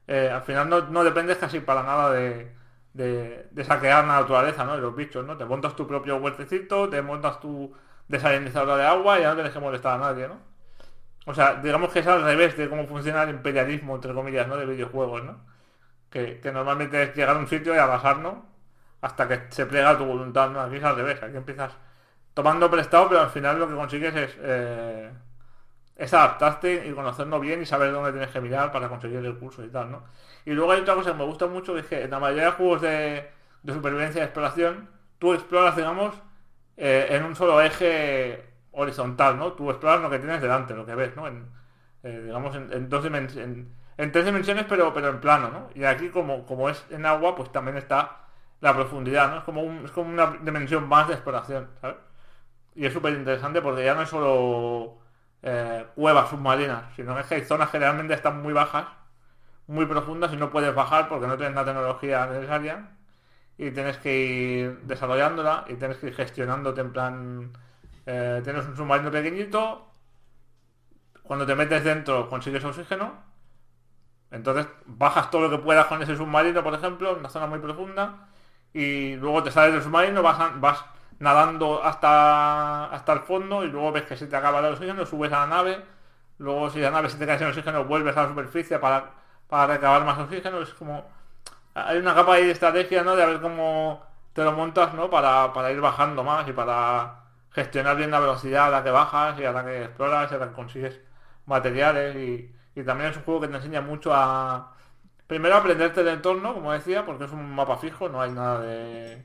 Speaker 2: Eh, al final no, no dependes casi para nada de, de, saquear la naturaleza, ¿no? De los bichos, ¿no? Te montas tu propio huertecito, te montas tu desalinizador de agua y ya no tienes que molestar a nadie, ¿no? O sea, digamos que es al revés de cómo funciona el imperialismo, entre comillas, ¿no? De videojuegos, ¿no? Que, normalmente es llegar a un sitio y arrasar, ¿no? Hasta que se plega tu voluntad, ¿no? Aquí es al revés, aquí empiezas tomando prestado, pero al final lo que consigues es, eh, es adaptarte y conocerlo bien y saber dónde tienes que mirar para conseguir recursos y tal, ¿no? Y luego hay otra cosa que me gusta mucho, que es que en la mayoría de juegos de, supervivencia y exploración, tú exploras, digamos, eh, en un solo eje horizontal, ¿no? Tú exploras lo que tienes delante, lo que ves, ¿no? Eh, digamos, en, dos dimensiones, en, en tres dimensiones, pero, pero en plano, ¿no? Y aquí, como, como es en agua, pues también está la profundidad, ¿no? Es como, un- es como una dimensión más de exploración, ¿sabes? Y es súper interesante porque ya no es solo eh, cuevas submarinas, sino que hay zonas que realmente están muy bajas, muy profundas y no puedes bajar porque no tienes la tecnología necesaria y tienes que ir desarrollándola y tienes que ir gestionándote en plan eh, tienes un submarino pequeñito cuando te metes dentro consigues oxígeno entonces bajas todo lo que puedas con ese submarino por ejemplo en una zona muy profunda y luego te sales del submarino vas, vas nadando hasta hasta el fondo y luego ves que se te acaba el oxígeno subes a la nave luego si la nave se te cae sin oxígeno vuelves a la superficie para, para recabar más oxígeno es como hay una capa ahí de estrategia, ¿no? De a ver cómo te lo montas, ¿no? Para, para ir bajando más y para gestionar bien la velocidad a la que bajas y a la que exploras y a la que consigues materiales y, y también es un juego que te enseña mucho a primero aprenderte del entorno, como decía, porque es un mapa fijo, no hay nada de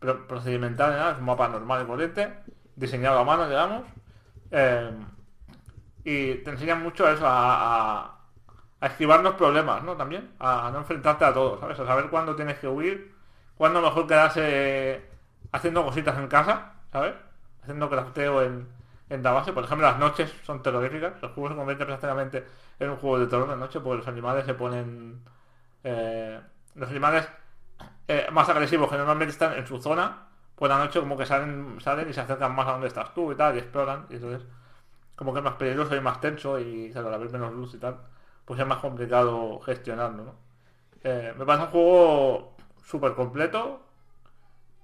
Speaker 2: procedimental nada, es un mapa normal y corriente, diseñado a mano, digamos. Eh, y te enseña mucho a eso, a, a- esquivar los problemas, ¿no? También, a, a no enfrentarte a todo, ¿sabes? A saber cuándo tienes que huir, cuándo mejor quedarse haciendo cositas en casa, ¿sabes? Haciendo crafteo en, en la base. Por ejemplo, las noches son terroríficas. Los juegos se convierten prácticamente en un juego de terror de noche porque los animales se ponen... eh, los animales eh, más agresivos que normalmente están en su zona, pues la noche como que salen, salen y se acercan más a donde estás tú y tal, y exploran, y entonces como que es más peligroso y más tenso y claro, al haber menos luz y tal, pues es más complicado gestionarlo. Eh, me parece un juego súper completo.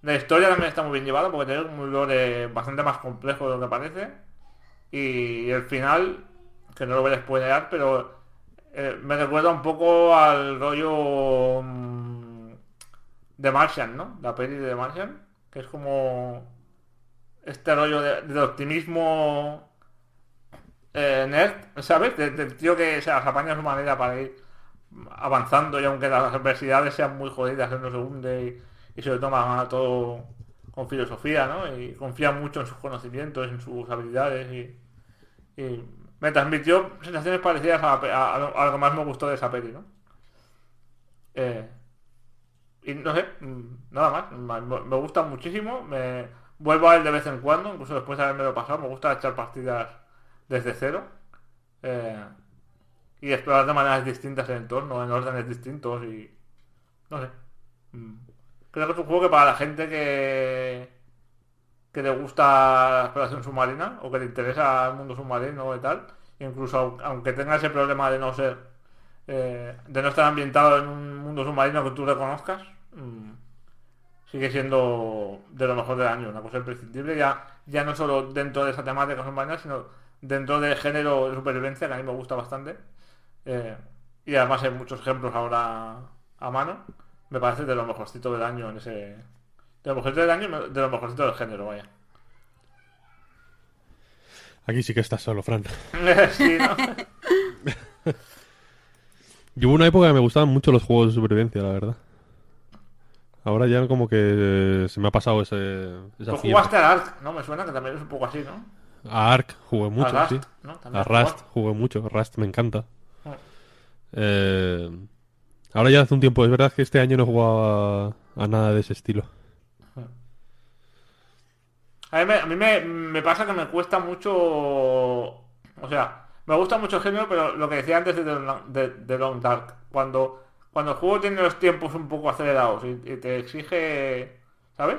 Speaker 2: La historia también está muy bien llevada porque tiene un lore bastante más complejo de lo que parece. Y el final, que no lo voy a spoilear, pero eh, me recuerda un poco al rollo de Martian, ¿no? La peli de The Martian, que es como este rollo de, optimismo eh, nerd, ¿sabes? De- Del tío que se las apaña su manera para ir avanzando y aunque las adversidades sean muy jodidas, él no se hunde y, y se lo toma todo con filosofía, ¿no? Y confía mucho en sus conocimientos, en sus habilidades y, me transmitió sensaciones parecidas a, a- a lo que más me gustó de esa peli, ¿no? Eh, y no sé, nada más, me, gusta muchísimo, me vuelvo a él de vez en cuando, incluso después de haberme lo pasado, me gusta echar partidas desde cero eh, y explorar de maneras distintas el entorno, en órdenes distintos y no sé. Mm. Creo que es un juego que para la gente que que te gusta la exploración submarina o que te interesa el mundo submarino y tal, incluso au- aunque tenga ese problema de no ser, eh, de no estar ambientado en un mundo submarino que tú reconozcas, mm, sigue siendo de lo mejor del año, una cosa imprescindible, ya, ya no solo dentro de esa temática submarina, sino dentro del género de supervivencia, que a mí me gusta bastante. Eh, y además hay muchos ejemplos ahora a mano. Me parece de lo mejorcito del año en ese. De lo mejorcito del año, de lo mejorcito del género, vaya.
Speaker 4: Aquí sí que estás solo, Fran.
Speaker 2: sí, ¿no?
Speaker 4: Yo hubo una época que me gustaban mucho los juegos de supervivencia, la verdad. Ahora ya como que eh, se me ha pasado ese, esa
Speaker 2: Tú
Speaker 4: fiebre.
Speaker 2: jugaste al Ark, ¿no? Me suena que también es un poco así, ¿no?
Speaker 4: A Ark jugué mucho, sí.
Speaker 2: Rust, ¿no? También
Speaker 4: A Rust jugué mucho. Rust me encanta.
Speaker 2: Ah.
Speaker 4: Eh, ahora ya hace un tiempo. Es verdad que este año no he jugado a, a nada de ese estilo.
Speaker 2: A mí, me, a mí me, me pasa que me cuesta mucho. O sea, me gusta mucho el género, pero lo que decía antes de, de Long Dark, cuando, cuando el juego tiene los tiempos un poco acelerados y, y te exige. ¿Sabes?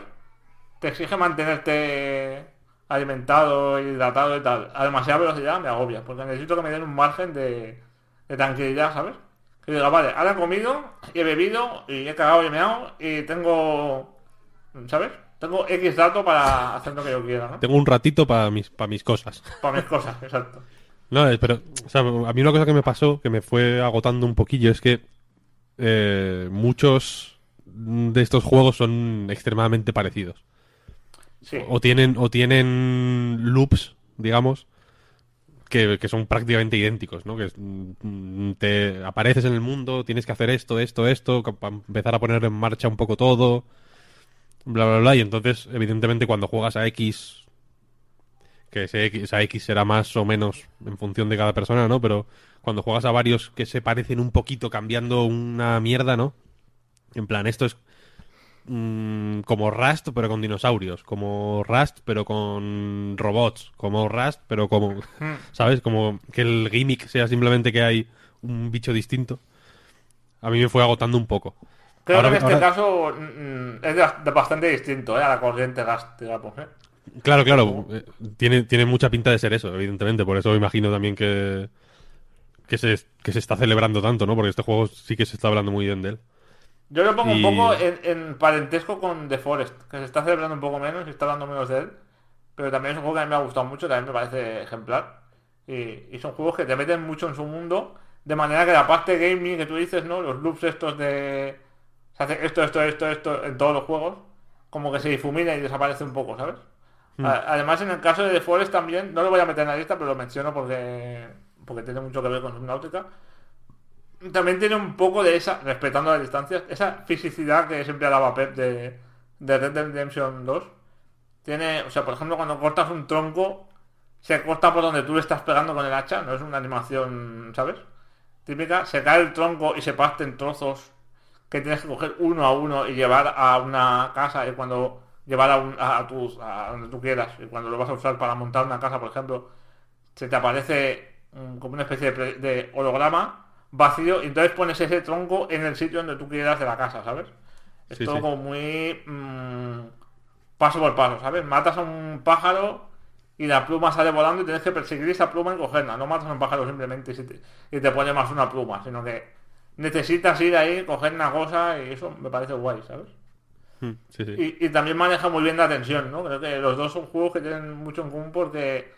Speaker 2: Te exige mantenerte alimentado, hidratado y tal. A demasiada velocidad me agobia, porque necesito que me den un margen de, de tranquilidad, ¿sabes? Que diga, vale, ahora he comido y he bebido y he cagado y he meado y tengo. ¿Sabes? Tengo X dato para hacer lo que yo quiera, ¿no?
Speaker 4: Tengo un ratito para mis, para mis cosas.
Speaker 2: Para mis cosas, exacto.
Speaker 4: No, eh, pero, o sea, a mí una cosa que me pasó, que me fue agotando un poquillo, es que eh, muchos de estos juegos son extremadamente parecidos.
Speaker 2: Sí.
Speaker 4: O tienen, o tienen loops, digamos, que, que son prácticamente idénticos, ¿no? Que mm, te apareces en el mundo, tienes que hacer esto, esto, esto, para empezar a poner en marcha un poco todo, bla, bla, bla. Y entonces, evidentemente, cuando juegas a X, que ese X, esa X será más o menos en función de cada persona, ¿no? Pero cuando juegas a varios que se parecen un poquito cambiando una mierda, ¿no? En plan, esto es mm, como Rust, pero con dinosaurios. Como Rust, pero con robots. Como Rust, pero como... ¿Sabes? Como que el gimmick sea simplemente que hay un bicho distinto. A mí me fue agotando un poco.
Speaker 2: Creo
Speaker 4: Ahora-
Speaker 2: que en este
Speaker 4: ahora-
Speaker 2: caso mm, es bastante distinto ¿eh? a la corriente digamos. ¿eh?
Speaker 4: Claro, claro. eh, Tiene, tiene mucha pinta de ser eso, evidentemente. Por eso imagino también que, que, se, que se está celebrando tanto, ¿no? Porque este juego sí que se está hablando muy bien de él.
Speaker 2: Yo lo pongo
Speaker 4: Y-
Speaker 2: un poco en, en parentesco con The Forest, que se está celebrando un poco menos y está hablando menos de él. Pero también es un juego que a mí me ha gustado mucho, también me parece ejemplar. Y, y son juegos que te meten mucho en su mundo, de manera que la parte gaming que tú dices, ¿no? Los loops estos de... Se hace esto, esto, esto, esto en todos los juegos, como que se difumina y desaparece un poco, ¿sabes? A- Además, en el caso de The Forest también, no lo voy a meter en la lista, pero lo menciono porque, porque tiene mucho que ver con Subnautica. También tiene un poco de esa, respetando las distancias, esa fisicidad que siempre hablaba Pep de, de Red Dead Redemption 2. Tiene, o sea, por ejemplo, cuando cortas un tronco, se corta por donde tú le estás pegando con el hacha, no es una animación, ¿sabes? Típica, se cae el tronco y se parte en trozos que tienes que coger uno a uno y llevar a una casa y cuando llevar a, un- a, tus- a donde tú quieras y cuando lo vas a usar para montar una casa, por ejemplo, se te aparece como una especie de, holograma vacío y entonces pones ese tronco en el sitio donde tú quieras de la casa, ¿sabes? Es
Speaker 4: Sí,
Speaker 2: todo
Speaker 4: sí.
Speaker 2: como muy mm, paso por paso, ¿sabes? Matas a un pájaro y la pluma sale volando y tienes que perseguir esa pluma y cogerla. No matas a un pájaro simplemente y, te, y te pone más una pluma, sino que necesitas ir ahí, coger una cosa y eso me parece guay, ¿sabes?
Speaker 4: Mm, sí.
Speaker 2: Y, y también maneja muy bien la tensión, ¿no? Creo que los dos son juegos que tienen mucho en común porque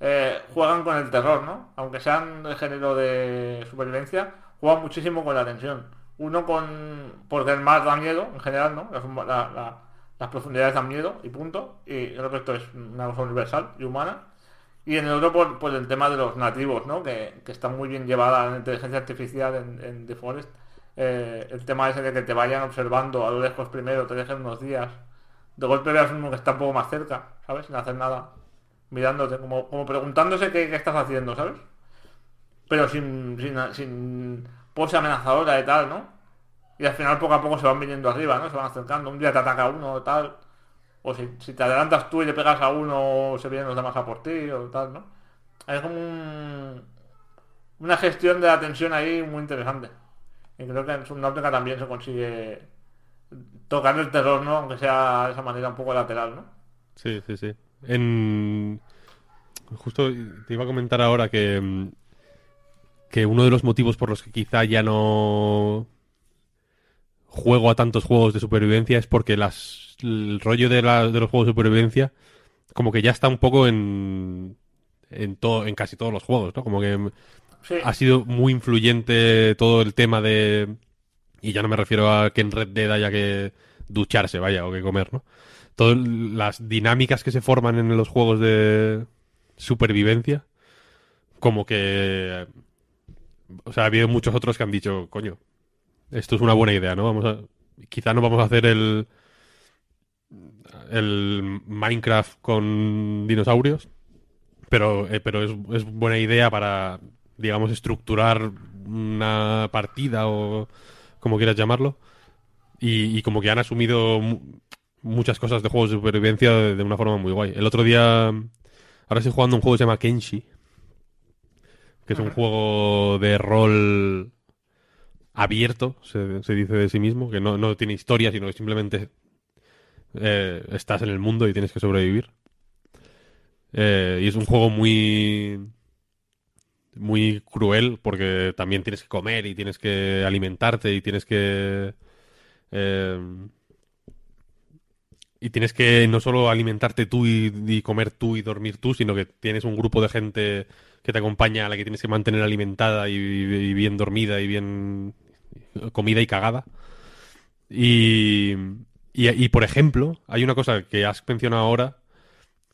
Speaker 2: eh, juegan con el terror, ¿no? Aunque sean de género de supervivencia, juegan muchísimo con la tensión. Uno con... porque el mar da miedo, en general, ¿no? Las, la- la- las profundidades dan miedo y punto. Y creo que esto es una cosa universal y humana. Y en el otro por, el tema de los nativos, ¿no? Que, que está muy bien llevada la inteligencia artificial en, en The Forest. Eh, el tema ese de que te vayan observando a lo lejos primero, te dejen unos días. De golpe veas uno que está un poco más cerca, ¿sabes? Sin hacer nada. Mirándote, como, como preguntándose qué, qué estás haciendo, ¿sabes? Pero sin, sin, sin pose amenazadora y tal, ¿no? Y al final poco a poco se van viniendo arriba, ¿no? Se van acercando. Un día te ataca uno tal. O si, si te adelantas tú y le pegas a uno, se vienen los demás a por ti o tal, ¿no? Hay como un- una gestión de la tensión ahí muy interesante. Y creo que en Subnautica también se consigue tocar el terror, ¿no? Aunque sea de esa manera un poco lateral, ¿no?
Speaker 4: Sí, sí, sí. En... Justo te iba a comentar ahora que, mm, que uno de los motivos por los que quizá ya no juego a tantos juegos de supervivencia es porque las, el rollo de, la- de los juegos de supervivencia como que ya está un poco en, en, todo, en casi todos los juegos, ¿no? Como que
Speaker 2: Sí,
Speaker 4: ha sido muy influyente todo el tema de... Y ya no me refiero a que en Red Dead haya que ducharse, vaya, o que comer, ¿no? Todas las dinámicas que se forman en los juegos de supervivencia, como que... O sea, ha habido muchos otros que han dicho, coño, esto es una buena idea, ¿no? Vamos a... Quizá no vamos a hacer el... El Minecraft con dinosaurios, pero, eh, pero es, es buena idea para, digamos, estructurar una partida o como quieras llamarlo. Y, como que han asumido muchas cosas de juegos de supervivencia de, de una forma muy guay. El otro día, ahora estoy jugando un juego que se llama Kenshi, que es un juego de rol abierto, se, se dice de sí mismo, que no, no tiene historia, sino que simplemente eh, estás en el mundo y tienes que sobrevivir. Eh, y es un juego muy muy cruel porque también tienes que comer y tienes que alimentarte y tienes que eh, y tienes que no solo alimentarte tú y, y comer tú y dormir tú, sino que tienes un grupo de gente que te acompaña a la que tienes que mantener alimentada y, y bien dormida y bien comida y cagada. Y, y, y, por ejemplo, hay una cosa que has mencionado ahora,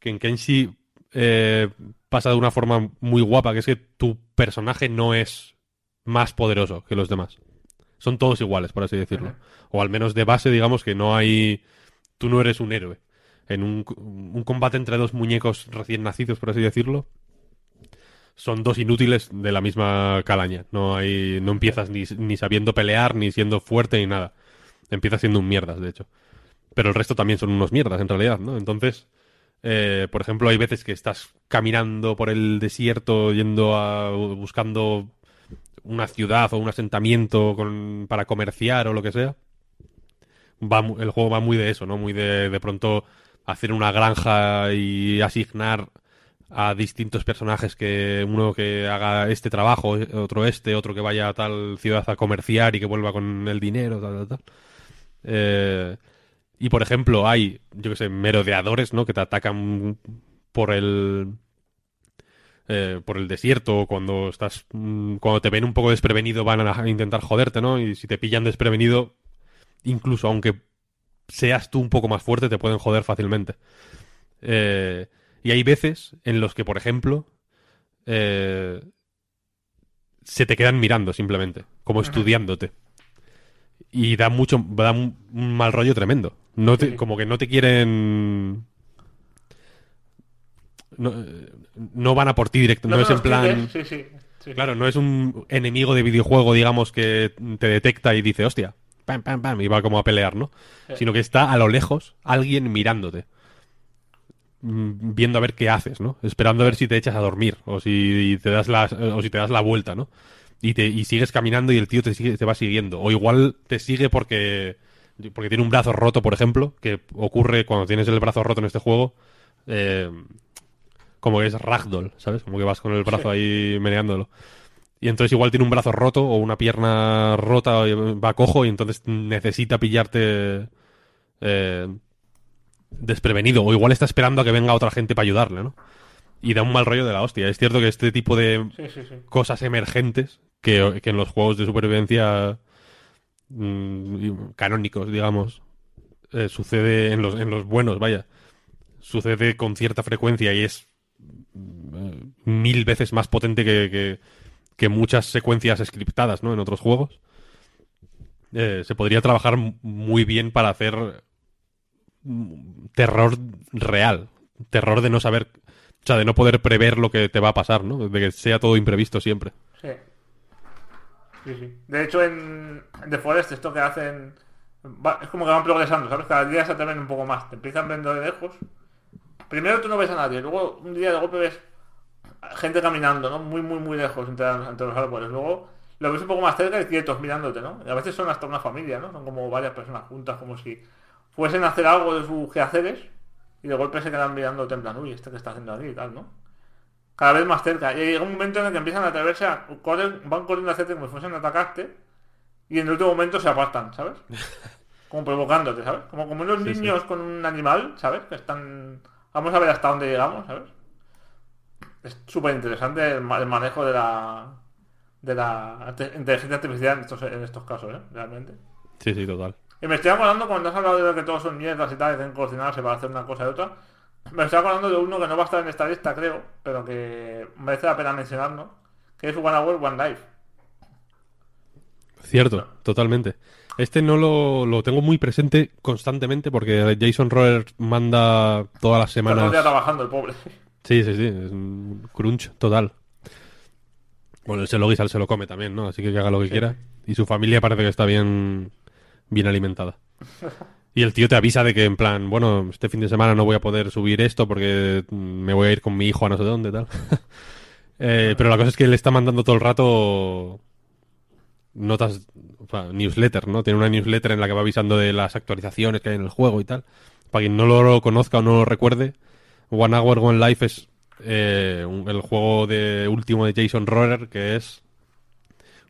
Speaker 4: que en Kenshi eh, pasa de una forma muy guapa, que es que tu personaje no es más poderoso que los demás. Son todos iguales, por así decirlo. O al menos de base, digamos que no hay... Tú no eres un héroe. En un, un combate entre dos muñecos recién nacidos, por así decirlo, son dos inútiles de la misma calaña. No hay, no empiezas ni, ni sabiendo pelear, ni siendo fuerte, ni nada. Empiezas siendo un mierdas, de hecho. Pero el resto también son unos mierdas, en realidad, ¿no? Entonces, eh, por ejemplo, hay veces que estás caminando por el desierto, yendo a. buscando una ciudad o un asentamiento con, para comerciar o lo que sea. Va, el juego va muy de eso, ¿no? Muy de, de pronto hacer una granja y asignar a distintos personajes que uno que haga este trabajo, otro este, otro que vaya a tal ciudad a comerciar y que vuelva con el dinero, tal, tal, tal. Eh, y por ejemplo, hay, yo que sé, merodeadores, ¿no? Que te atacan por el eh, por el desierto cuando estás mm, cuando te ven un poco desprevenido van a intentar joderte, ¿no? Y si te pillan desprevenido, incluso aunque seas tú un poco más fuerte, te pueden joder fácilmente. Eh, y hay veces en los que, por ejemplo, eh, se te quedan mirando simplemente, como estudiándote. Y da mucho, da un, un mal rollo tremendo. No te-. Como que no te quieren... No, no van a por ti directo, no, es en plan...
Speaker 2: expliques, Sí, sí. sí.
Speaker 4: Claro, no es un enemigo de videojuego, digamos, que te detecta y dice, hostia, pam, pam, pam, y va como a pelear, ¿no?
Speaker 2: Sí.
Speaker 4: Sino que está a lo lejos alguien mirándote. Mm, Viendo a ver qué haces, ¿no? Esperando a ver si te echas a dormir o si te das la, o si te das la vuelta, ¿no? Y, te, y sigues caminando y el tío te, sigue, te va siguiendo. O igual te sigue porque, porque tiene un brazo roto, por ejemplo, que ocurre cuando tienes el brazo roto en este juego. eh, como que es ragdoll, ¿sabes? Como que vas con el brazo ahí meneándolo. Y entonces igual tiene un brazo roto o una pierna rota, y va cojo y entonces necesita pillarte eh, desprevenido. O igual está esperando a que venga otra gente para ayudarle, ¿no? Y da un mal rollo de la hostia. Es cierto que este tipo de
Speaker 2: Sí, sí, sí.
Speaker 4: cosas emergentes que, que en los juegos de supervivencia mm, canónicos, digamos, eh, sucede en los, en los buenos, vaya. Sucede con cierta frecuencia y es eh, mil veces más potente que, que, que muchas secuencias scriptadas, ¿no? En otros juegos. Eh, se podría trabajar muy bien para hacer mm, terror real. Terror de no saber, o sea, de no poder prever lo que te va a pasar, ¿no? De que sea todo imprevisto siempre.
Speaker 2: Sí. Sí, sí. De hecho, en, en The Forest esto que hacen... va- es como que van progresando, ¿sabes? Cada día se atreven un poco más. Te empiezan viendo de lejos. Primero tú no ves a nadie. Luego un día de golpe ves gente caminando, ¿no? Muy, muy, muy lejos entre, entre los árboles. Luego lo ves un poco más cerca y quietos mirándote, ¿no? Y a veces son hasta una familia, ¿no? Son como varias personas juntas, como si fuesen a hacer algo de sus quehaceres. y de golpe se quedan mirando en plan, uy, este que está haciendo aquí y tal, ¿no? Cada vez más cerca. Y llega un momento en el que empiezan a atreverse a correr, van corriendo a hacerte como si fuesen a atacarte y en el último momento se apartan, ¿sabes? Como provocándote, ¿sabes? Como, como unos
Speaker 4: Sí, sí.
Speaker 2: niños con un animal, ¿sabes? Que están... Vamos a ver hasta dónde llegamos, ¿sabes? Es súper interesante el, ma- el manejo de la de la inteligencia artificial en estos, en estos casos, ¿eh? Realmente.
Speaker 4: Sí, sí, total.
Speaker 2: Y me estoy acordando cuando has hablado de que todos son mierdas y tal, y tienen que coordinarse para hacer una cosa y otra. Me estoy acordando de uno que no va a estar en esta lista, creo, pero que merece la pena mencionarlo, que es One Hour, One Life.
Speaker 4: Cierto, totalmente. Este no lo, lo tengo muy presente constantemente porque Jason Roller manda todas las semanas.
Speaker 2: trabajando, el pobre.
Speaker 4: Sí, sí, sí, es un crunch total. Bueno, ese lo guisa, se lo come también, ¿no? Así que que haga lo que quiera. Y su familia parece que está bien, bien alimentada. Y el tío te avisa de que, en plan, bueno, este fin de semana no voy a poder subir esto porque me voy a ir con mi hijo a no sé dónde, tal. Eh, pero la cosa es que le está mandando todo el rato notas, o sea, newsletter, ¿no? Tiene una newsletter en la que va avisando de las actualizaciones que hay en el juego y tal. Para quien no lo conozca o no lo recuerde, One Hour One Life es eh, un- el juego de último de Jason Roller que es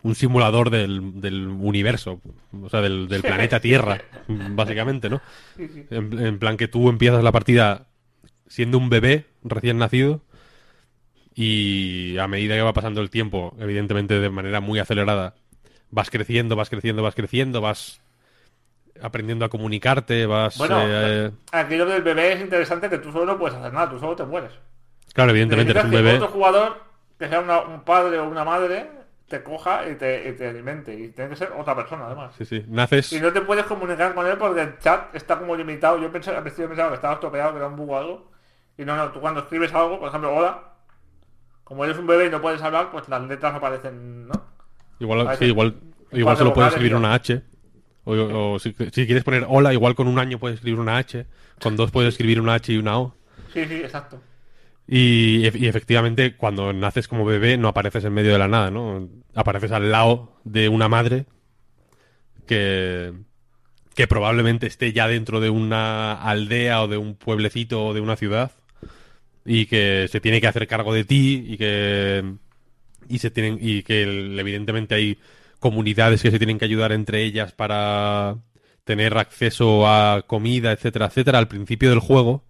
Speaker 4: un simulador del, del universo, o sea, del, del planeta Tierra, básicamente, ¿no? En, en plan que tú empiezas la partida siendo un bebé recién nacido y a medida que va pasando el tiempo, evidentemente de manera muy acelerada, vas creciendo, vas creciendo, vas creciendo, vas aprendiendo a comunicarte, vas...
Speaker 2: Bueno,
Speaker 4: eh,
Speaker 2: aquello del bebé es interesante que tú solo no puedes hacer nada, tú solo te mueres.
Speaker 4: claro, evidentemente eres un
Speaker 2: que
Speaker 4: bebé...
Speaker 2: otro jugador, que sea una- un padre o una madre, te coja y te, y te alimente. Y tiene que ser otra persona, además.
Speaker 4: Sí, sí. Naces...
Speaker 2: Y no te puedes comunicar con él porque el chat está como limitado. Yo pensé, al principio pensaba que estaba estropeado, que era un bug o algo. Y no, no, tú cuando escribes algo, por ejemplo, hola, como eres un bebé y no puedes hablar, pues las letras aparecen, ¿no?
Speaker 4: Igual, sí, igual, igual solo puedes escribir una H. O, o si, si quieres poner hola, igual con un año puedes escribir una H. Con dos puedes escribir una H y una O.
Speaker 2: Sí, sí, exacto.
Speaker 4: Y, ef- y efectivamente, cuando naces como bebé, no apareces en medio de la nada, ¿no? Apareces al lado de una madre que, que probablemente esté ya dentro de una aldea o de un pueblecito o de una ciudad y que se tiene que hacer cargo de ti y que y se tienen y que evidentemente hay comunidades que se tienen que ayudar entre ellas para tener acceso a comida, etcétera, etcétera. Al principio del juego,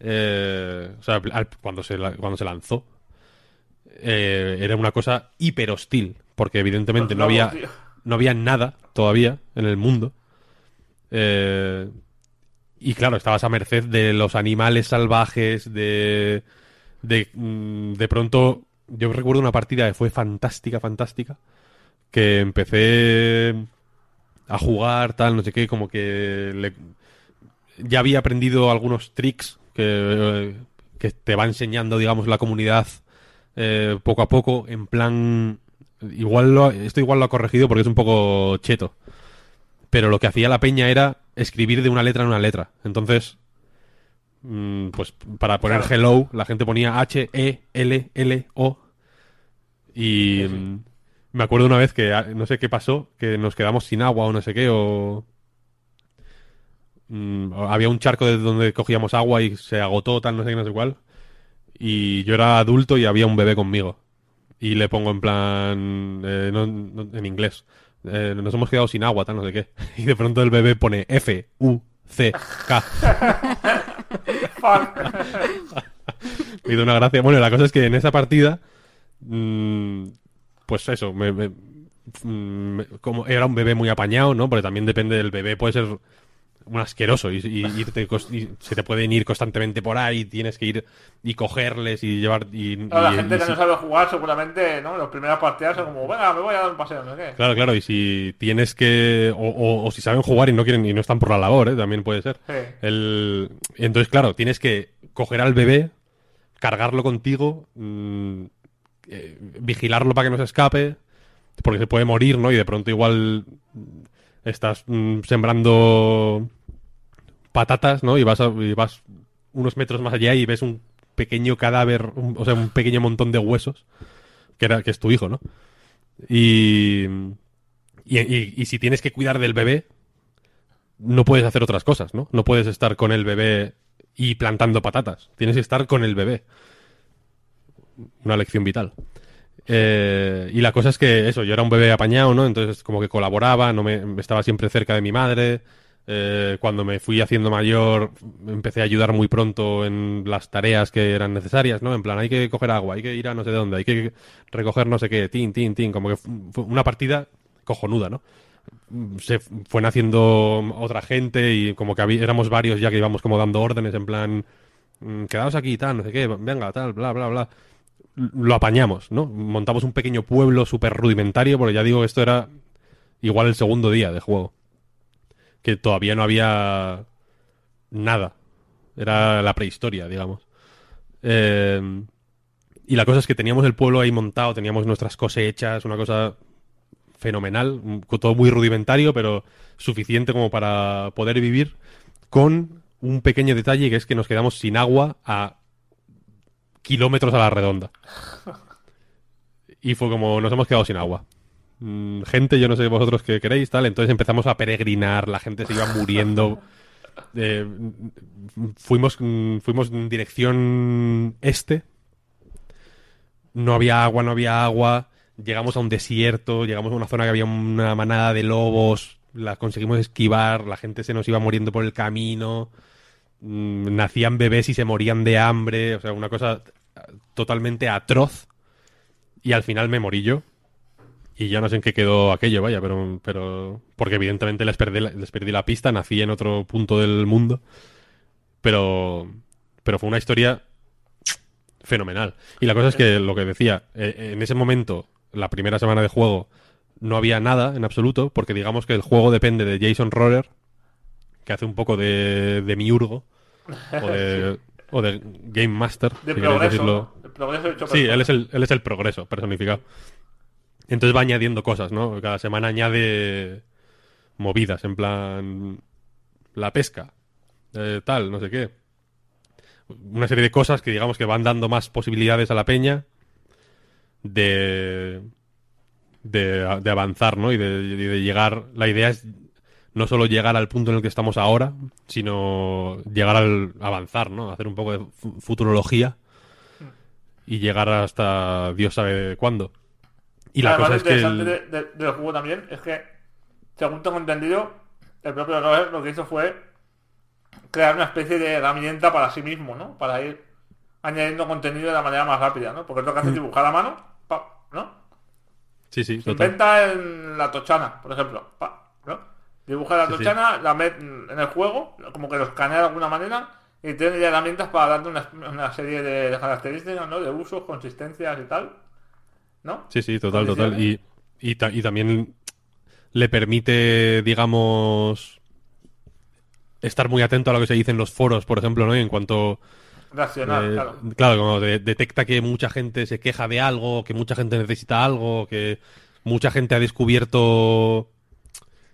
Speaker 4: eh, o sea, al- cuando se cuando se lanzó, eh, era una cosa hiper hostil, porque evidentemente
Speaker 2: Los
Speaker 4: no había no había nada todavía en el mundo. Eh, y claro, estabas a merced de los animales salvajes, de, de, mm, de pronto, yo recuerdo una partida que fue fantástica, fantástica, que empecé a jugar, tal, no sé qué, como que le- ya había aprendido algunos tricks que, que te va enseñando, digamos, la comunidad eh, poco a poco, en plan... Igual lo, esto igual lo ha corregido porque es un poco cheto. Pero lo que hacía la peña era escribir de una letra en una letra. Entonces, mm, pues para poner hello, la gente ponía H, E, L, L, O. Y mm, me acuerdo una vez que ah, no sé qué pasó, que nos quedamos sin agua o no sé qué, o... mm, había un charco de donde cogíamos agua y se agotó, tal, no sé qué, no sé cuál. Y yo era adulto y había un bebé conmigo. Y le pongo en plan, eh, no- no- en inglés, eh, nos hemos quedado sin agua, tal, no sé qué. Y de pronto el bebé pone F, U, C, K. Me hizo una gracia. Bueno, la cosa es que en esa partida, mm, pues eso, me- me- mm, como era un bebé muy apañado, ¿no? Porque también depende del bebé, puede ser un asqueroso y, y irte y se te pueden ir constantemente por ahí, tienes que ir y cogerles y llevar... Y,
Speaker 2: Claro, la gente que no sabe jugar seguramente, ¿no? Las primeras partidas son como, venga, me voy a dar un paseo, no qué.
Speaker 4: Claro, claro, y si tienes que... O, o- o si saben jugar y no quieren y no están por la labor, ¿eh? También puede ser.
Speaker 2: Sí.
Speaker 4: El... Entonces, claro, tienes que coger al bebé, cargarlo contigo, mm, eh, vigilarlo para que no se escape, porque se puede morir, ¿no? Y de pronto igual estás mm, sembrando patatas, ¿no? Y vas, a- vas unos metros más allá y ves un pequeño cadáver, o sea, un pequeño montón de huesos, que, era, que es tu hijo, ¿no? Y, y, y- y si tienes que cuidar del bebé, no puedes hacer otras cosas, ¿no? No puedes estar con el bebé y plantando patatas. Tienes que estar con el bebé. Una lección vital. Eh, y la cosa es que eso, yo era un bebé apañado, ¿no? Entonces como que colaboraba, no me estaba siempre cerca de mi madre. Eh, cuando me fui haciendo mayor, empecé a ayudar muy pronto en las tareas que eran necesarias, ¿no? En plan, hay que coger agua, hay que ir a no sé dónde, hay que recoger no sé qué, tin, tin, tin, como que fue una partida cojonuda, ¿no? Se fue naciendo otra gente y como que éramos varios ya que íbamos como dando órdenes en plan, mm, quedaos aquí, tal, no sé qué, venga, tal, bla, bla, bla. Lo apañamos, ¿no? Montamos un pequeño pueblo súper rudimentario, porque ya digo, esto era igual el segundo día de juego que todavía no había nada. Era la prehistoria, digamos. Eh, y la cosa es que teníamos el pueblo ahí montado, teníamos nuestras cosechas, una cosa fenomenal, todo muy rudimentario, pero suficiente como para poder vivir con un pequeño detalle que es que nos quedamos sin agua a kilómetros a la redonda. Y fue como nos hemos quedado sin agua. Mm, gente, yo no sé vosotros qué queréis, tal. Entonces empezamos a peregrinar, la gente se iba muriendo. Eh, fuimos, mm, fuimos en dirección este. No había agua, no había agua. Llegamos a un desierto, llegamos a una zona que había una manada de lobos. La conseguimos esquivar, la gente se nos iba muriendo por el camino. Mm, nacían bebés y se morían de hambre. O sea, una cosa totalmente atroz. Y al final me morí yo y ya no sé en qué quedó aquello, vaya, pero, pero porque evidentemente les perdí, les perdí la pista, nací en otro punto del mundo, pero, pero fue una historia fenomenal. Y la cosa es que lo que decía, eh, en ese momento, la primera semana de juego, no había nada en absoluto, porque digamos que el juego depende de Jason Roller, que hace un poco de, de miurgo, o de, o de Game Master,
Speaker 2: de progreso,
Speaker 4: sí, él es, el, él es el progreso personificado. Entonces va añadiendo cosas, ¿no? Cada semana añade movidas, en plan la pesca, eh, tal, no sé qué. Una serie de cosas que digamos que van dando más posibilidades a la peña de, de, avanzar, ¿no? Y de, llegar. La idea es no solo llegar al punto en el que estamos ahora, sino llegar al avanzar, ¿no? Hacer un poco de futurología y llegar hasta Dios sabe cuándo. Y la cosa es que.
Speaker 2: El... De, del juego también es que, según tengo entendido, el propio Robert lo que hizo fue crear una especie de herramienta para sí mismo, ¿no? Para ir añadiendo contenido de la manera más rápida, ¿no? Porque lo que hace es mm. dibujar a mano, ¿no?
Speaker 4: Sí, sí,
Speaker 2: Se inventa en la tochana, por ejemplo, ¿no? Dibuja la tochana, la mete en el juego, como que lo escanea de alguna manera y tiene herramientas para darte una, una serie de características, ¿no? De usos, consistencias y tal. ¿no?
Speaker 4: Sí, sí, total, total. Y, y, también le permite, digamos, estar muy atento a lo que se dice en los foros, por ejemplo, ¿no? en cuanto...
Speaker 2: Racional, eh, claro.
Speaker 4: Claro, como detecta que mucha gente se queja de algo, que mucha gente necesita algo, que mucha gente ha descubierto...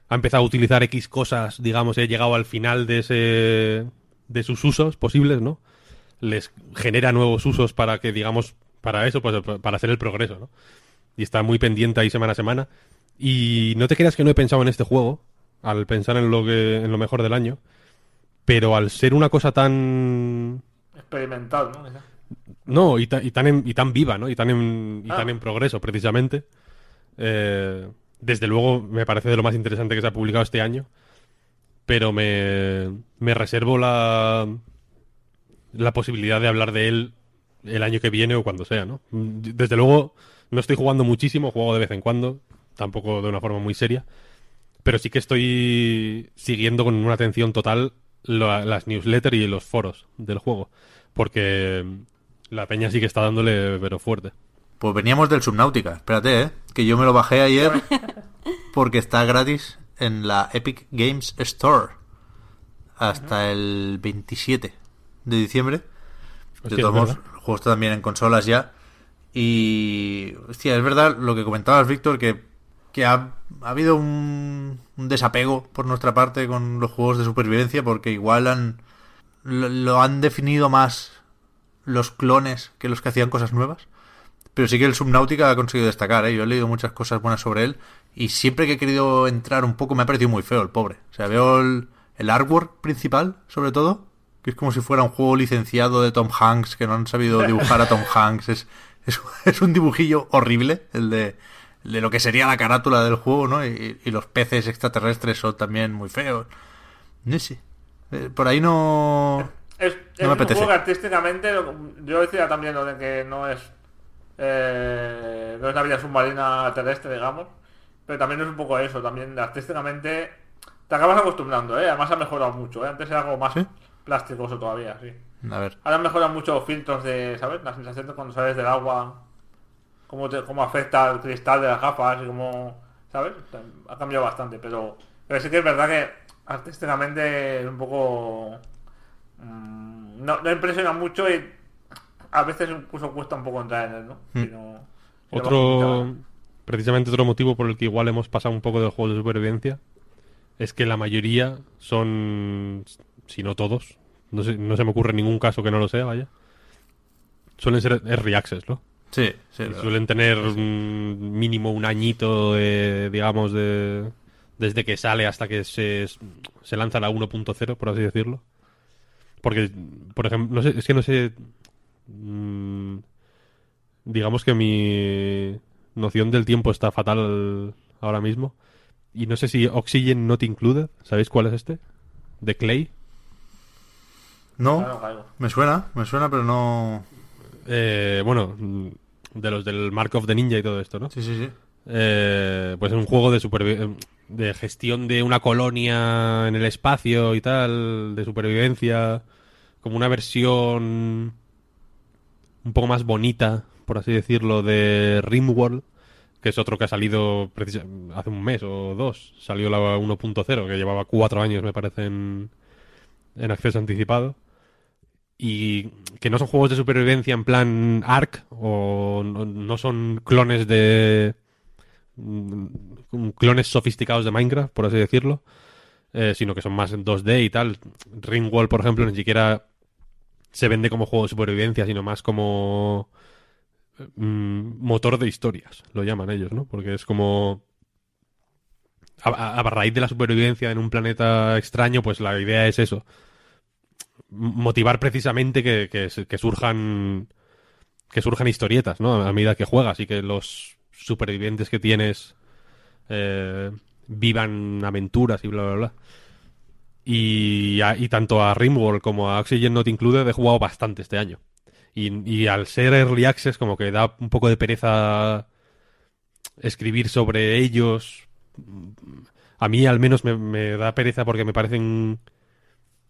Speaker 4: Ha empezado a utilizar X cosas, digamos, he llegado al final de ese... de sus usos posibles, ¿no? Les genera nuevos usos para que, digamos, para eso, pues, para hacer el progreso, ¿no? Y está muy pendiente ahí semana a semana. Y no te creas que no he pensado en este juego, al pensar en lo, que, en lo mejor del año, pero al ser una cosa tan...
Speaker 2: Experimental, ¿no?
Speaker 4: No, y, y, tan, en, y tan viva, ¿no? Y tan en, y tan ah. en progreso, precisamente. Eh, desde luego me parece de lo más interesante que se ha publicado este año. Pero me, me reservo la, la posibilidad de hablar de él el año que viene o cuando sea, ¿no? Desde luego, no estoy jugando muchísimo, juego de vez en cuando, tampoco de una forma muy seria, pero sí que estoy siguiendo con una atención total las newsletters y los foros del juego, porque la peña sí que está dándole pero fuerte.
Speaker 1: Pues veníamos del Subnautica, espérate, ¿eh? que yo me lo bajé ayer porque está gratis en la Epic Games Store hasta el 27 de diciembre. De todos modos, juego también en consolas ya. Y, hostia, es verdad lo que comentabas, Víctor, que, que ha, habido un, desapego por nuestra parte con los juegos de supervivencia, porque igual han, lo, han definido más los clones que los que hacían cosas nuevas. Pero sí que el Subnautica ha conseguido destacar, ¿eh? Yo he leído muchas cosas buenas sobre él. Y siempre que he querido entrar un poco me ha parecido muy feo el pobre. O sea, veo el, el artwork principal, sobre todo, que es como si fuera un juego licenciado de Tom Hanks, que no han sabido dibujar a Tom Hanks. Es, es, es un dibujillo horrible, el de, el de lo que sería la carátula del juego, ¿no? Y, y los peces extraterrestres son también muy feos. No sé. Eh, Por ahí no...
Speaker 2: Es, es
Speaker 1: me
Speaker 2: un
Speaker 1: apetece.
Speaker 2: juego que artísticamente, yo decía también lo de que no es eh, no es la vida submarina terrestre, digamos, pero también es un poco eso, también artísticamente te acabas acostumbrando, ¿eh? además ha mejorado mucho, ¿eh? antes era algo más
Speaker 1: ¿Sí?
Speaker 2: plasticoso todavía, sí.
Speaker 1: A ver.
Speaker 2: Ahora han mejorado mucho los filtros de, ¿sabes? La sensación de cuando sales del agua, cómo, te, cómo afecta el cristal de las gafas y cómo, ¿sabes? Ha cambiado bastante, pero, pero sí que es verdad que artísticamente es un poco... mm, no, no impresiona mucho y a veces incluso cuesta un poco entrar en él, ¿no?
Speaker 1: Hmm.
Speaker 2: Si no-
Speaker 4: Otro, precisamente otro motivo por el que igual hemos pasado un poco del juego de supervivencia es que la mayoría son, si no todos, no, sé- no se me ocurre ningún caso que no lo sea, vaya, suelen ser early access, ¿no?
Speaker 1: Sí, sí.
Speaker 4: Suelen tener un mínimo un añito, de, digamos, de desde que sale hasta que se, se lanza la 1.0, por así decirlo. Porque, por ejemplo, no sé, es que no sé... mm, digamos que mi noción del tiempo está fatal ahora mismo. Y no sé si Oxygen Not Included, ¿sabéis cuál es este? De Clay.
Speaker 1: No,
Speaker 2: Claro, claro.
Speaker 1: me suena, me suena, pero no...
Speaker 4: Eh, bueno, mm, de los del Mark of the Ninja y todo esto, ¿no?
Speaker 1: Sí, sí, sí.
Speaker 4: Eh, pues es un juego de supervi- de gestión de una colonia en el espacio y tal, de supervivencia, como una versión un poco más bonita, por así decirlo, de Rimworld, que es otro que ha salido hace un mes o dos, salió la 1.0, que llevaba cuatro años, me parece, en, en acceso anticipado. Y que no son juegos de supervivencia en plan Ark, o no, no son clones de mm, clones sofisticados de Minecraft, por así decirlo, eh, sino que son más en 2D y tal. Ringwall, por ejemplo, ni siquiera se vende como juego de supervivencia, sino más como mm, motor de historias, lo llaman ellos, ¿no? Porque es como... A, raíz de la supervivencia en un planeta extraño, pues la idea es eso. Motivar precisamente que, que surjan que surjan historietas, ¿no? A medida que juegas y que los supervivientes que tienes eh, vivan aventuras y bla, bla, bla. Y, a- y tanto a Rimworld como a Oxygen Not Included he jugado bastante este año. Y, y al ser Early Access como que da un poco de pereza escribir sobre ellos. A mí al menos me, me da pereza porque me parecen...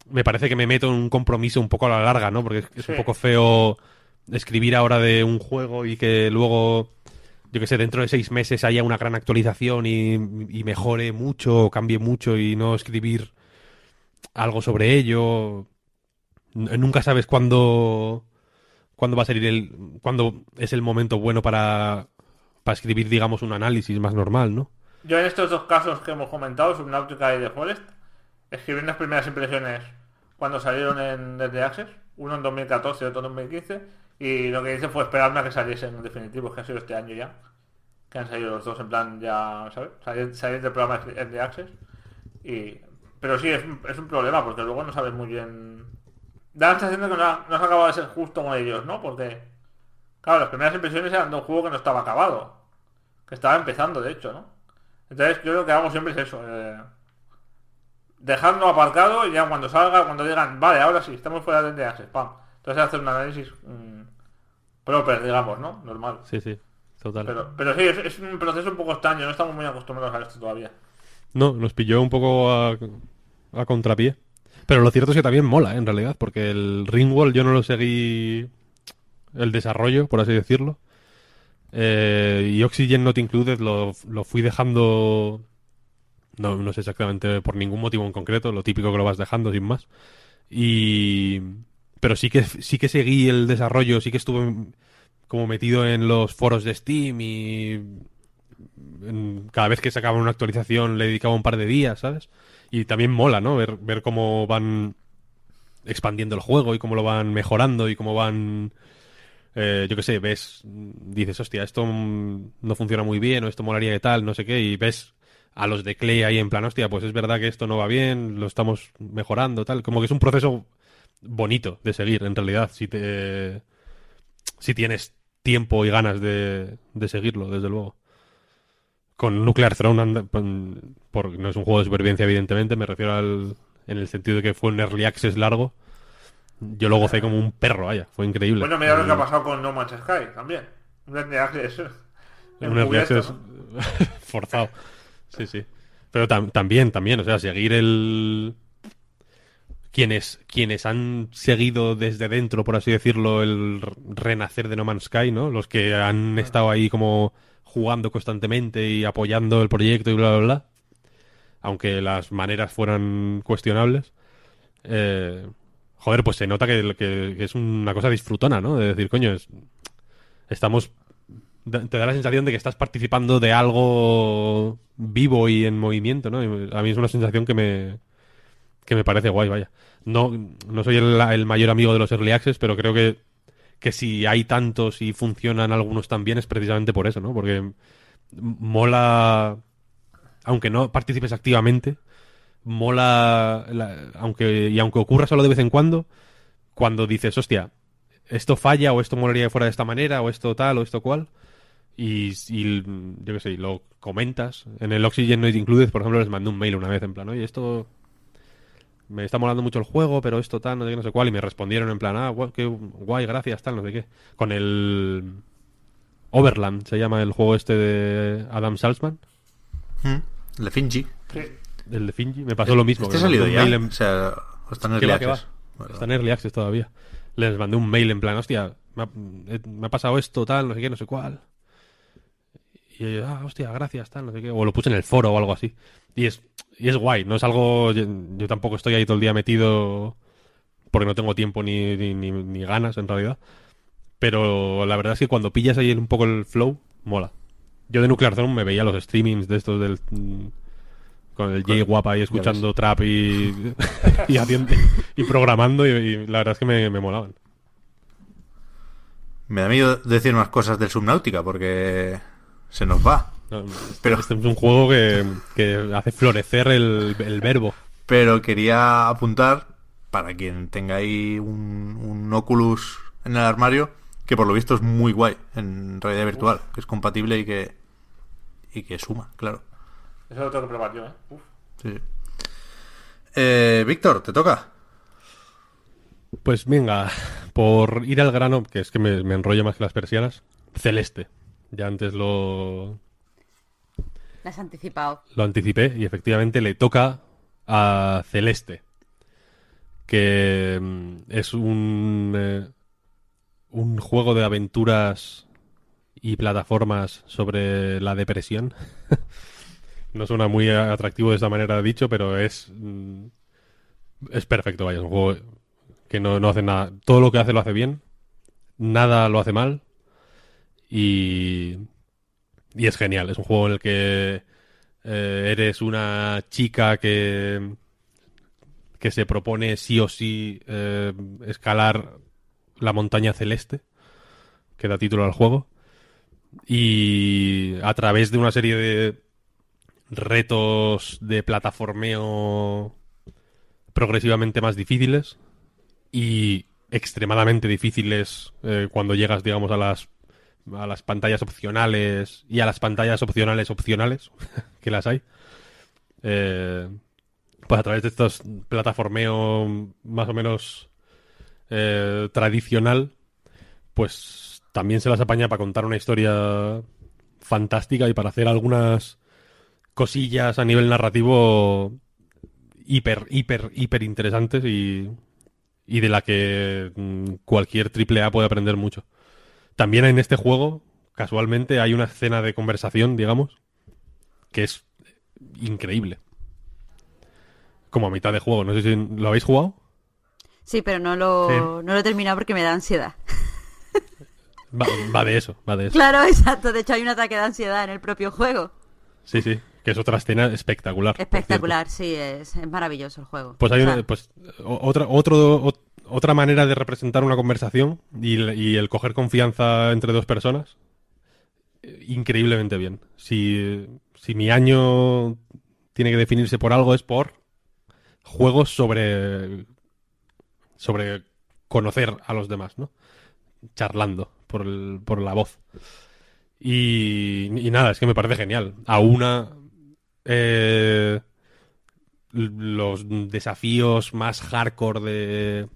Speaker 4: Me parece que me meto en un compromiso un poco a la larga, ¿no? Porque es, es un poco feo escribir ahora de un juego y que luego, yo que sé, dentro de seis meses haya una gran actualización y, y mejore mucho o cambie mucho y no escribir algo sobre ello. Nunca sabes cuándo, cuándo va a salir el, cuándo es el momento bueno para, para escribir, digamos, un análisis más normal, ¿no?
Speaker 2: Yo en estos dos casos que hemos comentado, Subnautica y The Forest, escribí unas primeras impresiones cuando salieron en Dead Access, uno en 2014 y otro en 2015, y lo que hice fue esperarme a que saliesen en definitivo, que ha sido este año ya, que han salido los dos en plan ya, ¿sabes? Salir, salir del programa The Access, y... pero sí, es un, es un problema, porque luego no sabes muy bien... Da la sensación de que no, ha- no has acabado de ser justo con ellos, ¿no? Porque, claro, las primeras impresiones eran de un juego que no estaba acabado, que estaba empezando, de hecho, ¿no? Entonces yo lo que hago siempre es eso. eh, dejarlo aparcado y ya cuando salga, cuando digan, vale, ahora sí, estamos fuera de Access, pam. Entonces hacer un análisis mm, proper, digamos, ¿no? Normal.
Speaker 4: Sí, sí, total.
Speaker 2: Pero, pero sí, es, es un proceso un poco extraño, no estamos muy acostumbrados a esto todavía.
Speaker 4: No, nos pilló un poco a, contrapié. Pero lo cierto es que también mola, ¿eh? en realidad, porque el Ringwall yo no lo seguí el desarrollo, por así decirlo. Eh, y Oxygen Not Included lo, lo fui dejando, no, no sé exactamente por ningún motivo en concreto, lo típico que lo vas dejando sin más. Y... Pero sí que, sí que seguí el desarrollo, sí que estuve como metido en los foros de Steam y cada vez que sacaba una actualización le dedicaba un par de días, ¿sabes? Y también mola, ¿no? Ver, ver cómo van expandiendo el juego y cómo lo van mejorando y cómo van... eh, yo qué sé, ves, dices, hostia, esto mm, no funciona muy bien o esto molaría de tal, no sé qué, y ves a los de Clay ahí en plan, hostia, pues es verdad que esto no va bien, lo estamos mejorando, tal. Como que es un proceso bonito de seguir, en realidad, si te si tienes tiempo y ganas de, de seguirlo, desde luego. Con Nuclear Throne, anda- pon- por, no es un juego de supervivencia, evidentemente, me refiero al, en el sentido de que fue un early access largo. Yo lo gocé como un perro, vaya, fue increíble.
Speaker 2: Bueno, mira lo que ha
Speaker 4: Y-
Speaker 2: pasado con No Man's Sky también. Un early access
Speaker 4: un early
Speaker 2: encubierto,
Speaker 4: access
Speaker 2: ¿no?
Speaker 4: forzado. Sí, sí. Pero tam- también, también, o sea, seguir el... Quienes, quienes han seguido desde dentro, por así decirlo, el renacer de No Man's Sky, ¿no? Los que han estado ahí como jugando constantemente y apoyando el proyecto y bla, bla, bla. Aunque las maneras fueran cuestionables. Eh, joder, pues se nota que, es una cosa disfrutona, ¿no? De decir, coño, es- estamos te da la sensación de que estás participando de algo vivo y en movimiento, ¿no? A mí es una sensación que me, que me parece guay, vaya. No, no soy el, el mayor amigo de los Early Access, pero creo que, que si hay tantos y funcionan algunos tan bien es precisamente por eso, ¿no? Porque mola, aunque no participes activamente, mola, la- aunque, y aunque ocurra solo de vez en cuando, cuando dices, hostia, esto falla o esto molaría fuera de esta manera o esto tal o esto cual y, y, yo qué sé, lo comentas en el Oxygen Noise Included, por ejemplo, les mandé un mail una vez en plan, oye, esto me está molando mucho el juego, pero esto tal, no sé qué, no sé cuál, y me respondieron en plan, ah, guay, qué guay, gracias, tal, no sé qué. Con el Overland, se llama el juego este de Adam Salzman,
Speaker 1: Mm, El de Finji.
Speaker 4: El de Finji, me pasó lo mismo.
Speaker 1: ¿Este ha salido ya?
Speaker 4: en-
Speaker 1: O sea, está en
Speaker 4: ¿Qué
Speaker 1: Early? Access.
Speaker 4: Está en Early Access todavía. Les mandé un mail en plan, hostia, me ha, eh, me ha pasado esto, tal, no sé qué, no sé cuál. Y ellos, ah, hostia, gracias, tal, no sé qué. O lo puse en el foro o algo así. Y es, y es guay, no es algo. Yo, yo tampoco estoy ahí todo el día metido porque no tengo tiempo ni, ni, ni- ni ganas en realidad. Pero la verdad es que cuando pillas ahí un poco el flow, mola. Yo de Nuclear Throne me veía los streamings de estos del. mm, Con el Jay guapa ahí escuchando trap y, y, haciendo, y programando y, y la verdad es que me, me molaban.
Speaker 1: Me da miedo decir más cosas del Subnautica porque se nos va.
Speaker 4: Este-
Speaker 1: Pero-
Speaker 4: Este es un juego que, que hace florecer el, el verbo.
Speaker 1: Pero quería apuntar, para quien tenga ahí un, un Oculus en el armario, que por lo visto es muy guay en realidad virtual, que es compatible y que, y que suma, claro.
Speaker 2: Eso lo tengo que probar yo, ¿eh? Uf.
Speaker 1: Sí, sí. Eh, Víctor, te toca.
Speaker 4: Pues venga, por ir al grano, que es que me, me enrollo más que las persianas, Celeste. Ya antes lo,
Speaker 3: Has anticipado.
Speaker 4: lo anticipé y efectivamente le toca a Celeste, que mm, es un, eh, un juego de aventuras y plataformas sobre la depresión. no suena muy atractivo de esta manera dicho, pero es, mm, es perfecto, vaya, es un juego que no, no hace nada. Todo lo que hace lo hace bien, nada lo hace mal y, y es genial. Es un juego en el que eh, eres una chica que, que se propone sí o sí eh, escalar la montaña celeste, que da título al juego, y a través de una serie de retos de plataformeo progresivamente más difíciles y extremadamente difíciles eh, cuando llegas, digamos, a las a las pantallas opcionales y a las pantallas opcionales opcionales, que las hay. Eh, pues a través de estos plataformeo más o menos eh, tradicional, pues también se las apaña para contar una historia fantástica y para hacer algunas cosillas a nivel narrativo hiper, hiper, hiper interesantes y, y de la que mm, cualquier triple A puede aprender mucho. También en este juego, casualmente, hay una escena de conversación, digamos, que es increíble. Como a mitad de juego. No sé si lo habéis jugado.
Speaker 3: Sí, pero no lo,
Speaker 1: Sí.
Speaker 3: no lo he terminado porque me da ansiedad.
Speaker 4: Va, va de eso, va de eso.
Speaker 3: Claro, exacto. De hecho, hay un ataque de ansiedad en el propio juego.
Speaker 4: Sí, sí. Que es otra escena espectacular.
Speaker 3: Espectacular, sí, es, es maravilloso el juego.
Speaker 4: Pues hay
Speaker 3: O
Speaker 4: una, pues, otra, otro, ot- otra manera de representar una conversación y, el- coger confianza entre dos personas. eh, Increíblemente bien. Si, si mi año tiene que definirse por algo es por juegos sobre sobre conocer a los demás, ¿no? Charlando por, el- por la voz. Y, y nada, es que me parece genial. A una eh, los desafíos más hardcore de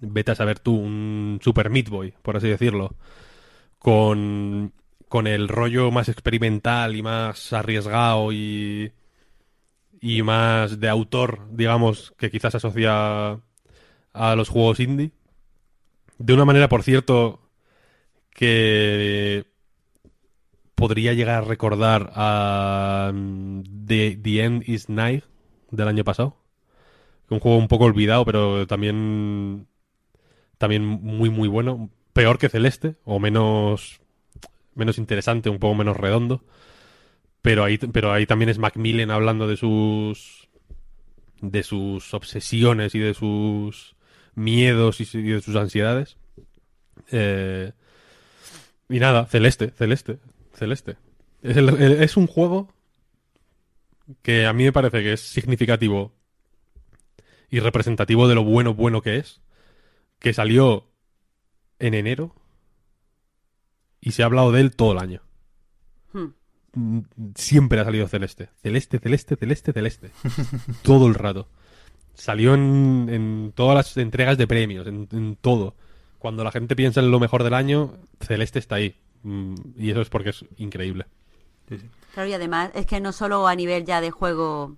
Speaker 4: vete a saber tú, un Super Meat Boy, por así decirlo, con, con el rollo más experimental y más arriesgado y, y más de autor, digamos, que quizás asocia a los juegos indie. De una manera, por cierto, que podría llegar a recordar a mm, The, End is Nigh del año pasado. Un juego un poco olvidado, pero también también muy muy bueno. Peor que Celeste, o menos menos interesante, un poco menos redondo. Pero ahí, pero ahí también es Macmillan hablando de sus de sus obsesiones y de sus miedos y de sus ansiedades. Eh, y nada, Celeste, Celeste, Celeste. Es, es un juego que a mí me parece que es significativo y representativo de lo bueno, bueno que es. Que salió en enero y se ha hablado de él todo el año.
Speaker 3: Hmm.
Speaker 4: Mm, Siempre ha salido Celeste. Celeste, Celeste, Celeste, Celeste. todo el rato. Salió en, en todas las entregas de premios, en, en todo. Cuando la gente piensa en lo mejor del año, Celeste está ahí. Mm, Y eso es porque es increíble.
Speaker 1: Sí, sí.
Speaker 3: Claro, y además es que no solo a nivel ya de juego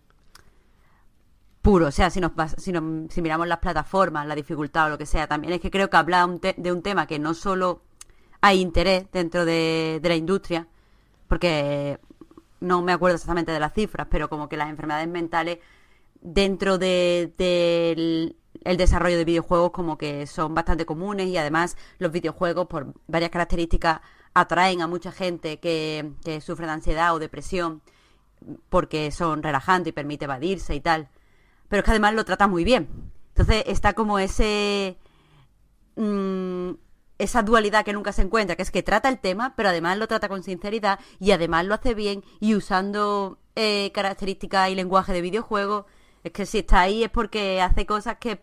Speaker 3: puro, o sea, si, nos, si, nos- si miramos las plataformas, la dificultad o lo que sea, también es que creo que habla un de un tema que no solo hay interés dentro de, de la industria, porque no me acuerdo exactamente de las cifras, pero como que las enfermedades mentales dentro de- del el desarrollo de videojuegos como que son bastante comunes y además los videojuegos por varias características atraen a mucha gente que, que sufre de ansiedad o depresión porque son relajantes y permite evadirse y tal. Pero es que además lo trata muy bien. Entonces está como ese... mm, esa dualidad que nunca se encuentra, que es que trata el tema, pero además lo trata con sinceridad y además lo hace bien y usando eh, características y lenguaje de videojuegos. Es que si está ahí es porque hace cosas que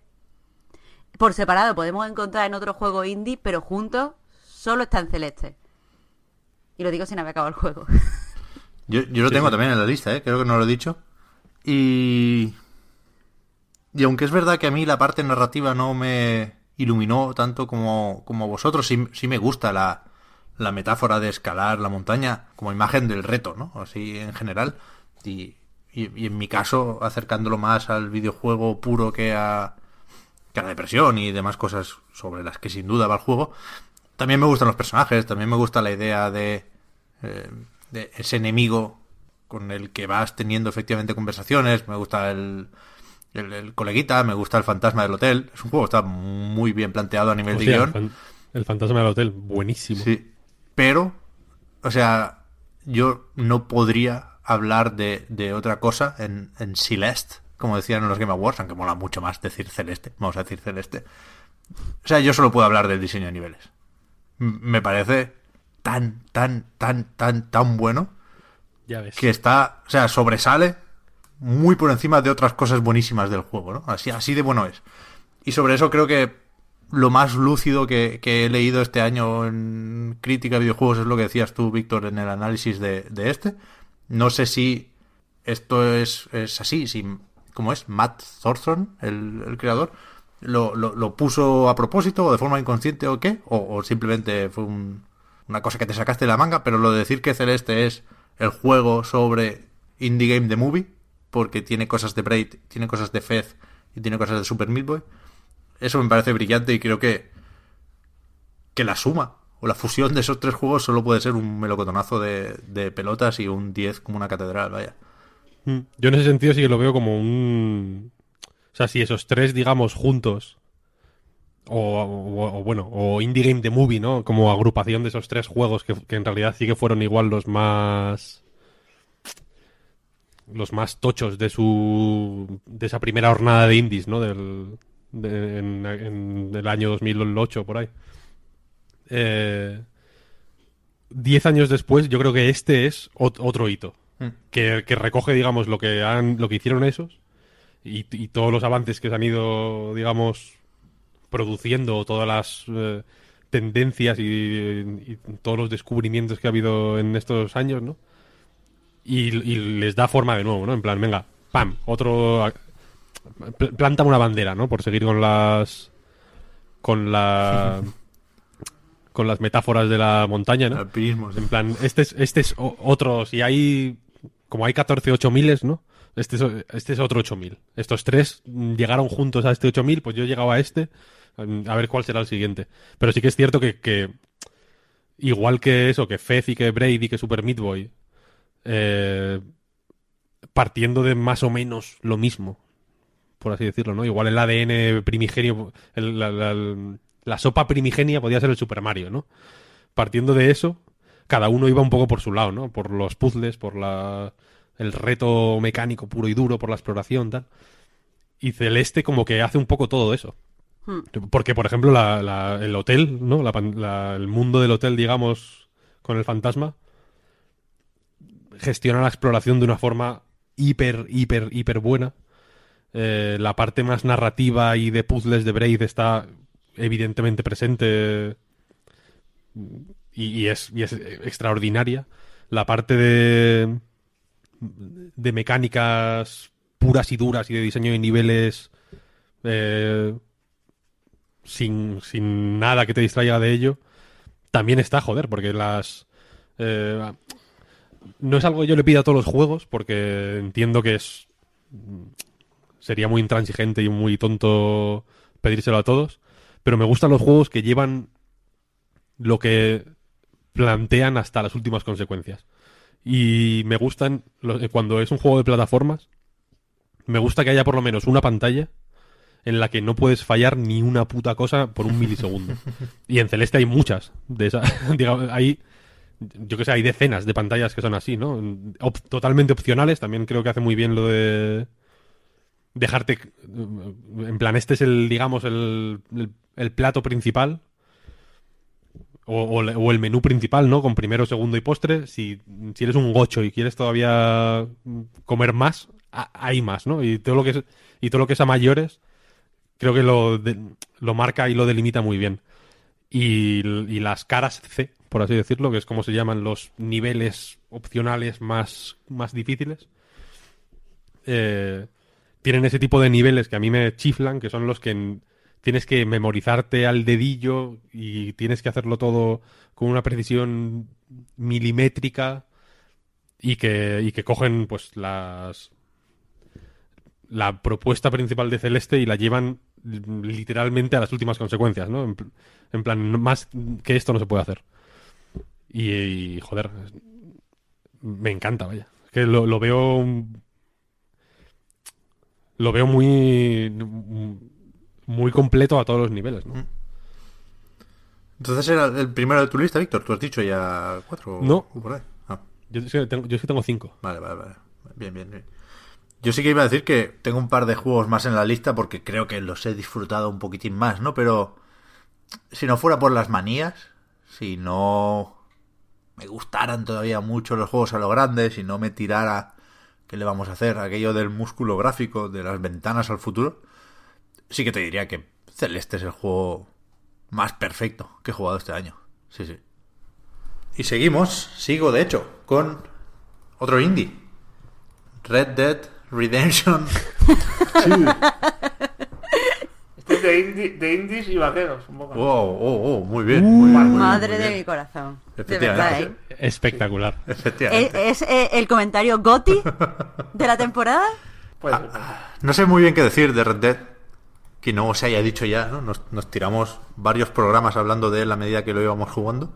Speaker 3: por separado podemos encontrar en otro juego indie, pero juntos solo está en Celeste. Y lo digo sin haber acabado el juego.
Speaker 1: Yo, yo lo
Speaker 4: Sí,
Speaker 1: tengo
Speaker 4: sí.
Speaker 1: también en la lista, ¿eh? creo que no lo he dicho. Y. Y aunque es verdad que a mí la parte narrativa no me iluminó tanto como, como a vosotros, sí, sí me gusta la, la metáfora de escalar la montaña como imagen del reto, ¿no? Así en general. Y, y, y en mi caso, acercándolo más al videojuego puro que a, que a la depresión y demás cosas sobre las que sin duda va el juego. También me gustan los personajes, también me gusta la idea de, eh, de ese enemigo con el que vas teniendo efectivamente conversaciones. Me gusta el, el, el coleguita, me gusta el fantasma del hotel. Es un juego que está muy bien planteado a nivel de
Speaker 4: el,
Speaker 1: guion.
Speaker 4: fan- el fantasma del hotel, buenísimo.
Speaker 1: Sí. Pero, o sea, yo no podría hablar de, de otra cosa en, en Celeste, como decían en los Game Awards, aunque mola mucho más decir celeste, vamos a decir celeste. O sea, yo solo puedo hablar del diseño de niveles. M- Me parece tan, tan, tan, tan, tan bueno
Speaker 4: Ya ves.
Speaker 1: que está, o sea, sobresale muy por encima de otras cosas buenísimas del juego, ¿no? Así, así de bueno es. Y sobre eso creo que lo más lúcido que, he leído este año en crítica de videojuegos es lo que decías tú, Víctor, en el análisis de, de este. No sé si esto es, es así, si, ¿cómo es? Matt Thornton, el, creador, lo, lo, puso a propósito o de forma inconsciente o qué, o, o simplemente fue un- una cosa que te sacaste de la manga, pero lo de decir que Celeste es el juego sobre Indie Game The Movie, porque tiene cosas de Braid, tiene cosas de Fez y tiene cosas de Super Meat eso me parece brillante y creo que que la suma o la fusión de esos tres juegos solo puede ser un melocotonazo de, de pelotas y un 10 como una catedral, vaya.
Speaker 4: Mm. Yo en ese sentido sí que lo veo como un... O sea, si esos tres, digamos, juntos, o, bueno, o Indie Game The Movie, ¿no? Como agrupación de esos tres juegos que, que en realidad sí que fueron igual los más... Los más tochos de su... de esa primera jornada de indies, ¿no? Del, de- en, en el año 2008, por ahí. Eh, diez años después, yo creo que este es ot- otro hito
Speaker 1: Mm.
Speaker 4: que, que recoge, digamos, lo que han, lo que hicieron esos y, y todos los avances que se han ido, digamos, produciendo todas las eh, tendencias y, y todos los descubrimientos que ha habido en estos años, ¿no? Y, y les da forma de nuevo, ¿no? En plan, venga, pam, otro... pl- Planta una bandera, ¿no? Por seguir con las... Con la... con las metáforas de la montaña, ¿no?
Speaker 1: Alpinismo, sí.
Speaker 4: En plan, este es, este es otro, si hay, como hay 14 8000, ¿no? Este es, este es otro 8000. Estos tres llegaron juntos a este 8000, pues yo he llegado a este, mm, a ver cuál será el siguiente. Pero sí que es cierto que, que igual que eso, que Fez y que Braid y que Super Meat Boy, eh, partiendo de más o menos lo mismo, por así decirlo, ¿no? Igual el ADN primigenio, el- la, la- la sopa primigenia podía ser el Super Mario, ¿no? Partiendo de eso, cada uno iba un poco por su lado, ¿no? Por los puzzles, por la, el reto mecánico puro y duro, por la exploración, tal. Y Celeste como que hace un poco todo eso.
Speaker 3: Hmm.
Speaker 4: Porque, por ejemplo, la- la- el hotel, ¿no? La pan- la- el mundo del hotel, digamos, con el fantasma, gestiona la exploración de una forma hiper, hiper, hiper buena. Eh, la parte más narrativa y de puzzles de Braid está evidentemente presente y, es extraordinaria. La parte de, de mecánicas puras y duras y de diseño de niveles eh, sin, sin nada que te distraiga de ello, también está, joder, porque las... eh, no es algo que yo le pida a todos los juegos, porque entiendo que es... Sería muy intransigente y muy tonto pedírselo a todos, pero me gustan los juegos que llevan lo que plantean hasta las últimas consecuencias. Y me gustan, eh, cuando es un juego de plataformas, me gusta que haya por lo menos una pantalla en la que no puedes fallar ni una puta cosa por un milisegundo. Y en Celeste hay muchas de esas. Digamos, hay, yo que sé, hay decenas de pantallas que son así, ¿no? Totalmente opcionales. También creo que hace muy bien lo de dejarte en plan este es el digamos el, el, plato principal o, o el menú principal no con primero segundo y postre si, si eres un gocho y quieres todavía comer más hay más no y todo lo que es y todo lo que es a mayores creo que lo de- lo marca y lo delimita muy bien y, y las caras C por así decirlo que es como se llaman los niveles opcionales más más difíciles eh, tienen ese tipo de niveles que a mí me chiflan, que son los que en- tienes que memorizarte al dedillo y tienes que hacerlo todo con una precisión milimétrica y que, y que cogen pues las la propuesta principal de Celeste y la llevan literalmente a las últimas consecuencias, ¿no? En, pl- en plan, más que esto no se puede hacer. Y, y, joder, me encanta, vaya. Es que lo, lo veo lo veo muy muy completo a todos los niveles, ¿no?
Speaker 1: Entonces era el primero de tu lista, Víctor. Tú has dicho ya cuatro.
Speaker 4: No.
Speaker 1: o por ahí. Ah,
Speaker 4: Yo, sí que tengo, yo sí tengo cinco.
Speaker 1: vale, vale, vale. Bien, bien, bien. Yo sí que iba a decir que tengo un par de juegos más en la lista porque creo que los he disfrutado un poquitín más, ¿no? Pero si no fuera por las manías, si no me gustaran todavía mucho los juegos a lo grande, si no me tirara, ¿qué le vamos a hacer? Aquello del músculo gráfico, de las ventanas al futuro, sí que te diría que Celeste es el juego más perfecto que he jugado este año. Sí, sí. Y seguimos, sigo de hecho, con otro indie. Red Dead Redemption 2.
Speaker 2: Es de, indi- de indies y vaqueros. Un poco.
Speaker 1: Wow, oh, oh, muy bien. muy bien, muy bien,
Speaker 3: Madre
Speaker 1: muy
Speaker 3: de mi corazón. De
Speaker 1: Efectivamente.
Speaker 3: verdad, ¿eh?
Speaker 4: Espectacular.
Speaker 1: Efectivamente.
Speaker 3: ¿Es, es, eh, el comentario Goti de la temporada?
Speaker 1: Ah,
Speaker 2: ser.
Speaker 1: No sé muy bien qué decir de Red Dead. Que no se haya dicho ya, ¿no? Nos, nos tiramos varios programas hablando de él a medida que lo íbamos jugando.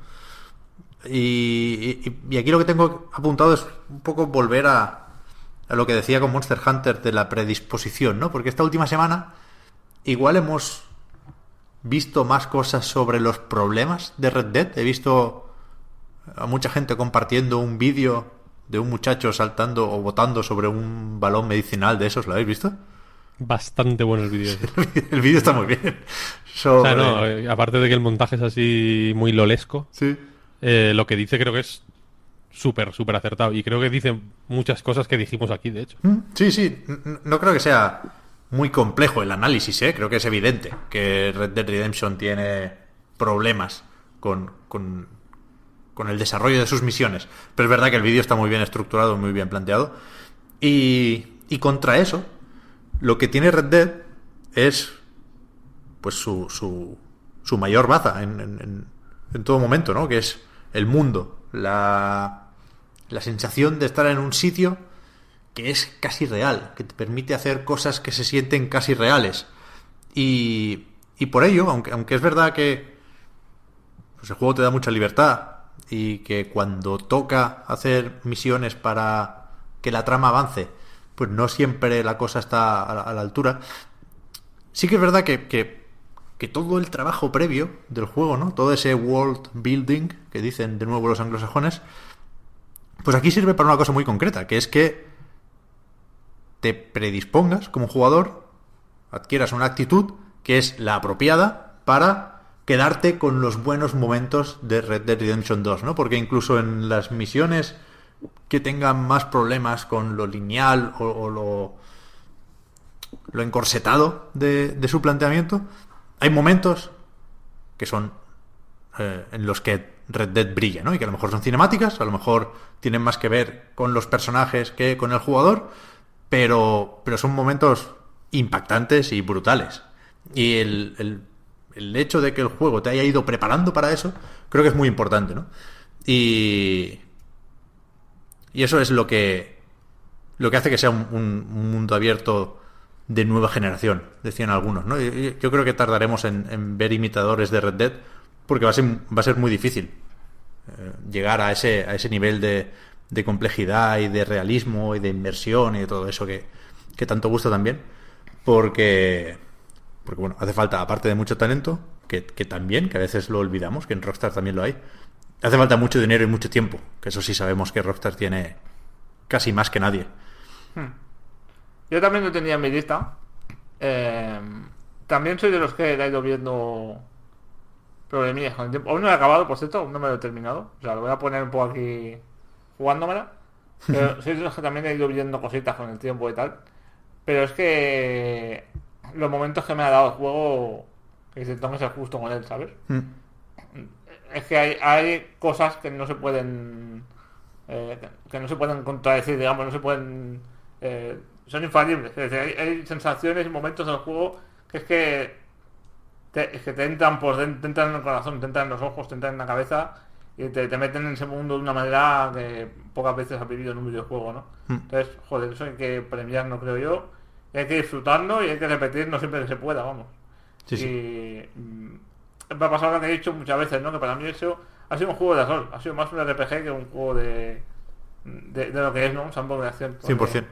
Speaker 1: Y, y- y aquí lo que tengo apuntado es un poco volver a, a lo que decía con Monster Hunter de la predisposición, ¿no? Porque esta última semana igual hemos visto más cosas sobre los problemas de Red Dead. He visto a mucha gente compartiendo un vídeo de un muchacho saltando o botando sobre un balón medicinal de esos. ¿Lo habéis visto?
Speaker 4: Bastante bueno el vídeo.
Speaker 1: El vídeo está muy bien.
Speaker 4: O sea, no, eh, aparte de que el montaje es así muy lolesco,
Speaker 1: Sí.
Speaker 4: eh, lo que dice creo que es súper, súper acertado. Y creo que dice muchas cosas que dijimos aquí, de hecho.
Speaker 1: Mm, Sí, sí. No creo que sea muy complejo el análisis, ¿eh? Creo que es evidente que Red Dead Redemption tiene problemas con, con, con el desarrollo de sus misiones. Pero es verdad que el vídeo está muy bien estructurado, muy bien planteado. Y, y contra eso, lo que tiene Red Dead es pues su, su, su mayor baza en, en, en todo momento, ¿no? Que es el mundo, la, la sensación de estar en un sitio que es casi real, que te permite hacer cosas que se sienten casi reales. Y, y por ello, aunque, aunque es verdad que pues el juego te da mucha libertad y que cuando toca hacer misiones para que la trama avance, pues no siempre la cosa está a la, altura. Sí que es verdad que, que, que, todo el trabajo previo del juego, ¿no? Todo ese world building que dicen de nuevo los anglosajones, pues aquí sirve para una cosa muy concreta, que es que te predispongas como jugador, adquieras una actitud que es la apropiada para quedarte con los buenos momentos de Red Dead Redemption 2, ¿no? Porque incluso en las misiones que tengan más problemas con lo lineal o, lo, lo encorsetado de, de, su planteamiento, hay momentos que son eh, en los que Red Dead brilla, ¿no? Y que a lo mejor son cinemáticas, a lo mejor tienen más que ver con los personajes que con el jugador, pero, pero son momentos impactantes y brutales. Y el, el, el, hecho de que el juego te haya ido preparando para eso, creo que es muy importante, ¿no? Y, y eso es lo que, lo que hace que sea un, un, un mundo abierto de nueva generación, decían algunos, ¿no? Yo, creo que tardaremos en, en, ver imitadores de Red Dead, porque va a ser, va a ser muy difícil eh, llegar a ese, a ese nivel de, de complejidad y de realismo y de inversión y de todo eso que, que tanto gusta también. Porque, porque, bueno, hace falta, aparte de mucho talento, que, que, también, que a veces lo olvidamos, que en Rockstar también lo hay, hace falta mucho dinero y mucho tiempo, que eso sí sabemos que Rockstar tiene casi más que nadie.
Speaker 2: Hmm. Yo también lo tenía en mi lista. Eh, también soy de los que he ido viendo problemillas con el tiempo. Aún no he acabado, por cierto, no me lo he terminado. O sea, lo voy a poner un poco aquí jugándomela. Pero soy de los que también he ido viendo cositas con el tiempo y tal. Pero es que los momentos que me ha dado el juego, que tengo que ser justo con él, ¿sabes? Mm. Es que hay, hay, cosas que no se pueden. Eh, que no se pueden contradecir, digamos, no se pueden. Eh, son infalibles. Es decir, hay, hay, sensaciones y momentos del juego que es que. Te, es que te entran por dentro, te entran en el corazón, te entran en los ojos, te entran en la cabeza y te, te, meten en ese mundo de una manera que pocas veces has vivido en un videojuego, ¿no? Mm. Entonces, joder, eso hay que premiarlo, creo yo. Y hay que disfrutarlo y hay que repetir, no siempre que se pueda, vamos.
Speaker 1: Sí,
Speaker 2: y
Speaker 1: sí.
Speaker 2: Mm, me ha pasado lo que he dicho muchas veces, ¿no? Que para mí eso ha sido un juego de rol, ha sido más un RPG que un juego de, de, de lo que es, ¿no? Un sandbox de acción.
Speaker 1: 100%.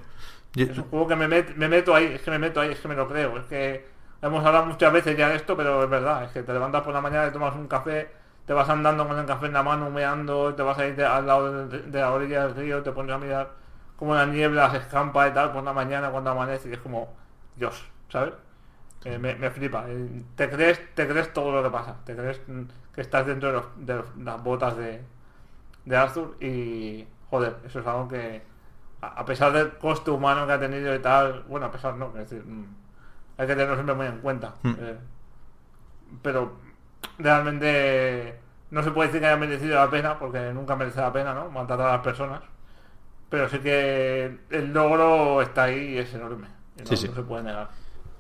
Speaker 2: Es un juego que me, met, me meto ahí, es que me meto ahí, es que me lo creo. Es que hemos hablado muchas veces ya de esto, pero es verdad, es que te levantas por la mañana y tomas un café te vas andando con el café en la mano, humeando, te vas a ir al lado de, de, la orilla del río, te pones a mirar como la niebla se escampa y tal por la mañana cuando amanece y es como, Dios, ¿sabes? Eh, me, me, flipa. Te crees, te crees todo lo que pasa, te crees que estás dentro de, los, de los, las botas de, de Arthur y, joder, eso es algo que, a, a, pesar del coste humano que ha tenido y tal, bueno, a pesar no, es decir, hay que tenerlo siempre muy en cuenta. Mm. Eh, pero realmente no se puede decir que haya merecido la pena, porque nunca merece la pena, ¿no? Matar a las personas. Pero sí que el logro está ahí y es enorme. Y no,
Speaker 1: sí, sí.
Speaker 2: no, se puede negar.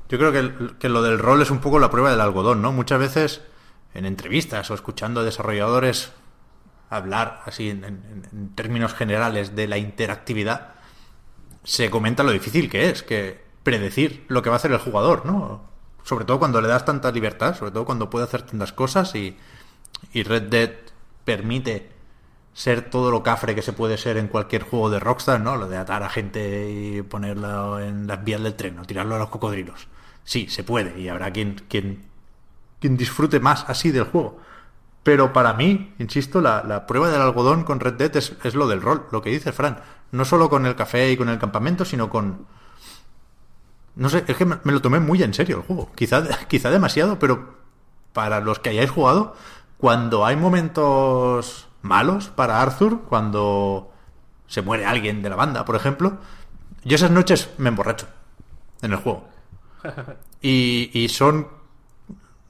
Speaker 1: Yo creo que, que, lo del rol es un poco la prueba del algodón, ¿no? Muchas veces en entrevistas o escuchando a desarrolladores hablar así en, en, en términos generales de la interactividad, se comenta lo difícil que es, que predecir lo que va a hacer el jugador, ¿no? sobre todo cuando le das tanta libertad, sobre todo cuando puede hacer tantas cosas y, y Red Dead permite ser todo lo cafre que se puede ser en cualquier juego de Rockstar, ¿no? Lo de atar a gente y ponerlo en las vías del tren o tirarlo a los cocodrilos. Sí, se puede y habrá quien, quien, quien disfrute más así del juego. Pero para mí, insisto, la, la prueba del algodón con Red Dead es, es, lo del rol, lo que dice Fran. No solo con el café y con el campamento, sino con, no sé, es que me, me, lo tomé muy en serio el juego. Quizá, quizá demasiado, pero para los que hayáis jugado, cuando hay momentos malos para Arthur, cuando se muere alguien de la banda, por ejemplo, yo esas noches me emborracho en el juego. Y, y son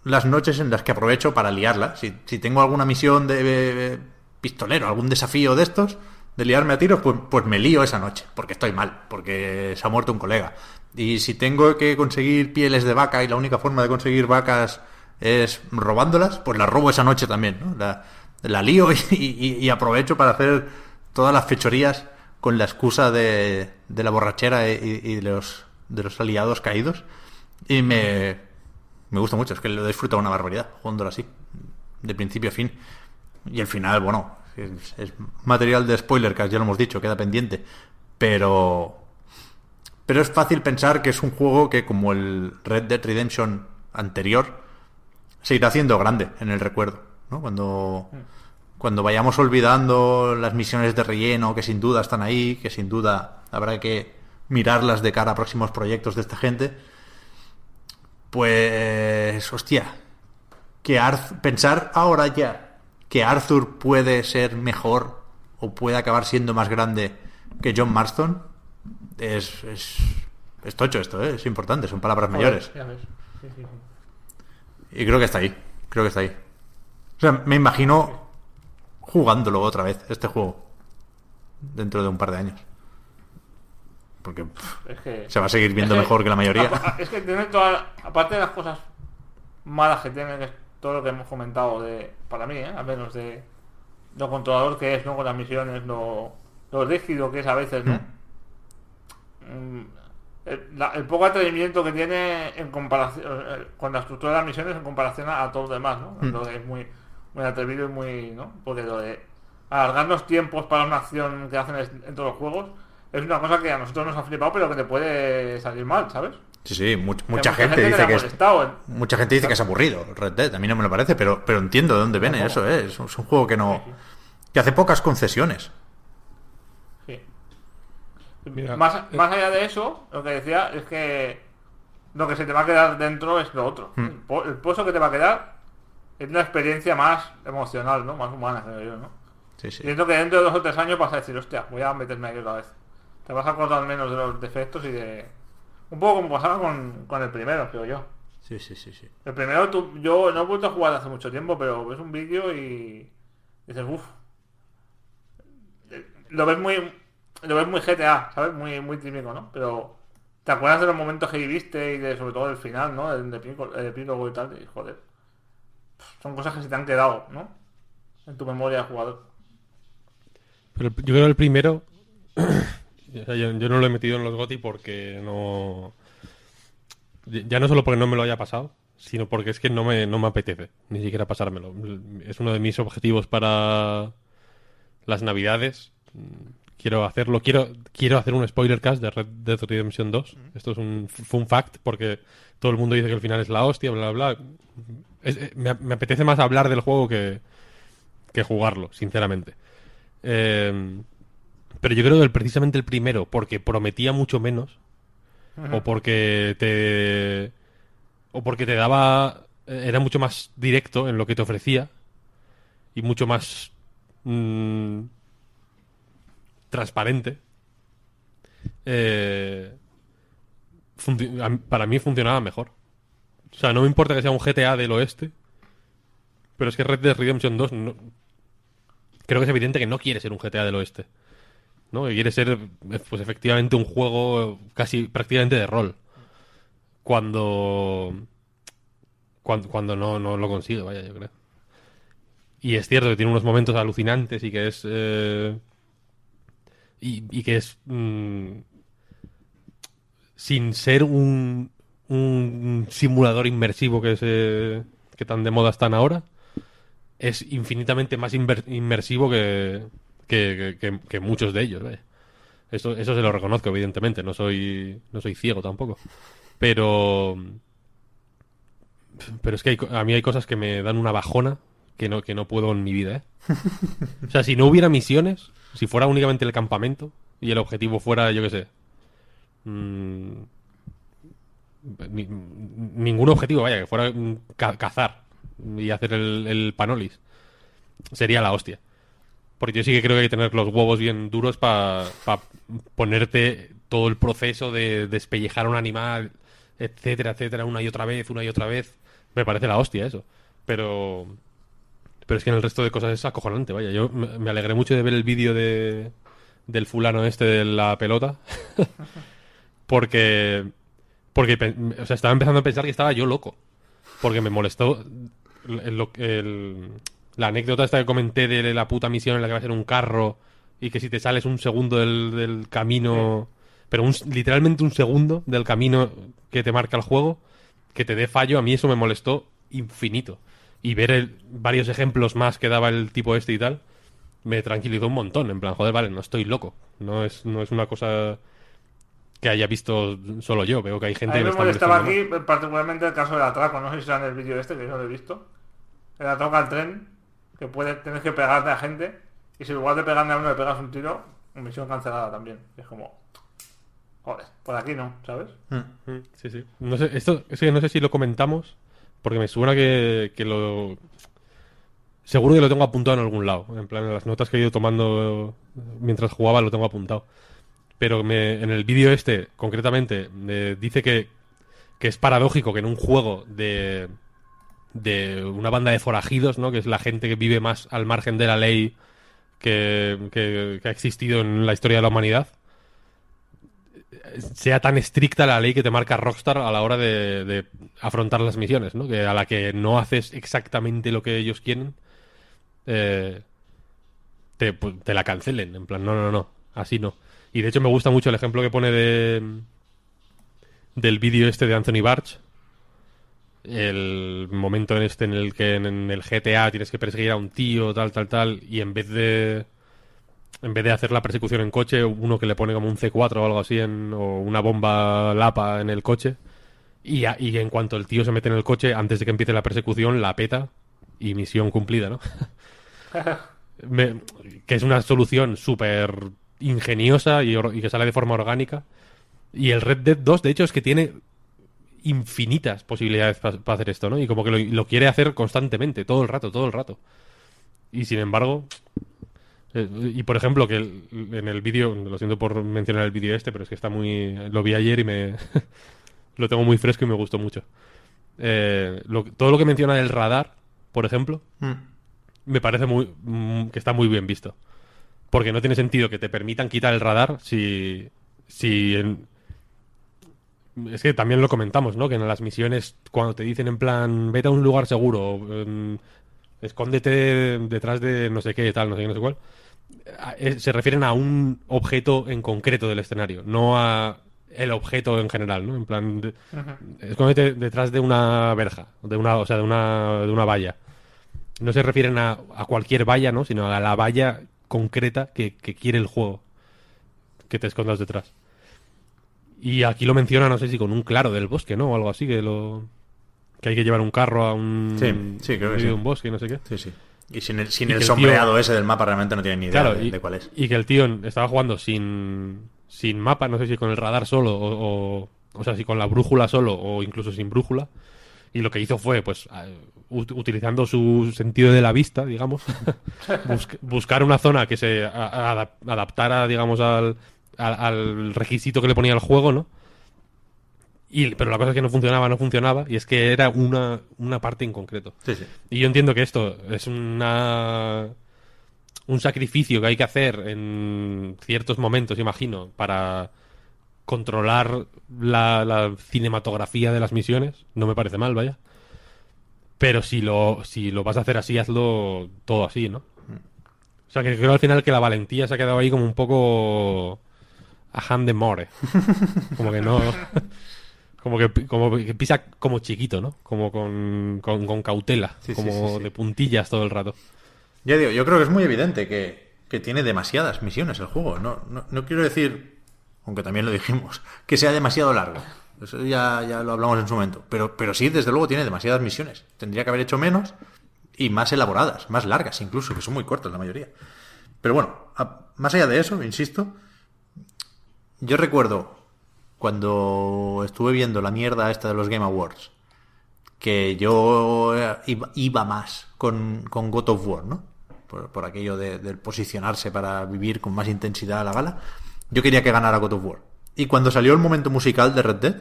Speaker 1: las noches en las que aprovecho para liarla. Si, si tengo alguna misión de eh, pistolero, algún desafío de estos, de liarme a tiros, pues, pues me lío esa noche, porque estoy mal, porque se ha muerto un colega. Y si tengo que conseguir pieles de vaca y la única forma de conseguir vacas es robándolas, pues las robo esa noche también, ¿no? La, la lío y, y- aprovecho para hacer todas las fechorías con la excusa de, de la borrachera y, y de, los, de los aliados caídos. Y me, me gusta mucho, es que lo disfruto una barbaridad, jugándolo así, de principio a fin. Y el final, bueno, es, es material de spoiler, que ya lo hemos dicho, queda pendiente. Pero. Pero es fácil pensar que es un juego que, como el Red Dead Redemption anterior, se irá haciendo grande en el recuerdo, ¿no? Cuando, cuando vayamos olvidando las misiones de relleno que sin duda están ahí, que sin duda habrá que mirarlas de cara a próximos proyectos de esta gente, pues, hostia, que Arth- pensar ahora ya que Arthur puede ser mejor o puede acabar siendo más grande que John Marston es, es, es tocho esto, ¿eh? es importante, son palabras mayores.
Speaker 2: Ya ves. Sí, sí, sí.
Speaker 1: Y creo que está ahí. Creo que está ahí. O sea, me imagino jugándolo otra vez, este juego. Dentro de un par de años. Porque pff,
Speaker 2: Es que...
Speaker 1: se va a seguir viendo
Speaker 2: es que-
Speaker 1: mejor que la mayoría.
Speaker 2: Es que tiene toda... Aparte de las cosas malas que tiene, que es todo lo que hemos comentado de... Para mí, ¿eh? Al menos de... Lo controlador que es, ¿no? Con las misiones, lo... Lo rígido que es a veces, ¿no? Mm, El, la- el poco atrevimiento que tiene en comparación eh, con la estructura de las misiones en comparación a, a todo lo demás, ¿no? Entonces es muy, muy atrevido y muy, ¿no? Porque lo de alargar los tiempos para una acción que hacen en todos los juegos es una cosa que a nosotros nos ha flipado, pero que te puede salir mal, ¿sabes?
Speaker 1: Sí, sí, much- mucha, gente
Speaker 2: le
Speaker 1: dice que es,
Speaker 2: ¿eh?
Speaker 1: mucha gente dice que es aburrido Red Dead. A mí no me lo parece, pero, pero entiendo de dónde viene eso, ¿eh? Es un, es un juego que no que hace pocas concesiones.
Speaker 4: Mira,
Speaker 2: más,
Speaker 4: eh,
Speaker 2: más allá de eso, lo que decía es que lo que se te va a quedar dentro es lo otro.
Speaker 1: Hmm.
Speaker 2: El, po- el pozo que te va a quedar es una experiencia más emocional, ¿no? Más humana, creo yo, ¿no?
Speaker 1: Sí, sí.
Speaker 2: Siento que dentro de dos o tres años vas a decir, hostia, voy a meterme ahí otra vez. Te vas a acordar menos de los defectos y de... Un poco como pasaba con, con el primero, creo yo.
Speaker 1: Sí, sí, sí, sí.
Speaker 2: El primero tú- yo no he vuelto a jugar hace mucho tiempo, pero ves un vídeo y dices, uff. Lo ves muy lo ves muy GTA, ¿sabes? Muy muy típico, ¿no? Pero te acuerdas de los momentos que viviste y de sobre todo del final, ¿no? El epílogo- epílogo y tal, y joder. Son cosas que se te han quedado, ¿no? En tu memoria de jugador.
Speaker 4: Pero yo creo el primero. yo, no lo he metido en los GOTY porque no. Ya no solo porque no me lo haya pasado, sino porque es que no me, no me apetece ni siquiera pasármelo. Es uno de mis objetivos para las navidades. Quiero hacerlo, quiero, quiero hacer un spoiler cast de Red Dead Redemption 2. Esto es un fun fact porque todo el mundo dice que el final es la hostia, bla, bla, bla. Es- eh, me, me apetece más hablar del juego que, que jugarlo, sinceramente. Eh, pero yo creo que el- precisamente el primero, porque prometía mucho menos, o porque te. o porque te daba. eh, era mucho más directo en lo que te ofrecía, y mucho más. mm, transparente. eh, para mí funcionaba mejor. O sea, no me importa que sea un GTA del oeste, pero es que Red Dead Redemption 2 no- creo que es evidente que no quiere ser un GTA del oeste. ¿no? Que quiere ser, pues efectivamente, un juego casi prácticamente de rol. Cuando. Cuando, cuando no, no lo consigue, vaya, yo creo. Y es cierto que tiene unos momentos alucinantes y que es. eh, y, y que es. mm, sin ser un, un simulador inmersivo que, se, que tan de moda están ahora, es infinitamente más inver- inmersivo que, que, que- muchos de ellos. vaya. Eso, eso se lo reconozco, evidentemente. No soy, no soy ciego tampoco. Pero. Pero es que hay a mí hay cosas que me dan una bajona que no, que no puedo en mi vida, ¿eh? O sea, si no hubiera misiones, si fuera únicamente el campamento y el objetivo fuera, yo qué sé. mm, ni- ningún objetivo, vaya, que fuera mm, ca- cazar y hacer el, panolis. Sería la hostia. Porque yo sí que creo que hay que tener los huevos bien duros para ponerte todo el proceso de despellejar a un animal, etcétera, etcétera, una y otra vez, una y otra vez. Me parece la hostia eso. Pero. Pero es que en el resto de cosas es acojonante, vaya. Yo me alegré mucho de ver el vídeo de, del fulano este de la pelota. porque. Porque o sea, estaba empezando a pensar que estaba yo loco. Porque me molestó la anécdota esta que comenté de la puta misión en la que va a ser un carro y que si te sales un segundo del, del camino, pero un- literalmente un segundo del camino que te marca el juego, que te dé fallo, a mí eso me molestó infinito. Y ver el- varios ejemplos más que daba el tipo este y tal, me tranquilizó un montón. En plan, joder, vale, no estoy loco. No es, no es una cosa que haya visto solo yo. Veo que hay
Speaker 2: A
Speaker 4: gente
Speaker 2: mí
Speaker 4: que le
Speaker 2: me
Speaker 4: está
Speaker 2: molestaba aquí
Speaker 4: más.
Speaker 2: particularmente el caso del atraco. No sé si será en el vídeo este, que yo no lo he visto. El atraco al tren, que puede tener que pegarte a gente. Y si en lugar de pegarle a uno le pegas un tiro, misión cancelada también. Es como... Joder, por aquí no, ¿sabes?
Speaker 4: Mm, Sí, sí. No sé, esto es que no sé si lo comentamos, porque me suena que, que lo... Seguro que lo tengo apuntado en algún lado. En plan, las notas que he ido tomando mientras jugaba lo tengo apuntado. Pero en el vídeo este, concretamente, me dice que, que es paradójico que en un juego de, de una banda de forajidos, ¿no? Que es la gente que vive más al margen de la ley que- que ha existido en la historia de la humanidad, sea tan estricta la ley que te marca Rockstar a la hora de, afrontar las misiones, ¿no? Que a la que no haces exactamente lo que ellos quieren, eh, te, pues, te la cancelen. En plan, no, no, no, así no. Y de hecho me gusta mucho el ejemplo que pone de del vídeo este de Anthony Barch. El momento en este en el que en el GTA tienes que perseguir a un tío, tal, tal, tal, y en vez de en vez de hacer la persecución en coche, uno que le pone como un C4 o algo así, en- o una bomba lapa en el coche, y, a- y en cuanto el tío se mete en el coche, antes de que empiece la persecución, la peta y misión cumplida, ¿no? Me- que es una solución súper ingeniosa y que sale de forma orgánica. Y el Red Dead 2, de hecho, es que tiene infinitas posibilidades para hacer esto, ¿no? Y como que lo, lo quiere hacer constantemente, todo el rato, todo el rato. Y sin embargo, eh, y por ejemplo, que el- en el vídeo, lo siento por mencionar el vídeo este, pero es que está muy. Lo vi ayer y me. lo tengo muy fresco y me gustó mucho. Eh, lo- todo lo que menciona del radar, por ejemplo,
Speaker 1: Mm.
Speaker 4: me parece muy mm, que está muy bien visto. Porque no tiene sentido que te permitan quitar el radar si. si en- es que también lo comentamos, ¿no? Que en las misiones, cuando te dicen en plan, vete a un lugar seguro, em, escóndete detrás de no sé qué, tal, no sé qué, no sé cuál, se refieren a un objeto en concreto del escenario, no a el objeto en general, ¿no? En plan, de- escóndete detrás de una verja, de una, o sea, de una, de una valla. No se refieren a, a cualquier valla, ¿no? Sino a la valla concreta que, que quiere el juego que te escondas detrás. Y aquí lo menciona, no sé si con un claro del bosque, ¿no? O algo así, que lo que hay que llevar un carro a un,
Speaker 1: Sí, sí, creo que sí.
Speaker 4: un bosque, no sé qué.
Speaker 1: Sí, sí. Y sin el, sin
Speaker 4: Y
Speaker 1: el sombreado
Speaker 4: tío-
Speaker 1: ese del mapa realmente no tienen ni idea
Speaker 4: Claro,
Speaker 1: de,
Speaker 4: y,
Speaker 1: de cuál es.
Speaker 4: y que el tío estaba jugando sin, sin mapa, no sé si con el radar solo, o, o, o sea, si con la brújula solo, o incluso sin brújula. Y lo que hizo fue, pues, utilizando su sentido de la vista, digamos, bus- buscar una zona que se adap- adaptara, digamos, al, al, al requisito que le ponía el juego, ¿no? Y, pero la cosa es que no funcionaba, no funcionaba, y es que era una, una parte en concreto.
Speaker 1: Sí, sí.
Speaker 4: Y yo entiendo que esto es una un sacrificio que hay que hacer en ciertos momentos, imagino, para controlar la, la cinematografía de las misiones. No me parece mal, vaya. Pero si lo, si lo vas a hacer así, hazlo todo así, ¿no? O sea, que creo al final que la valentía se ha quedado ahí como un poco a hand de more. Como que no... Como que, como que pisa como chiquito, ¿no? Como con, con, con cautela,
Speaker 1: Sí, sí,
Speaker 4: como
Speaker 1: sí, sí.
Speaker 4: de puntillas todo el rato.
Speaker 1: Ya digo, yo creo que es muy evidente que, que tiene demasiadas misiones el juego. No, no, no quiero decir, aunque también lo dijimos, que sea demasiado largo. Eso ya, ya lo hablamos en su momento. Pero, pero sí, desde luego, tiene demasiadas misiones. Tendría que haber hecho menos y más elaboradas, más largas incluso, que son muy cortas la mayoría. Pero bueno, a- más allá de eso, insisto, yo recuerdo cuando estuve viendo la mierda esta de los Game Awards, que yo eh, iba, más con, con God of War, ¿no? Por, por aquello de, del posicionarse para vivir con más intensidad la gala. Yo quería que ganara God of War. Y cuando salió el momento musical de Red Dead,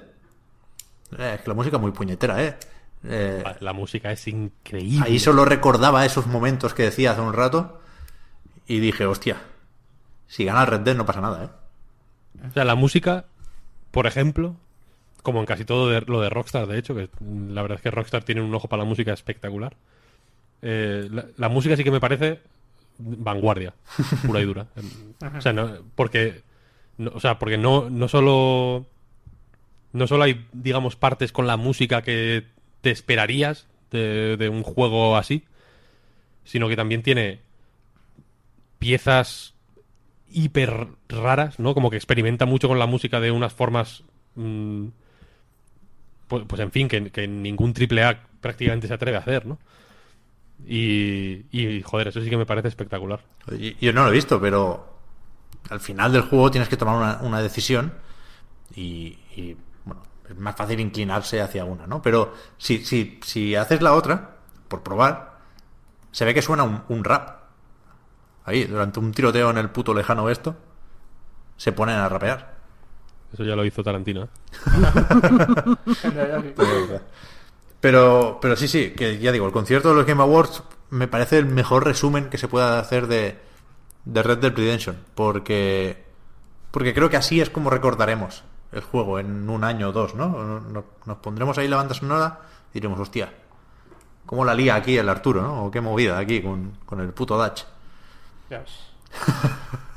Speaker 1: Eh, es que la música es muy puñetera, ¿eh? Eh,
Speaker 4: La, la música es increíble.
Speaker 1: Ahí solo recordaba esos momentos que decía hace un rato y dije, hostia, si gana el Red Dead no pasa nada, ¿eh?
Speaker 4: O sea, la música, por ejemplo, como en casi todo de- lo de Rockstar, de hecho, que mm, la verdad es que Rockstar tiene un ojo para la música espectacular. Eh, la, la música sí que me parece vanguardia, pura y dura. o sea, no, porque, no, o sea, porque no, no solo no solo hay, digamos, partes con la música que te esperarías de, de un juego así, sino que también tiene piezas hiper raras, ¿no? Como que experimenta mucho con la música de unas formas. mm, pues, pues, en fin, que, ningún triple A prácticamente se atreve a hacer, ¿no? Y, joder, eso sí que me parece espectacular.
Speaker 1: Yo no lo he visto, pero al final del juego tienes que tomar una, una decisión y, bueno, es más fácil inclinarse hacia una, ¿no? Pero si, si, si haces la otra, por probar, se ve que suena un rap. Ahí, durante un tiroteo en el puto lejano esto, se ponen a rapear.
Speaker 4: Eso ya lo hizo Tarantino. ¿eh?
Speaker 1: Pero, pero sí, sí, que ya digo, el concierto de los Game Awards me parece el mejor resumen que se pueda hacer de, de Red Dead Redemption. Porque, porque creo que así es como recordaremos el juego en un año o dos, ¿no? Nos, nos pondremos ahí la banda sonora y diremos, hostia, ¿cómo la lía aquí el Arturo, ¿no? O qué movida aquí con, con el puto Dutch.
Speaker 2: Ya ves.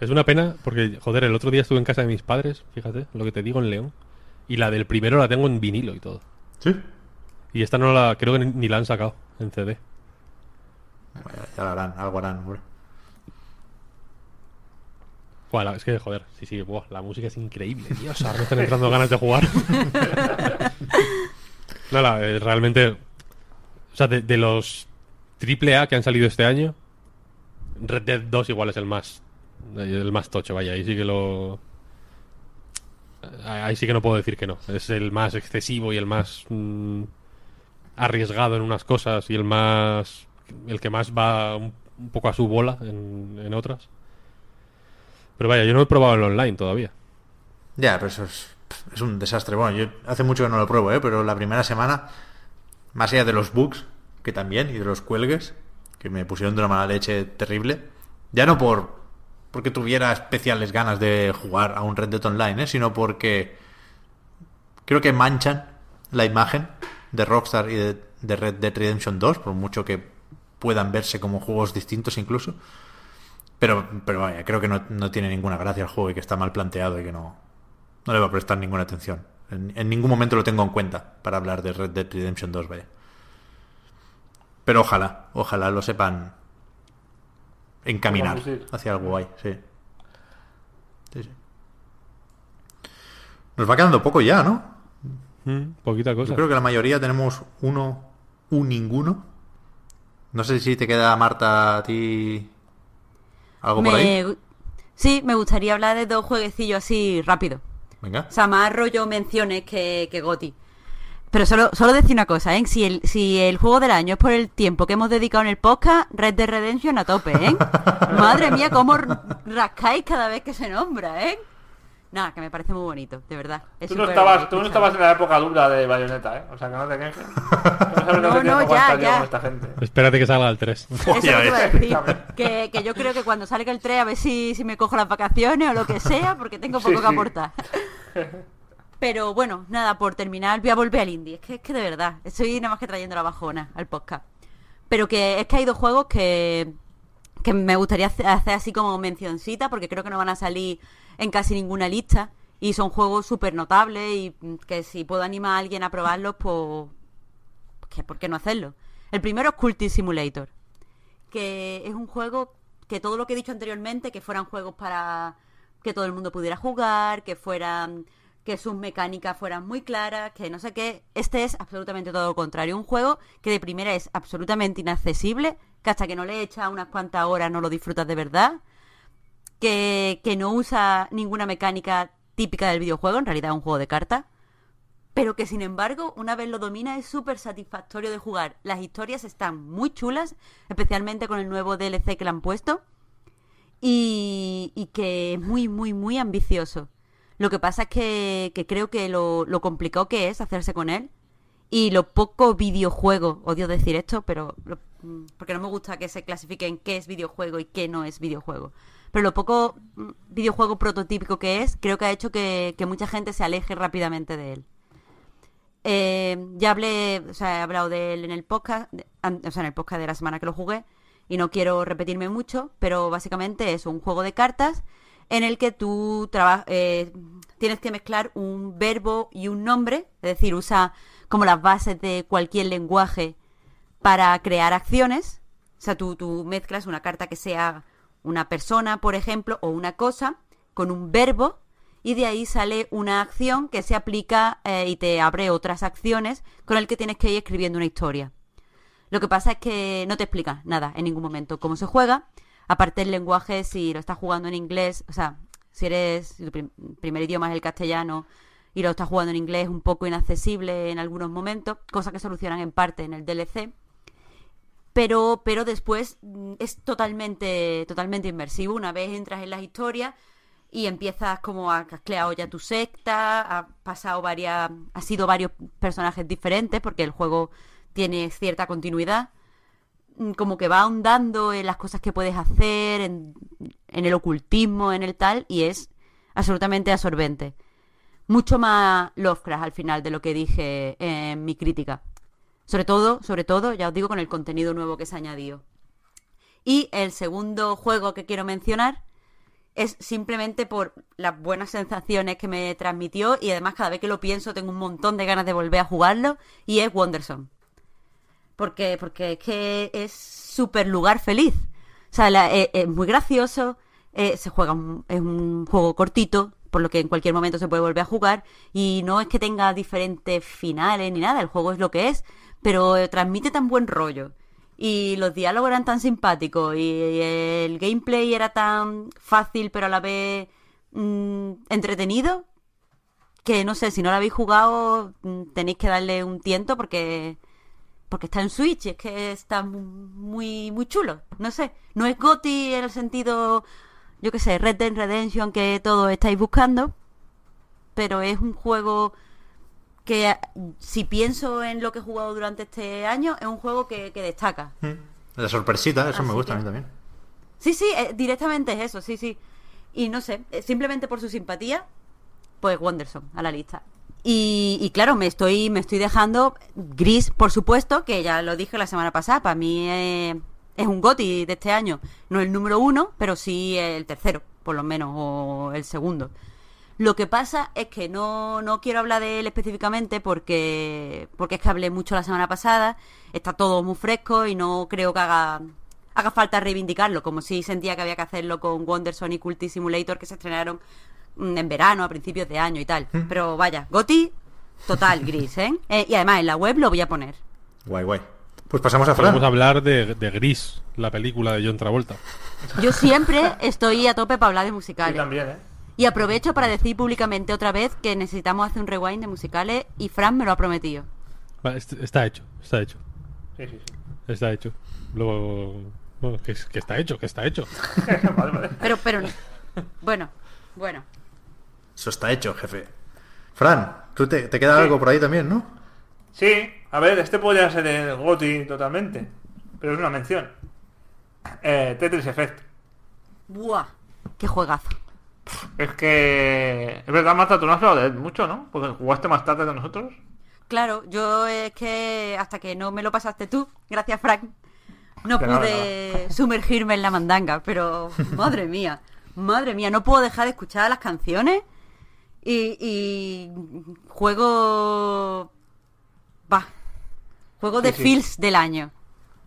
Speaker 4: Es una pena porque, joder, el otro día estuve en casa de mis padres, fíjate, lo que te digo en León. Y la del primero la tengo en vinilo y todo.
Speaker 1: Sí.
Speaker 4: Y esta no la, creo que ni, la han sacado en CD.
Speaker 1: Ya la harán, algo harán, hombre.
Speaker 4: La- es que, joder, sí, sí, buah, la música es increíble, Dios, ahora me están entrando ganas de jugar. no, la, eh, realmente, o sea, de, de los triple A que han salido este año, Red Dead 2 igual es el más, el más tocho, vaya, ahí sí que lo... Ahí sí que no puedo decir que no. Es el más excesivo y el más mm, arriesgado en unas cosas y el más... el que más va un, poco a su bola en, en otras. Pero vaya, yo no he probado el online todavía.
Speaker 1: Ya, pero eso es, es un desastre. Bueno, yo hace mucho que no lo pruebo, ¿eh? Pero la primera semana, más allá de los bugs, que también, y de los cuelgues, que me pusieron de una mala leche terrible, ya no por porque tuviera especiales ganas de jugar a un Red Dead Online, ¿eh? Sino porque creo que manchan la imagen de Rockstar y de, Red Dead Redemption 2, por mucho que puedan verse como juegos distintos incluso. Pero, pero vaya, creo que no, no tiene ninguna gracia el juego y que está mal planteado y que no, no le va a prestar ninguna atención. En, en ningún momento lo tengo en cuenta para hablar de Red Dead Redemption 2, vaya. Pero ojalá, ojalá lo sepan encaminar hacia algo guay, sí. Sí, sí. Nos va quedando poco ya, ¿no?
Speaker 4: Mm, poquita cosa.
Speaker 1: Yo creo que la mayoría tenemos uno, un ninguno. No sé si te queda, Marta, a ti algo por ahí.
Speaker 3: Me... Sí, me gustaría hablar de dos jueguecillos así rápido.
Speaker 1: Venga.
Speaker 3: O sea, más rollo menciones que, que Goti. Pero solo, solo decir una cosa, ¿eh? Si el, si el juego del año es por el tiempo que hemos dedicado en el podcast, Red Dead Redemption a tope, ¿eh? Madre mía, cómo rascáis cada vez que se nombra, ¿eh? Nada, que me parece muy bonito, de verdad. Es
Speaker 2: Tú no, estabas, tú no estabas en la época dura de Bayonetta, ¿eh? O sea, que no te quejes. No,
Speaker 3: No, ya,
Speaker 2: yo
Speaker 3: ya.
Speaker 2: con esta gente.
Speaker 4: Espérate que salga el 3.
Speaker 3: Eso es
Speaker 1: Ya
Speaker 3: lo que iba a
Speaker 1: ves.
Speaker 3: decir. Que, que yo creo que cuando salga el 3 a ver si, si me cojo las vacaciones o lo que sea, porque tengo poco
Speaker 2: Sí,
Speaker 3: que
Speaker 2: sí.
Speaker 3: Pero bueno, nada, por terminar, voy a volver al indie. Es que, es que de verdad, estoy nada más que trayendo la bajona al podcast. Pero que es que hay dos juegos que, que me gustaría hace- hacer así como mencioncita, porque creo que no van a salir en casi ninguna lista. Y son juegos súper notables y mm, que si puedo animar a alguien a probarlos, pues... ¿Por qué no hacerlo? El primero es Cultist Simulator que es un juego que todo lo que he dicho anteriormente, que fueran juegos para que todo el mundo pudiera jugar, que fueran que sus mecánicas fueran muy claras, que no sé qué, este es absolutamente todo lo contrario, un juego que de primera es absolutamente inaccesible, que hasta que no le echas unas cuantas horas no lo disfrutas de verdad, que, que no usa ninguna mecánica típica del videojuego, en realidad es un juego de cartas, pero que sin embargo, una vez lo domina, es súper satisfactorio de jugar. Las historias están muy chulas, especialmente con el nuevo DLC que le han puesto, y, y que es muy, muy, muy ambicioso. Lo que pasa es que, creo que lo, complicado que es hacerse con él y lo poco videojuego, odio decir esto, pero mm, porque no me gusta que se clasifique en qué es videojuego y qué no es videojuego. Pero lo poco mm, videojuego prototípico que es, creo que ha hecho que, mucha gente se aleje rápidamente de él. Eh, ya hablé, o sea, he hablado de él en el podcast, o sea, en el podcast de la semana que lo jugué, y no quiero repetirme mucho, pero básicamente es un juego de cartas en el que tú eh, tienes que mezclar un verbo y un nombre, es decir, usa como las bases de cualquier lenguaje para crear acciones. O sea, tú, tú mezclas una carta que sea una persona, por ejemplo, o una cosa, con un verbo, y de ahí sale una acción que se aplica eh, y te abre otras acciones con el que tienes que ir escribiendo una historia. Lo que pasa es que no te explica nada en ningún momento cómo se juega. Aparte el lenguaje, si lo estás jugando en inglés, o sea, si eres si tu prim- primer idioma es el castellano y lo estás jugando en inglés, es un poco inaccesible en algunos momentos, cosas que solucionan en parte en el DLC. Pero, pero después mm, es totalmente, totalmente inmersivo. Una vez entras en las historias y empiezas como a has creado ya tu secta, ha pasado varias, ha sido varios personajes diferentes porque el juego tiene cierta continuidad como que va ahondando en las cosas que puedes hacer, en, en el ocultismo, en el tal, y es absolutamente absorbente. Mucho más Lovecraft al final de lo que dije en mi crítica. Sobre todo, sobre todo, ya os digo, con el contenido nuevo que se ha añadido. Y el segundo juego que quiero mencionar es simplemente por las buenas sensaciones que me transmitió y además cada vez que lo pienso tengo un montón de ganas de volver a jugarlo y es Wonderson. Porque, porque es que es súper lugar feliz. O sea, la- eh, es, muy gracioso, eh, se juega, un- es un juego cortito, por lo que en cualquier momento se puede volver a jugar, y no es que tenga diferentes finales ni nada, el juego es lo que es, pero eh, transmite tan buen rollo. Y los diálogos eran tan simpáticos, y el gameplay era tan fácil, pero a la vez mm, entretenido, que no sé, si no lo habéis jugado, mm, tenéis que darle un tiento porque porque está en Switch, es que está mu- muy muy chulo, no sé, no es GOTY en el sentido, yo qué sé, Red Dead Redemption que todos estáis buscando, pero es un juego que si pienso en lo que he jugado durante este año, es un juego que, que destaca.
Speaker 1: La sorpresita, eso
Speaker 3: Así
Speaker 1: me gusta a mí también.
Speaker 3: Sí, sí, eh, directamente es eso, sí, sí. Y no sé, eh, simplemente por su simpatía, pues Wonderson a la lista. Y, y claro, me estoy, me estoy dejando Gris, por supuesto, que ya lo dije la semana pasada, para mí eh, es un GOTY de este año. No el número uno, pero sí el tercero, por lo menos, o el segundo. Lo que pasa es que no, no quiero hablar de él específicamente porque, porque es que hablé mucho la semana pasada, está todo muy fresco y no creo que haga, haga falta reivindicarlo, como si sentía que había que hacerlo con Wonderson y Culti Simulator que se estrenaron en verano, a principios de año y tal. Pero vaya, Goti, total gris, ¿eh? Eh, Y además en la web lo voy a poner.
Speaker 1: Guay, guay. Pues pasamos a Fran.
Speaker 4: Podemos hablar de, de Gris, la película de John Travolta.
Speaker 3: Yo siempre estoy a tope para hablar de
Speaker 2: Yo
Speaker 3: musicales.
Speaker 2: también, ¿eh?
Speaker 3: Y aprovecho para decir públicamente otra vez que necesitamos hacer un rewind de musicales y Fran me lo ha prometido.
Speaker 4: Vale, está hecho, está hecho,
Speaker 2: Sí, sí, sí.
Speaker 4: está hecho. Luego... Bueno, que, es- que está hecho, que está hecho.
Speaker 2: vale, vale.
Speaker 3: Pero, pero, bueno, bueno.
Speaker 1: Eso está hecho, jefe. Fran, tú te, te queda
Speaker 2: Sí.
Speaker 1: algo por ahí también, ¿no?
Speaker 2: Sí, a ver, este podría ser el GOTI totalmente, pero es una mención. Eh, Tetris Effect.
Speaker 3: Buah, qué juegazo.
Speaker 2: Es que... Es verdad, Marta, tú no has hablado de él mucho, ¿no? Porque jugaste más tarde que nosotros.
Speaker 3: Claro, yo es que hasta que no me lo pasaste tú, gracias Frank, no
Speaker 2: De nada,
Speaker 3: pude sumergirme en la mandanga, pero madre mía, madre mía, no puedo dejar de escuchar las canciones y, y juego... Va, juego de
Speaker 2: Sí,
Speaker 3: feels del año.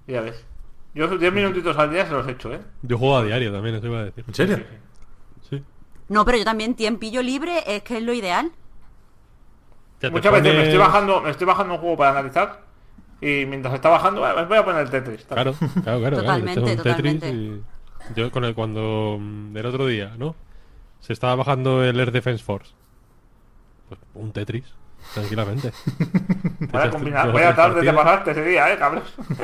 Speaker 2: Ya ves. Yo sus 10 minutitos al día se los he hecho, ¿eh?
Speaker 4: Yo juego a diario también, eso iba a decir.
Speaker 1: ¿En serio?
Speaker 2: Sí, sí.
Speaker 4: Sí.
Speaker 3: No, pero yo también tiempillo libre es que es lo ideal.
Speaker 2: Muchas veces me estoy bajando, me estoy bajando un juego para analizar y mientras está bajando, voy a poner el Tetris.
Speaker 4: Claro, claro, claro. claro,
Speaker 3: Totalmente,
Speaker 4: un Tetris y- Yo con el cuando mm, el otro día, ¿no? Se estaba bajando el Air Defense Force. Pues un Tetris, tranquilamente. Te
Speaker 2: Vaya, combina- vaya tarde te
Speaker 4: partidas.
Speaker 2: pasaste ese día, eh, cabrón.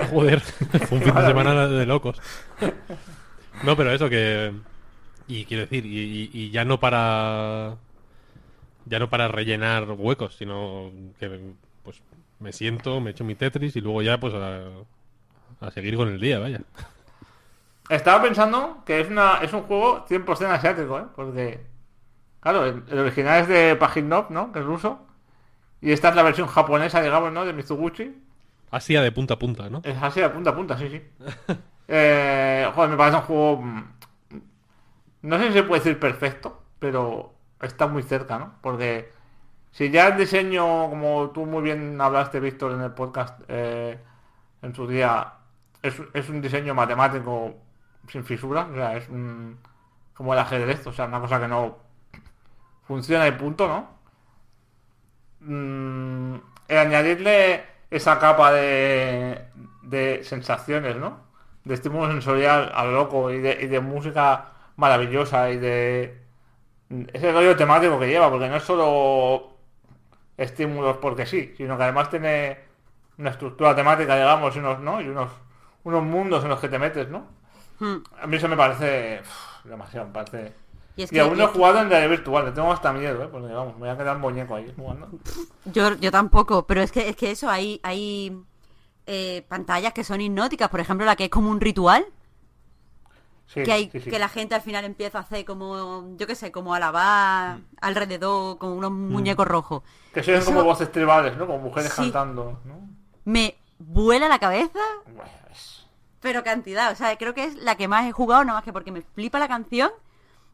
Speaker 4: Joder, fue un fin de semana de locos. No, pero eso que. Y quiero decir, y, y- y ya no para. ya no para rellenar huecos, sino que pues me siento, me echo mi Tetris y luego ya pues a, a seguir con el día, vaya.
Speaker 2: Estaba pensando que es una es un juego 100% asiático, ¿eh? Porque, claro, el, el original es de Paginov, ¿no? Que es ruso. Y esta es la versión japonesa, digamos, ¿no? De Mitsuguchi.
Speaker 4: Asia de punta a punta, ¿no?
Speaker 2: Es así de punta a punta, sí, sí. eh, joder, me parece un juego... mm, No sé si se puede decir perfecto, pero está muy cerca, ¿no? Porque si ya el diseño, como tú muy bien hablaste, Víctor, en el podcast eh, en su día, es, es un diseño matemático sin fisuras, o sea, es un, como el ajedrez, o sea, una cosa que no funciona y punto, ¿no? Mm, el añadirle esa capa de, de sensaciones, ¿no? De estímulo sensorial a lo loco y de, y de música maravillosa y de ese rollo temático que lleva, porque no es solo estímulos porque sí, sino que además tiene una estructura temática, digamos, y unos, ¿no? Y unos, unos mundos en los que te metes, ¿no?
Speaker 3: Hmm.
Speaker 2: A mí eso me parece demasiado, me parece...
Speaker 3: Y es
Speaker 2: Y
Speaker 3: que
Speaker 2: aún no he jugado en realidad virtual, le tengo hasta miedo, ¿eh? Porque vamos, me voy a quedar muñeco ahí jugando.
Speaker 3: Yo, yo tampoco, pero es que, es que eso, hay, hay eh, pantallas que son hipnóticas, por ejemplo, la que es como un ritual,
Speaker 2: Sí,
Speaker 3: que hay
Speaker 2: sí, sí.
Speaker 3: que la gente al final empieza a hacer como, yo qué sé, como alabar alrededor con unos muñecos rojos.
Speaker 2: Que oyen
Speaker 3: Eso-
Speaker 2: como voces tribales, ¿no? Como mujeres
Speaker 3: Sí.
Speaker 2: cantando, ¿no?
Speaker 3: Me vuela la cabeza,
Speaker 2: Bueno, es-
Speaker 3: pero cantidad. O sea, creo que es la que más he jugado, nada más que porque me flipa la canción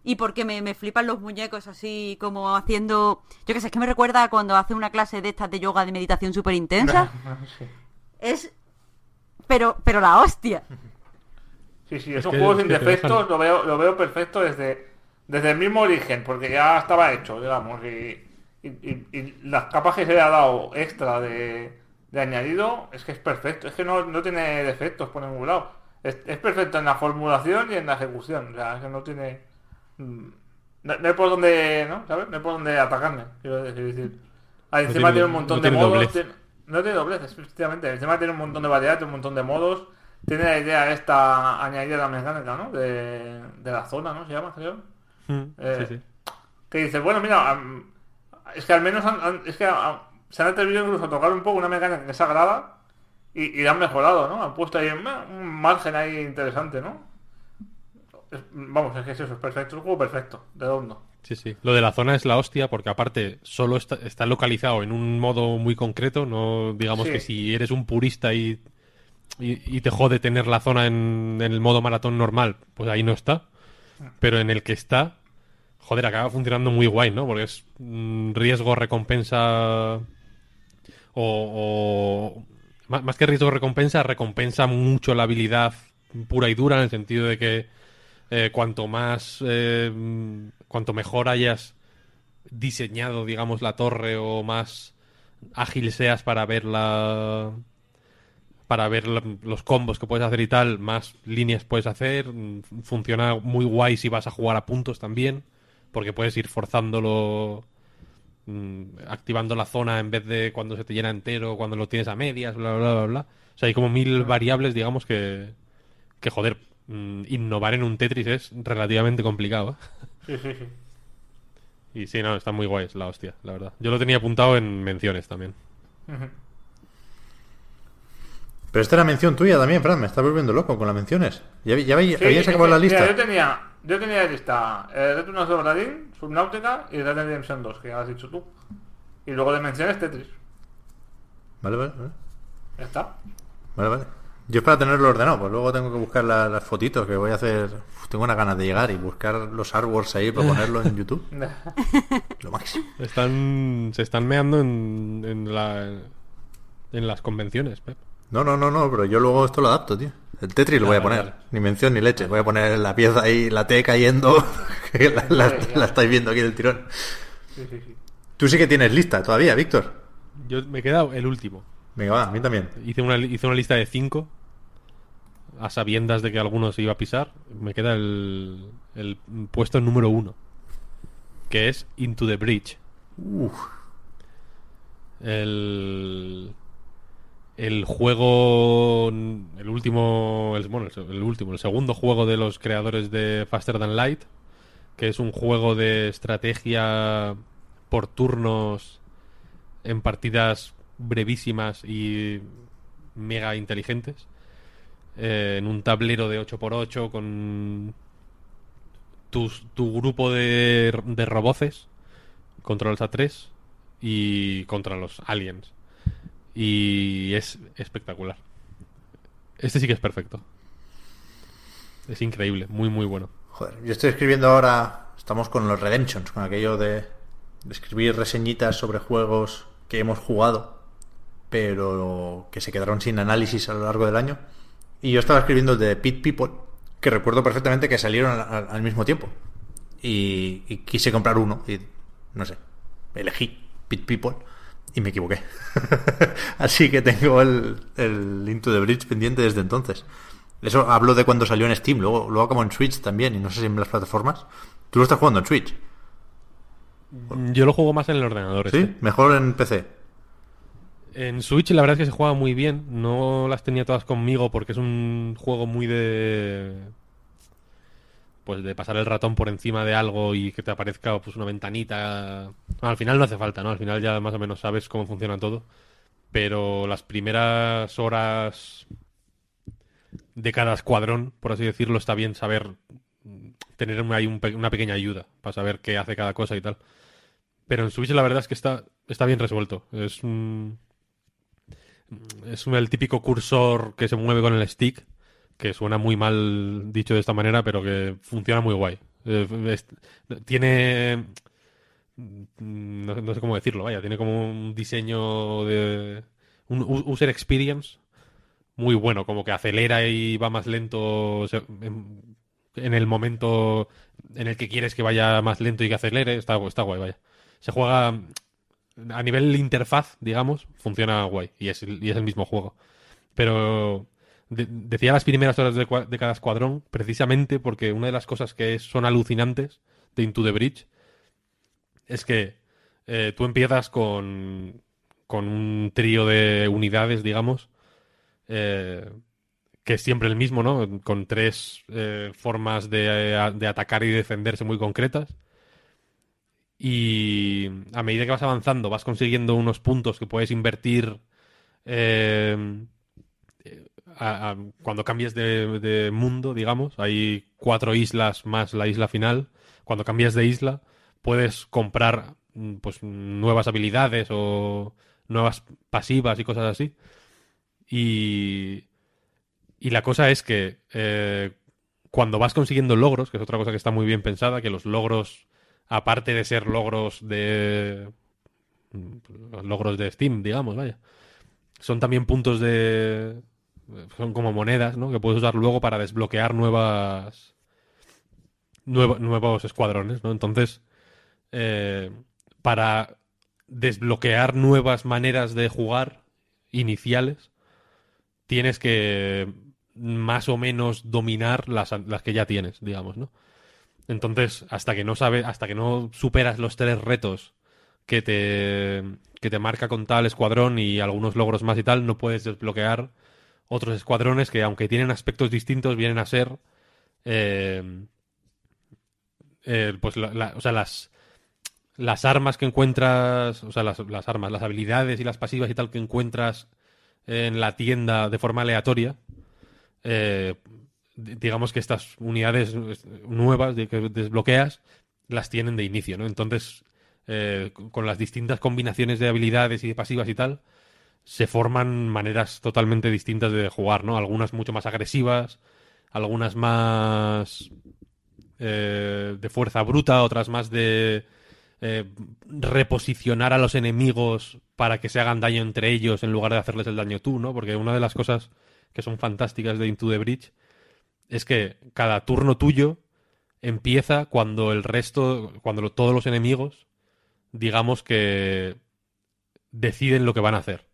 Speaker 3: y porque me, me flipan los muñecos así como haciendo... Yo qué sé, es que me recuerda a cuando hace una clase de estas de yoga de meditación súper intensa.
Speaker 2: sí.
Speaker 3: es... Pero, pero la hostia.
Speaker 2: Sí, sí, es,
Speaker 4: Es
Speaker 2: un
Speaker 4: que-
Speaker 2: juego
Speaker 4: es
Speaker 2: sin defectos,
Speaker 4: dejan-
Speaker 2: lo veo, lo veo perfecto desde, desde el mismo origen, porque ya estaba hecho, digamos, y, y- y- y las capas que se le ha dado extra de, de añadido, es que es perfecto, es que no, no tiene defectos por ningún lado. Es, es perfecto en la formulación y en la ejecución, o sea, es que no tiene... mm, No, no hay por dónde, ¿no? ¿Sabes? No hay por dónde atacarme, quiero decir. Ah, encima
Speaker 4: tiene-
Speaker 2: tiene un montón
Speaker 4: no
Speaker 2: de modos. tiene- no tiene doblez, efectivamente. Encima tiene un montón de variedad, tiene un montón de modos. Tiene la idea esta añadida la mecánica, ¿no? De, de la zona, ¿no? Se llama, creo.
Speaker 4: Mm,
Speaker 2: Eh,
Speaker 4: sí, sí.
Speaker 2: Que dice, bueno, mira, es que al menos han- han- es que se han atrevido incluso a tocar un poco una mecánica que es sagrada y, y la han mejorado, ¿no? Han puesto ahí un, un margen ahí interesante, ¿no? Vamos, es que es eso, es perfecto, es un juego perfecto, redondo.
Speaker 4: Sí, sí. Lo de la zona es la hostia porque aparte solo está, está localizado en un modo muy concreto, no digamos
Speaker 2: Sí.
Speaker 4: que si eres un purista y, y, y te jode tener la zona en, en el modo maratón normal, pues ahí no está. Pero en el que está, joder, acaba funcionando muy guay, ¿no? Porque es mm, riesgo, recompensa o, o- más, más que riesgo recompensa, recompensa mucho la habilidad pura y dura en el sentido de que eh, cuanto más eh, cuanto mejor hayas diseñado digamos la torre o más ágil seas para ver la para ver los combos que puedes hacer y tal más líneas puedes hacer funciona muy guay si vas a jugar a puntos también porque puedes ir forzándolo mm, activando la zona en vez de cuando se te llena entero, cuando lo tienes a medias, bla, bla, bla, bla. O sea, hay como mil variables, digamos, que, que joder, mm, innovar en un Tetris es relativamente complicado. ¿eh? Y sí, no, está muy guay, es la hostia, la verdad. Yo lo tenía apuntado en menciones también.
Speaker 1: Pero esta era mención tuya también, Fran. Me estás volviendo loco con las menciones. ¿Ya, ya habéis
Speaker 2: Sí,
Speaker 1: habíais
Speaker 2: es
Speaker 1: acabado la
Speaker 2: mira,
Speaker 1: lista?
Speaker 2: yo tenía, yo tenía lista eh, Return of the Subnautica y Red Dead Redemption 2, que ya has dicho tú. Y luego de menciones Tetris.
Speaker 1: Vale, vale, vale.
Speaker 2: Ya está.
Speaker 1: Vale, vale. Yo es para tenerlo ordenado, pues luego tengo que buscar la- las fotitos que voy a hacer. Uf, tengo unas ganas de llegar y buscar los artworks ahí para ponerlo en YouTube. Lo máximo.
Speaker 4: Están, se están meando en, en, la, en las convenciones, Pep.
Speaker 1: No, no, no, no, pero yo luego esto lo adapto, tío. El Tetris lo voy a poner.
Speaker 4: vale.
Speaker 1: Ni mención ni leche. Voy a poner la pieza ahí, la T cayendo. que la, la- estáis viendo aquí del tirón.
Speaker 2: Sí, sí, sí.
Speaker 1: Tú sí que tienes lista todavía, Víctor.
Speaker 4: Yo me he quedado el último.
Speaker 1: Venga, va, a mí también.
Speaker 4: Hice una, hice una lista de cinco a sabiendas de que alguno se iba a pisar. Me queda el, el puesto número uno, que es Into the Bridge.
Speaker 1: Uf.
Speaker 4: El, el juego, el último, el, bueno, el, el último, el segundo juego de los creadores de Faster Than Light, que es un juego de estrategia por turnos en partidas brevísimas y mega inteligentes. eh, en un tablero de 8x8 con tus- tu grupo de, de roboces controlas a tres y contra los aliens. Y es espectacular. Este sí que es perfecto. Es increíble, muy muy bueno.
Speaker 1: Joder, yo estoy escribiendo ahora, estamos con los Redemptions, con aquello de escribir reseñitas sobre juegos que hemos jugado, pero que se quedaron sin análisis a lo largo del año. Y yo estaba escribiendo el de Pit People, que recuerdo perfectamente que salieron al, al- mismo tiempo. Y, y quise comprar uno, y no sé, elegí Pit People y me equivoqué. Así que tengo el, el Into the Bridge pendiente desde entonces. Eso hablo de cuando salió en Steam, luego, luego como en Switch también, y no sé si en las plataformas. Tú lo estás jugando en Switch,
Speaker 4: Yo lo juego más en el ordenador.
Speaker 1: ¿sí?
Speaker 4: este.
Speaker 1: Mejor en PC.
Speaker 4: En Switch la verdad es que se juega muy bien. No las tenía todas conmigo porque es un juego muy de... Pues de pasar el ratón por encima de algo y que te aparezca pues una ventanita. Al final no hace falta, ¿no? Al final ya más o menos sabes cómo funciona todo. Pero las primeras horas de cada escuadrón, por así decirlo, está bien saber tener ahí un una pequeña ayuda para saber qué hace cada cosa y tal. Pero en Switch la verdad es que está, está bien resuelto. Es un, es el típico cursor que se mueve con el stick, que suena muy mal dicho de esta manera, pero que funciona muy guay. Eh, tiene... mm, No, sé cómo decirlo, vaya, tiene como un diseño de... un user experience muy bueno, como que acelera y va más lento en, en el momento en el que quieres que vaya más lento y que acelere, está, está guay, vaya. Se juega a nivel interfaz, digamos, funciona guay y es, y es el mismo juego. Pero de- decía las primeras horas de, de cada escuadrón precisamente porque una de las cosas que son alucinantes de Into the Bridge es que eh, tú empiezas con, con un trío de unidades, digamos, eh, que es siempre el mismo, ¿no? Con tres eh, formas de, eh, de atacar y defenderse muy concretas. Y a medida que vas avanzando, vas consiguiendo unos puntos que puedes invertir eh, cuando cambies de, de mundo, digamos. Hay cuatro islas más la isla final. Cuando cambias de isla, puedes comprar mm, pues nuevas habilidades o nuevas pasivas y cosas así. Y, y la cosa es que eh, cuando vas consiguiendo logros, que es otra cosa que está muy bien pensada, que los logros, aparte de ser logros de... logros de Steam, digamos, vaya, son también puntos de... son como monedas, ¿no? Que puedes usar luego para desbloquear nuevas... nuevo- nuevos escuadrones, ¿no? Entonces, eh, para desbloquear nuevas maneras de jugar iniciales, tienes que más o menos dominar las, las que ya tienes, digamos, ¿no? Entonces, hasta que no sabes, hasta que no superas los tres retos que te, que te marca con tal escuadrón y algunos logros más y tal, no puedes desbloquear otros escuadrones que, aunque tienen aspectos distintos, vienen a ser eh, eh, pues o sea, las las armas que encuentras, o sea, las, las armas, las habilidades y las pasivas y tal que encuentras en la tienda de forma aleatoria, eh, digamos que estas unidades nuevas que desbloqueas las tienen de inicio, ¿no? Entonces, eh, con con las distintas combinaciones de habilidades y de pasivas y tal, se forman maneras totalmente distintas de jugar, ¿no? Algunas mucho más agresivas, algunas más eh, de fuerza bruta, otras más de eh, reposicionar a los enemigos para que se hagan daño entre ellos en lugar de hacerles el daño tú, ¿no? Porque una de las cosas que son fantásticas de Into the Bridge es que cada turno tuyo empieza cuando el resto, cuando todos los enemigos, digamos que deciden lo que van a hacer.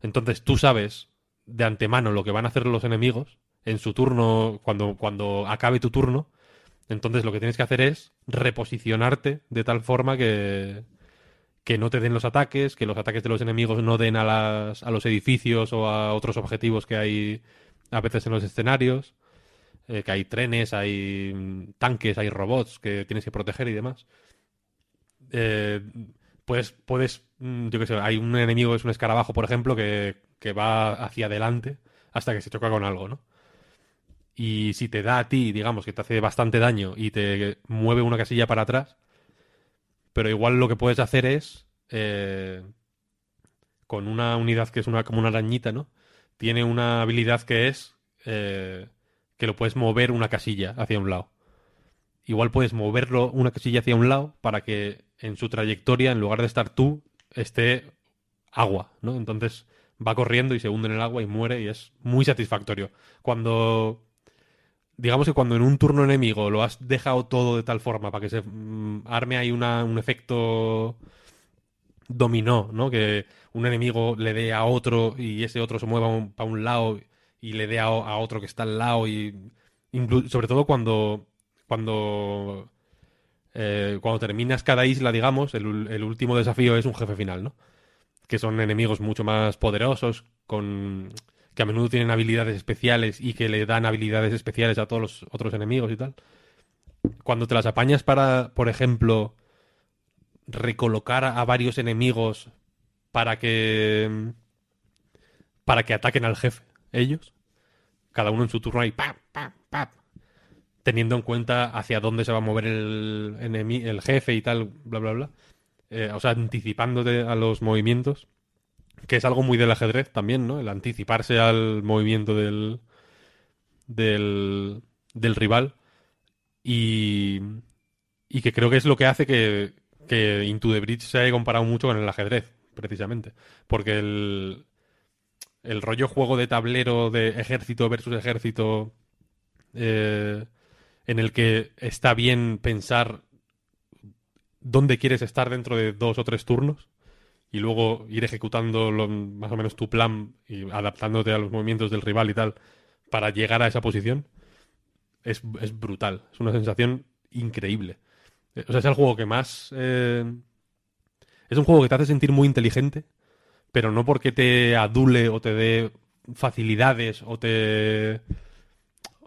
Speaker 4: Entonces tú sabes de antemano lo que van a hacer los enemigos en su turno, cuando, cuando acabe tu turno. Entonces lo que tienes que hacer es reposicionarte de tal forma que, que no te den los ataques, que los ataques de los enemigos no den a, las, a los edificios o a otros objetivos que hay a veces en los escenarios, eh, que hay trenes, hay mm, tanques, hay robots que tienes que proteger y demás. Eh, puedes, puedes, mm, yo qué sé, hay un enemigo, es un escarabajo, por ejemplo, que, que va hacia adelante hasta que se choca con algo, ¿no? Y si te da a ti, digamos, que te hace bastante daño y te mueve una casilla para atrás, pero igual lo que puedes hacer es, eh, con una unidad que es una, como una arañita, ¿no? Tiene una habilidad que es eh, que lo puedes mover una casilla hacia un lado. Igual puedes moverlo una casilla hacia un lado para que en su trayectoria, en lugar de estar tú, esté agua, ¿no? Entonces va corriendo y se hunde en el agua y muere y es muy satisfactorio. Cuando digamos que cuando en un turno enemigo lo has dejado todo de tal forma para que se mm, arme ahí una, un efecto dominó, ¿no? Que un enemigo le dé a otro y ese otro se mueva para un lado y le dé a, otro que está al lado y sobre todo cuando cuando eh, cuando terminas cada isla, digamos, el, el último desafío es un jefe final, ¿no? Que son enemigos mucho más poderosos, con que a menudo tienen habilidades especiales y que le dan habilidades especiales a todos los otros enemigos y tal. Cuando te las apañas para, por ejemplo, recolocar a varios enemigos para que para que ataquen al jefe ellos, cada uno en su turno ahí, pam, pam, pam, teniendo en cuenta hacia dónde se va a mover el, el jefe y tal, bla, bla, bla. Eh, o sea, anticipándote a los movimientos, que es algo muy del ajedrez también, ¿no? El anticiparse al movimiento del, del, del rival y, y que creo que es lo que hace que, que Into the Bridge se haya comparado mucho con el ajedrez, precisamente. Porque el, el rollo juego de tablero de ejército versus ejército eh, en el que está bien pensar dónde quieres estar dentro de dos o tres turnos y luego ir ejecutando lo- más o menos tu plan y adaptándote a los movimientos del rival y tal para llegar a esa posición es, es brutal. Es una sensación increíble. Eh, O sea, es el juego que más... eh, es un juego que te hace sentir muy inteligente, pero no porque te adule o te dé facilidades o te...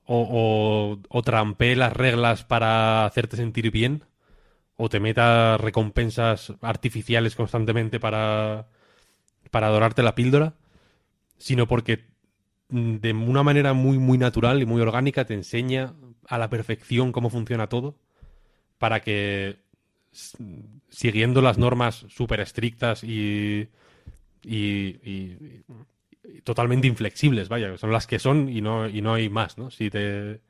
Speaker 4: O, trampee las reglas para hacerte sentir bien, o te meta recompensas artificiales constantemente para, para adorarte la píldora, sino porque de una manera muy, muy natural y muy orgánica te enseña a la perfección cómo funciona todo para que siguiendo las normas súper estrictas y, y, totalmente inflexibles, vaya, son las que son y no, y no hay más, ¿no? Si te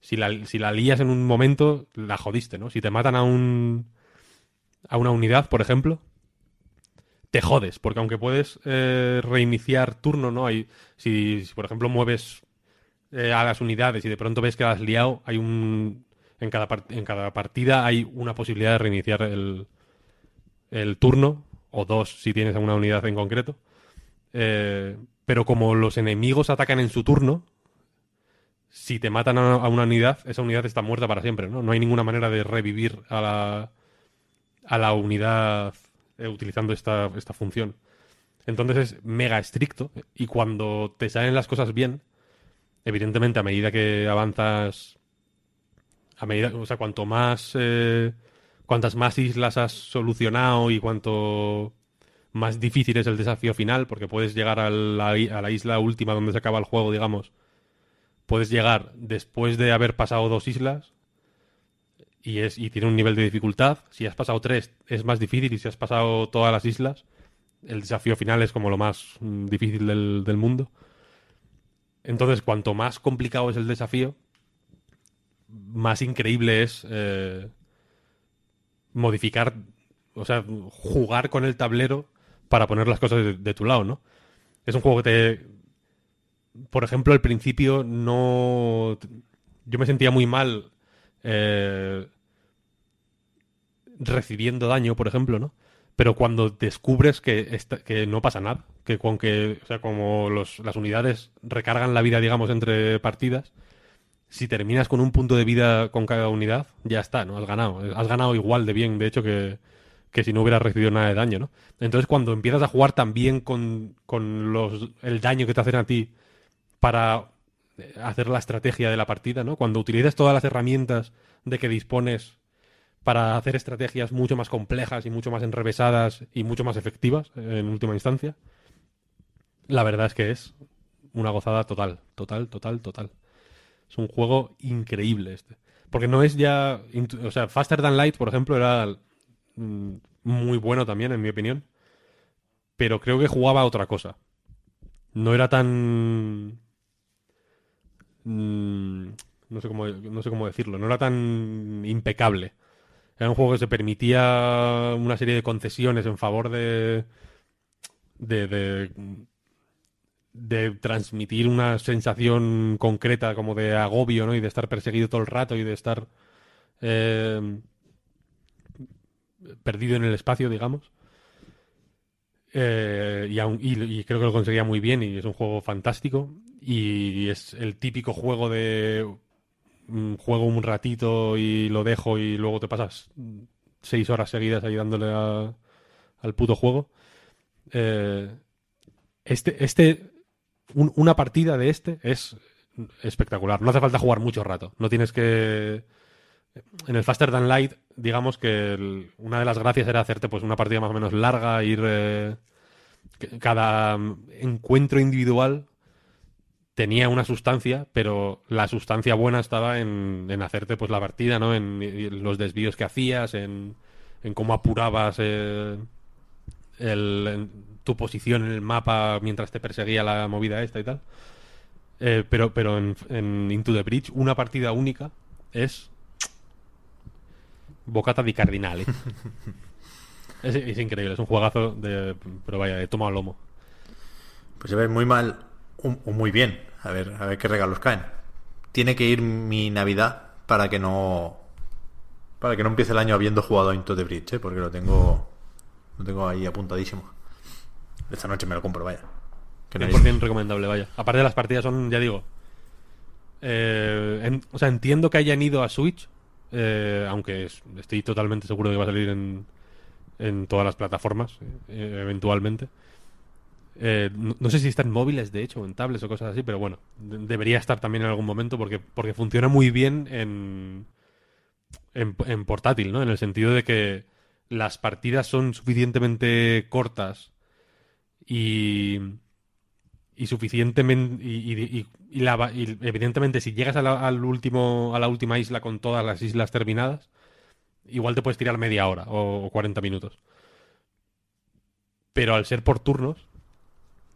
Speaker 4: si la, si la lías en un momento, la jodiste, ¿no? Si te matan a un a una unidad, por ejemplo, te jodes, porque aunque puedes eh, reiniciar turno, ¿no? Hay, si, por ejemplo mueves eh, a las unidades y de pronto ves que las has liado, hay un en cada, en cada partida hay una posibilidad de reiniciar el, el turno, o dos si tienes a una unidad en concreto. Eh, pero como los enemigos atacan en su turno, si te matan a a una unidad, esa unidad está muerta para siempre, ¿no? No hay ninguna manera de revivir a la, a la unidad eh, utilizando esta, esta función. Entonces es mega estricto y cuando te salen las cosas bien, evidentemente a medida que avanzas, a medida, o sea, cuanto más, eh, cuantas más islas has solucionado y cuanto más difícil es el desafío final, porque puedes llegar a la, isla última donde se acaba el juego, digamos, puedes llegar después de haber pasado dos islas y, es, y tiene un nivel de dificultad. Si has pasado tres es más difícil y si has pasado todas las islas, el desafío final es como lo más mm, difícil del, del mundo. Entonces, cuanto más complicado es el desafío, más increíble es eh, modificar, o sea, jugar con el tablero para poner las cosas de, tu lado, ¿no? Es un juego que te, por ejemplo, al principio no. Yo me sentía muy mal eh, recibiendo daño, por ejemplo, ¿no? Pero cuando descubres que, que no pasa nada, que con que, o sea, como los- las unidades recargan la vida, digamos, entre partidas, si terminas con un punto de vida con cada unidad, ya está, ¿no? Has ganado. Has ganado igual de bien, de hecho, que, que si no hubieras recibido nada de daño, ¿no? Entonces, cuando empiezas a jugar también con, con los, el daño que te hacen a ti para hacer la estrategia de la partida, ¿no? Cuando utilizas todas las herramientas de que dispones para hacer estrategias mucho más complejas y mucho más enrevesadas y mucho más efectivas en última instancia. La verdad es que es una gozada total, total, total, total. Es un juego increíble este. Porque no es ya... O sea, Faster Than Light, por ejemplo, era mm, muy bueno también, en mi opinión. Pero creo que jugaba otra cosa. No era tan... Mm, no sé cómo, no sé cómo decirlo. No era tan impecable. Era un juego que se permitía una serie de concesiones en favor de, de, de transmitir una sensación concreta como de agobio, ¿no? Y de estar perseguido todo el rato y de estar eh, perdido en el espacio, digamos. Eh, y, y- creo que lo conseguía muy bien y es un juego fantástico. Y es el típico juego de juego un ratito y lo dejo y luego te pasas seis horas seguidas ahí dándole al puto juego. Eh, este, este, un- una partida de este es espectacular. No hace falta jugar mucho rato. No tienes que. En el Faster Than Light, digamos que una de las gracias era hacerte pues una partida más o menos larga, ir. eh, cada encuentro individual tenía una sustancia, pero la sustancia buena estaba en, en hacerte pues la partida, ¿no? En, los desvíos que hacías, en, en cómo apurabas eh, el- tu posición en el mapa mientras te perseguía la movida esta y tal. Eh, pero pero en, en Into the Bridge, una partida única es bocata di cardinale. es, es increíble, es un juegazo de, pero vaya, de toma al lomo.
Speaker 1: Pues se ve muy mal o, o muy bien. A ver, a ver qué regalos caen. Tiene que ir mi Navidad para que no para que no empiece el año habiendo jugado a Into the Bridge, ¿eh? porque lo tengo lo tengo ahí apuntadísimo. Esta noche me lo compro, vaya. Que no hay-
Speaker 4: 100% recomendable, vaya. Aparte las partidas son, ya digo. eh, o sea, entiendo que hayan ido a Switch, eh, aunque es- estoy totalmente seguro de que va a salir en, en todas las plataformas, eh, eventualmente. No, sé si está en móviles, de hecho, o en tablets o cosas así, pero bueno, de- debería estar también en algún momento porque, porque funciona muy bien en, en, en portátil, ¿no? En el sentido de que las partidas son suficientemente cortas y, y suficientemente y, y- la y evidentemente si llegas a la, al último a la última isla con todas las islas terminadas igual te puedes tirar media hora o, o 40 minutos. Pero al ser por turnos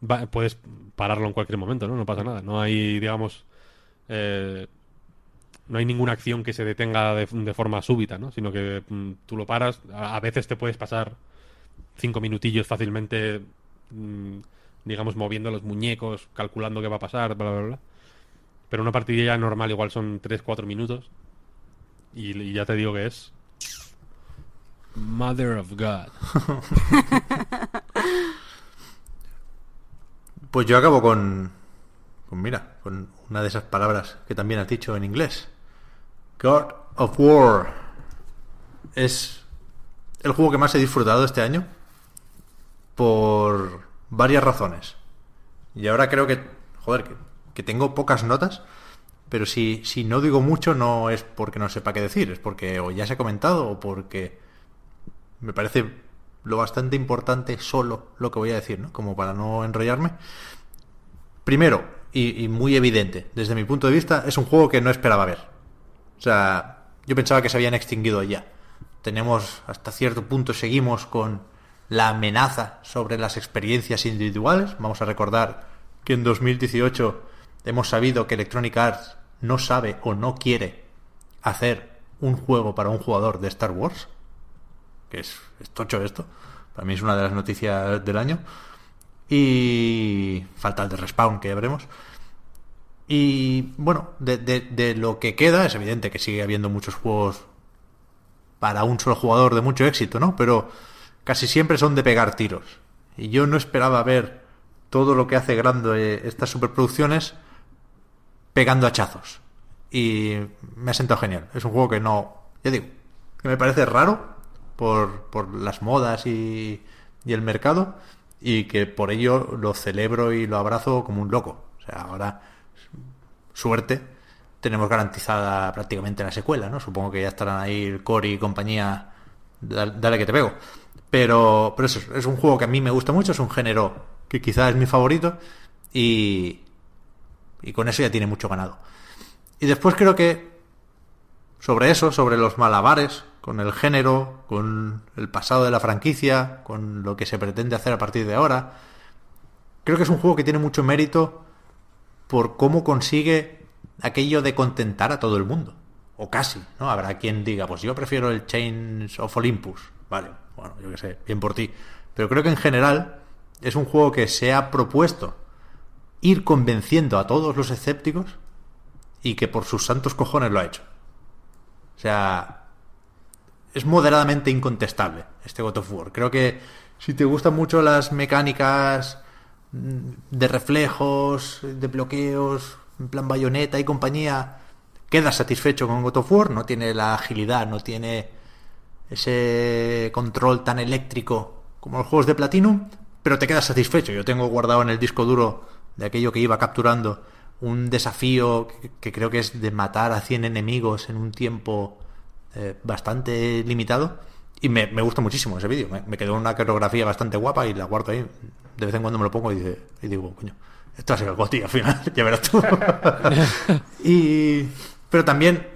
Speaker 4: va- puedes pararlo en cualquier momento no no pasa nada. No hay digamos eh, no hay ninguna acción que se detenga de, forma súbita no sino que mm, tú lo paras a veces te puedes pasar cinco minutillos fácilmente mm, digamos, moviendo los muñecos, calculando qué va a pasar, bla, bla, bla. Pero una partida normal igual son 3-4 minutos. Y, ya te digo que es... Mother of God.
Speaker 1: Pues yo acabo con, con, mira, con una de esas palabras que también has dicho en inglés. God of War. Es el juego que más he disfrutado este año por varias razones. Y ahora creo que, joder, que, tengo pocas notas, pero si, si no digo mucho no es porque no sepa qué decir, es porque o ya se ha comentado o porque me parece lo bastante importante solo lo que voy a decir, ¿no? Como para no enrollarme. Primero, y, y muy evidente, desde mi punto de vista, es un juego que no esperaba ver. O sea, yo pensaba que se habían extinguido ya. Tenemos, hasta cierto punto, seguimos con la amenaza sobre las experiencias individuales. Vamos a recordar que en 2018 hemos sabido que Electronic Arts no sabe o no quiere hacer un juego para un jugador de Star Wars. Que es, es tocho esto. Para mí es una de las noticias del año. Y falta el de Respawn, que ya veremos. Y bueno, de, de- de lo que queda, es evidente que sigue habiendo muchos juegos para un solo jugador de mucho éxito, ¿no? Pero casi siempre son de pegar tiros. Y yo no esperaba ver todo lo que hace grande estas superproducciones pegando hachazos. Y me ha sentado genial. Es un juego que no, ya digo, que me parece raro por, por las modas y, y el mercado y que por ello lo celebro y lo abrazo como un loco. O sea, ahora suerte tenemos garantizada prácticamente la secuela, ¿no? Supongo que ya estarán ahí el Cory y compañía, dale que te pego. Pero, pero eso, es un juego que a mí me gusta mucho, es un género que quizás es mi favorito y, y con eso ya tiene mucho ganado. Y después creo que sobre eso, sobre los malabares, con el género, con el pasado de la franquicia, con lo que se pretende hacer a partir de ahora, creo que es un juego que tiene mucho mérito por cómo consigue aquello de contentar a todo el mundo. O casi, ¿no? Habrá quien diga, pues yo prefiero el Chains of Olympus. Vale, bueno, yo qué sé, bien por ti. Pero creo que en general es un juego que se ha propuesto ir convenciendo a todos los escépticos y que por sus santos cojones lo ha hecho. O sea, es moderadamente incontestable este God of War. Creo que si te gustan mucho las mecánicas mm, de reflejos, de bloqueos, en plan bayoneta y compañía, quedas satisfecho con God of War. No tiene la agilidad, no tiene ese control tan eléctrico como los juegos de Platinum, pero te quedas satisfecho. Yo tengo guardado en el disco duro de aquello que iba capturando un desafío que, que creo que es de matar a 100 enemigos en un tiempo eh, bastante limitado. Y me, me gusta muchísimo ese vídeo. Me, me, quedó una coreografía bastante guapa y la guardo ahí. De vez en cuando me lo pongo y, y digo, coño, esto va a ser el goti al final, ya verás tú. y, pero también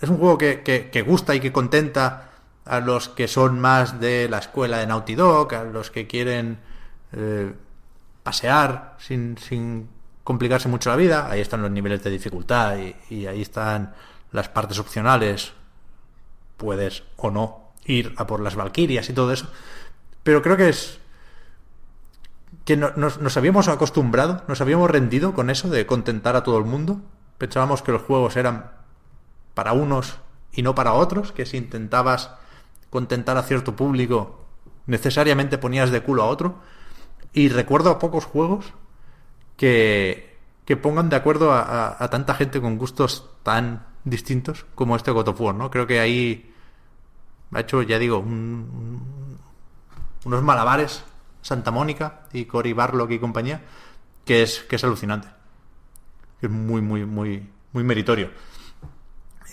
Speaker 1: es un juego que, que, gusta y que contenta a los que son más de la escuela de Naughty Dog, a los que quieren eh, pasear sin, sin complicarse mucho la vida. Ahí están los niveles de dificultad y, ahí están las partes opcionales. Puedes o no ir a por las Valquirias y todo eso. Pero creo que es que no, nos, nos, habíamos acostumbrado, nos habíamos rendido con eso de contentar a todo el mundo. Pensábamos que los juegos eran para unos y no para otros, que si intentabas contentar a cierto público, necesariamente ponías de culo a otro. Y recuerdo a pocos juegos que, que pongan de acuerdo a, a, tanta gente con gustos tan distintos como este God of War, ¿no? Creo que ahí ha hecho, ya digo, un, un, unos malabares Santa Mónica y Cory Barlock y compañía, que es, que es alucinante. Es muy, muy, muy, muy meritorio.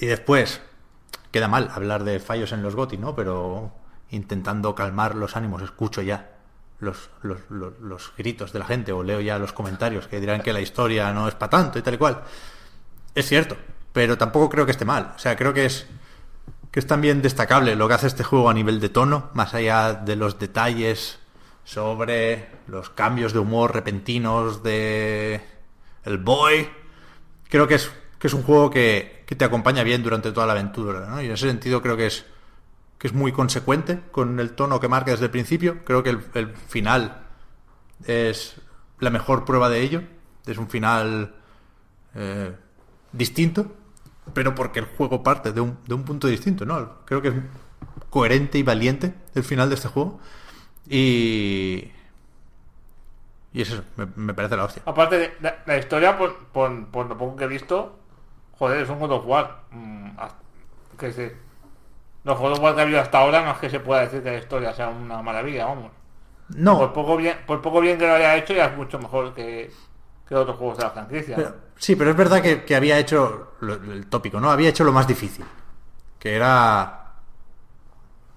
Speaker 1: Y después, queda mal hablar de fallos en los GOTI, ¿no? Pero intentando calmar los ánimos, escucho ya los, los, los, los, gritos de la gente o leo ya los comentarios que dirán que la historia no es para tanto y tal y cual. Es cierto, pero tampoco creo que esté mal. O sea, creo que es que es también destacable lo que hace este juego a nivel de tono, más allá de los detalles sobre los cambios de humor repentinos de el boy. Creo que es, que es un juego que, que te acompaña bien durante toda la aventura, ¿no? Y en ese sentido creo que es que es muy consecuente con el tono que marca desde el principio. Creo que el, final es la mejor prueba de ello. Es un final eh, distinto, pero porque el juego parte de un, de un punto distinto, ¿no? Creo que es coherente y valiente el final de este juego. Y. Y eso, me, me parece la hostia.
Speaker 2: Aparte, de, la, la, historia, por, por, por, lo poco que he visto, joder, es un God of War. Mm, que se, los God of War que ha habido hasta ahora no es que se pueda decir que la historia sea una maravilla, vamos.
Speaker 1: No.
Speaker 2: Por poco bien, por poco bien que lo haya hecho, ya es mucho mejor que, que otros juegos de la franquicia.
Speaker 1: Pero, sí, pero es verdad que, que había hecho lo, el tópico, ¿no? Había hecho lo más difícil. Que era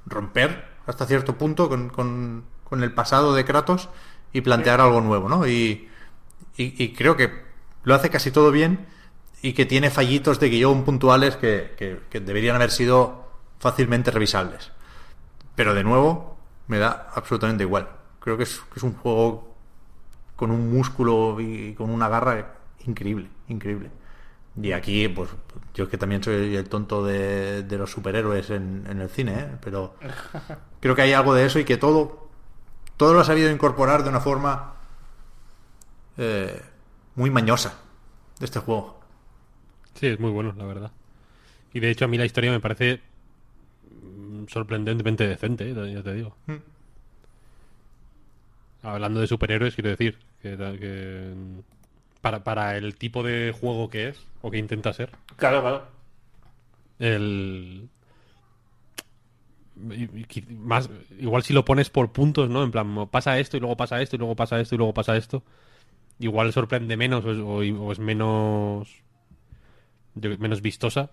Speaker 1: romper hasta cierto punto con, con, con el pasado de Kratos y plantear algo nuevo, ¿no? Y, y, y, creo que lo hace casi todo bien y que tiene fallitos de guion puntuales que, que, que deberían haber sido fácilmente revisables. Pero de nuevo, me da absolutamente igual. Creo que es, que es un juego con un músculo y con una garra increíble, increíble. Y aquí, pues, yo es que también soy el tonto de, de los superhéroes en, en el cine, ¿eh? pero creo que hay algo de eso y que todo, todo lo ha sabido incorporar de una forma eh, muy mañosa de este juego.
Speaker 4: Sí, es muy bueno, la verdad. Y de hecho a mí la historia me parece sorprendentemente decente, ¿eh? ya te digo. Mm. Hablando de superhéroes, quiero decir que, que para, para, el tipo de juego que es o que intenta ser.
Speaker 2: Claro, claro.
Speaker 4: El más igual si lo pones por puntos, ¿no? En plan, pasa esto y luego pasa esto y luego pasa esto y luego pasa esto. Igual sorprende menos o, o, o es menos menos vistosa,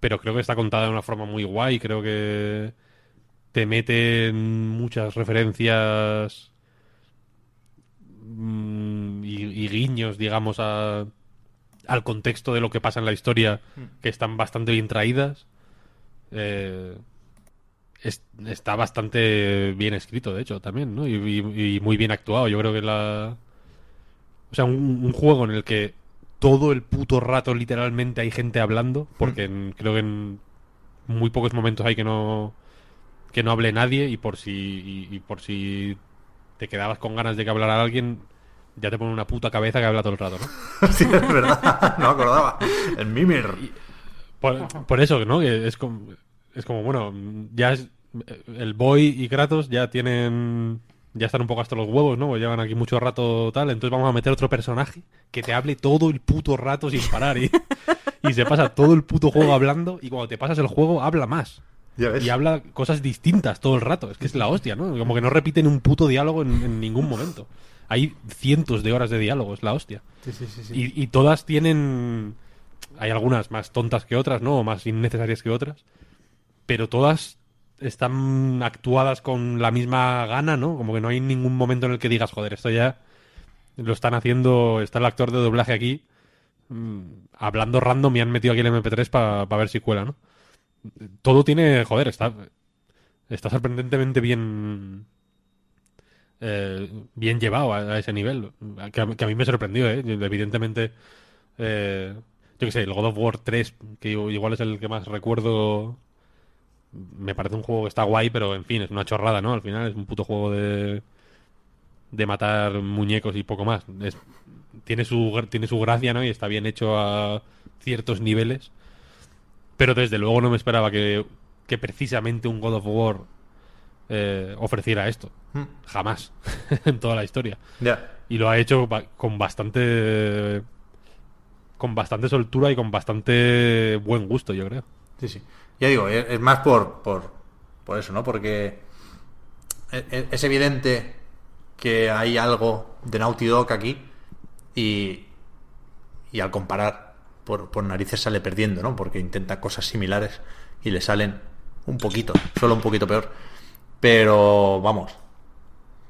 Speaker 4: pero creo que está contada de una forma muy guay. Creo que te mete en muchas referencias mm, y, y guiños, digamos, a, al contexto de lo que pasa en la historia, que están bastante bien traídas. Eh, es- está bastante bien escrito, de hecho, también, ¿no? Y, y- y muy bien actuado. Yo creo que la... O sea, un, un juego en el que todo el puto rato literalmente hay gente hablando, porque en- creo que en muy pocos momentos hay que no que no hable nadie y por si y, y por si te quedabas con ganas de que hablara alguien ya te pone una puta cabeza que habla todo el rato, ¿no?
Speaker 1: sí, es verdad. No acordaba. El Mimir.
Speaker 4: Por, por eso, ¿no? Que es como, es como, bueno, ya es, el Boy y Kratos ya tienen, ya están un poco hasta los huevos, ¿no? Pues llevan aquí mucho rato tal, entonces vamos a meter otro personaje que te hable todo el puto rato sin parar y, y se pasa todo el puto juego hablando y cuando te pasas el juego habla más.
Speaker 1: Ya ves.
Speaker 4: Y habla cosas distintas todo el rato. Es que es la hostia, ¿no? Como que no repiten un puto diálogo en, en ningún momento. Hay cientos de horas de diálogo, es la hostia.
Speaker 1: Sí, sí, sí, sí.
Speaker 4: Y, y todas tienen. Hay algunas más tontas que otras, ¿no? O más innecesarias que otras. Pero todas están actuadas con la misma gana, ¿no? Como que no hay ningún momento en el que digas, joder, esto ya lo están haciendo. Está el actor de doblaje aquí. mm, hablando random y han metido aquí el MP3 para ver si cuela, ¿no? Todo tiene. Joder, está. Está sorprendentemente bien. eh, bien llevado a, ese nivel. Que a, que a mí me sorprendió, ¿eh? Evidentemente. eh, yo qué sé, el God of War 3, que igual es el que más recuerdo. Me parece un juego que está guay, pero en fin, es una chorrada, ¿no? Al final es un puto juego de. de matar muñecos y poco más. Es- tiene, su, tiene su gracia, ¿no? Y está bien hecho a ciertos niveles. Pero desde luego no me esperaba que, que precisamente un God of War eh, ofreciera esto.
Speaker 1: Mm.
Speaker 4: Jamás. en toda la historia.
Speaker 1: Ya.
Speaker 4: Y lo ha hecho con bastante. con bastante soltura y con bastante buen gusto, yo creo.
Speaker 1: Sí, sí. Ya digo, es, más por, por, por eso, ¿no? Porque es, es- es evidente que hay algo de Naughty Dog aquí y, y al comparar por, por narices sale perdiendo, ¿no? Porque intenta cosas similares y le salen un poquito, solo un poquito peor. Pero vamos,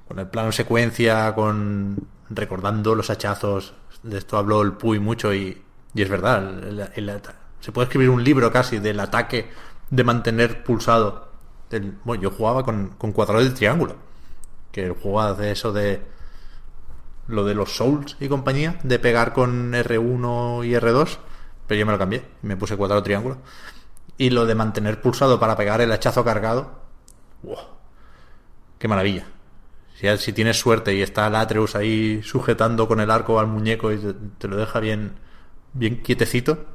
Speaker 1: con el plano secuencia, con recordando los hachazos, de esto habló el Puy mucho y, y es verdad, el- el- se puede escribir un libro casi del ataque de mantener pulsado. el- bueno, yo jugaba con, con cuadrado de triángulo, que el juego hace eso de lo de los Souls y compañía, de pegar con R1 y R2, pero yo me lo cambié, me puse cuadrado triángulo. Y lo de mantener pulsado para pegar el hachazo cargado, ¡wow! ¡Qué maravilla! Si, si tienes suerte y está el Atreus ahí sujetando con el arco al muñeco y te lo deja bien, bien quietecito,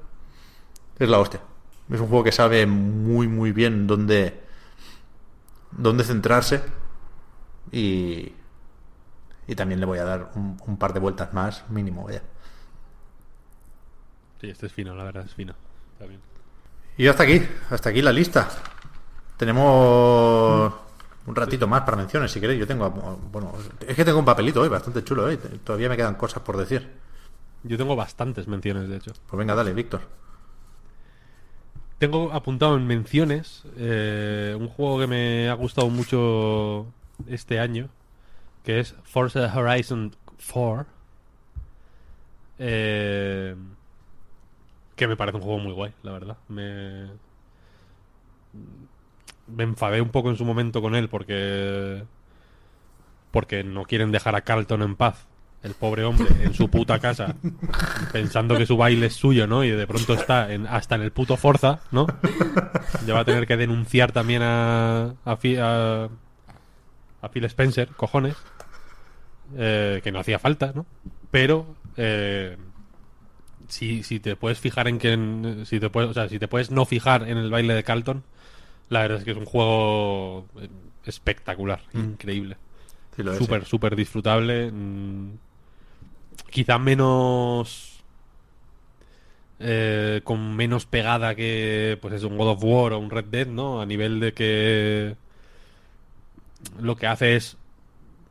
Speaker 1: es la hostia. Es un juego que sabe muy, muy bien dónde, dónde centrarse y, y también le voy a dar un, un par de vueltas más mínimo. Vaya.
Speaker 4: Sí, este es fino, la verdad, es fino. Está bien.
Speaker 1: Y hasta aquí, hasta aquí la lista. Tenemos un ratito más para menciones, si queréis. Yo tengo, bueno, es que tengo un papelito hoy bastante chulo. ¿eh? Todavía me quedan cosas por decir.
Speaker 4: Yo tengo bastantes menciones, de hecho.
Speaker 1: Pues venga, dale, Víctor.
Speaker 4: Tengo apuntado en menciones eh, un juego que me ha gustado mucho este año, que es Forza Horizon 4. Eh, que me parece un juego muy guay, la verdad. Me, me enfadé un poco en su momento con él porque porque no quieren dejar a Carlton en paz. El pobre hombre en su puta casa, pensando que su baile es suyo, ¿no? Y de pronto está en- hasta en el puto Forza, ¿no? Ya va a tener que denunciar también a, a, Fi- a- a Phil Spencer, cojones. Eh, que no hacía falta, ¿no? Pero eh, si, si te puedes fijar en que en- si te puedes, o sea, si te puedes no fijar en el baile de Carlton, la verdad es que es un juego espectacular, increíble.
Speaker 1: Lo es,
Speaker 4: Súper,
Speaker 1: sí.
Speaker 4: súper disfrutable. mm, quizá menos. eh, con menos pegada que pues es un God of War o un Red Dead, ¿no? A nivel de que lo que hace es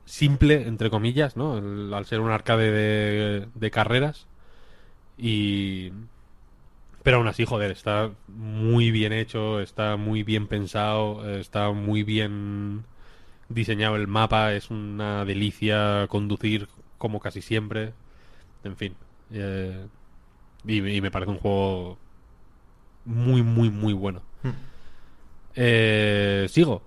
Speaker 4: simple, entre comillas, ¿no? Al ser un arcade de, de carreras y Pero aún así, joder, está muy bien hecho, está muy bien pensado, está muy bien diseñado el mapa, es una delicia conducir como casi siempre. En fin. eh, y, y me parece un juego muy, muy, muy bueno. Eh, ¿Sigo?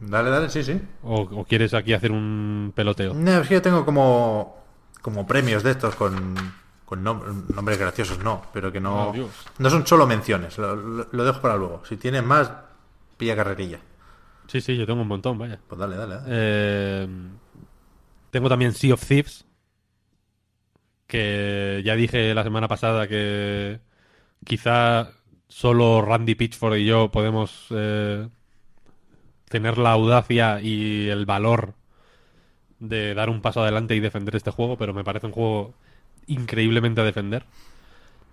Speaker 1: Dale, dale, sí, sí.
Speaker 4: ¿O, o quieres aquí hacer un peloteo?
Speaker 1: No, es que yo tengo como, como premios de estos con, con nom- nombres graciosos, no, pero que no,
Speaker 4: Oh,
Speaker 1: no son solo menciones. Lo, lo- lo dejo para luego. Si tienes más, pilla carrerilla.
Speaker 4: Sí, sí, yo tengo un montón, vaya.
Speaker 1: Pues dale, dale. dale.
Speaker 4: Eh, tengo también Sea of Thieves. Que ya dije la semana pasada que quizá solo Randy Pitchford y yo podemos eh, tener la audacia y el valor de dar un paso adelante y defender este juego, pero me parece un juego increíblemente a defender.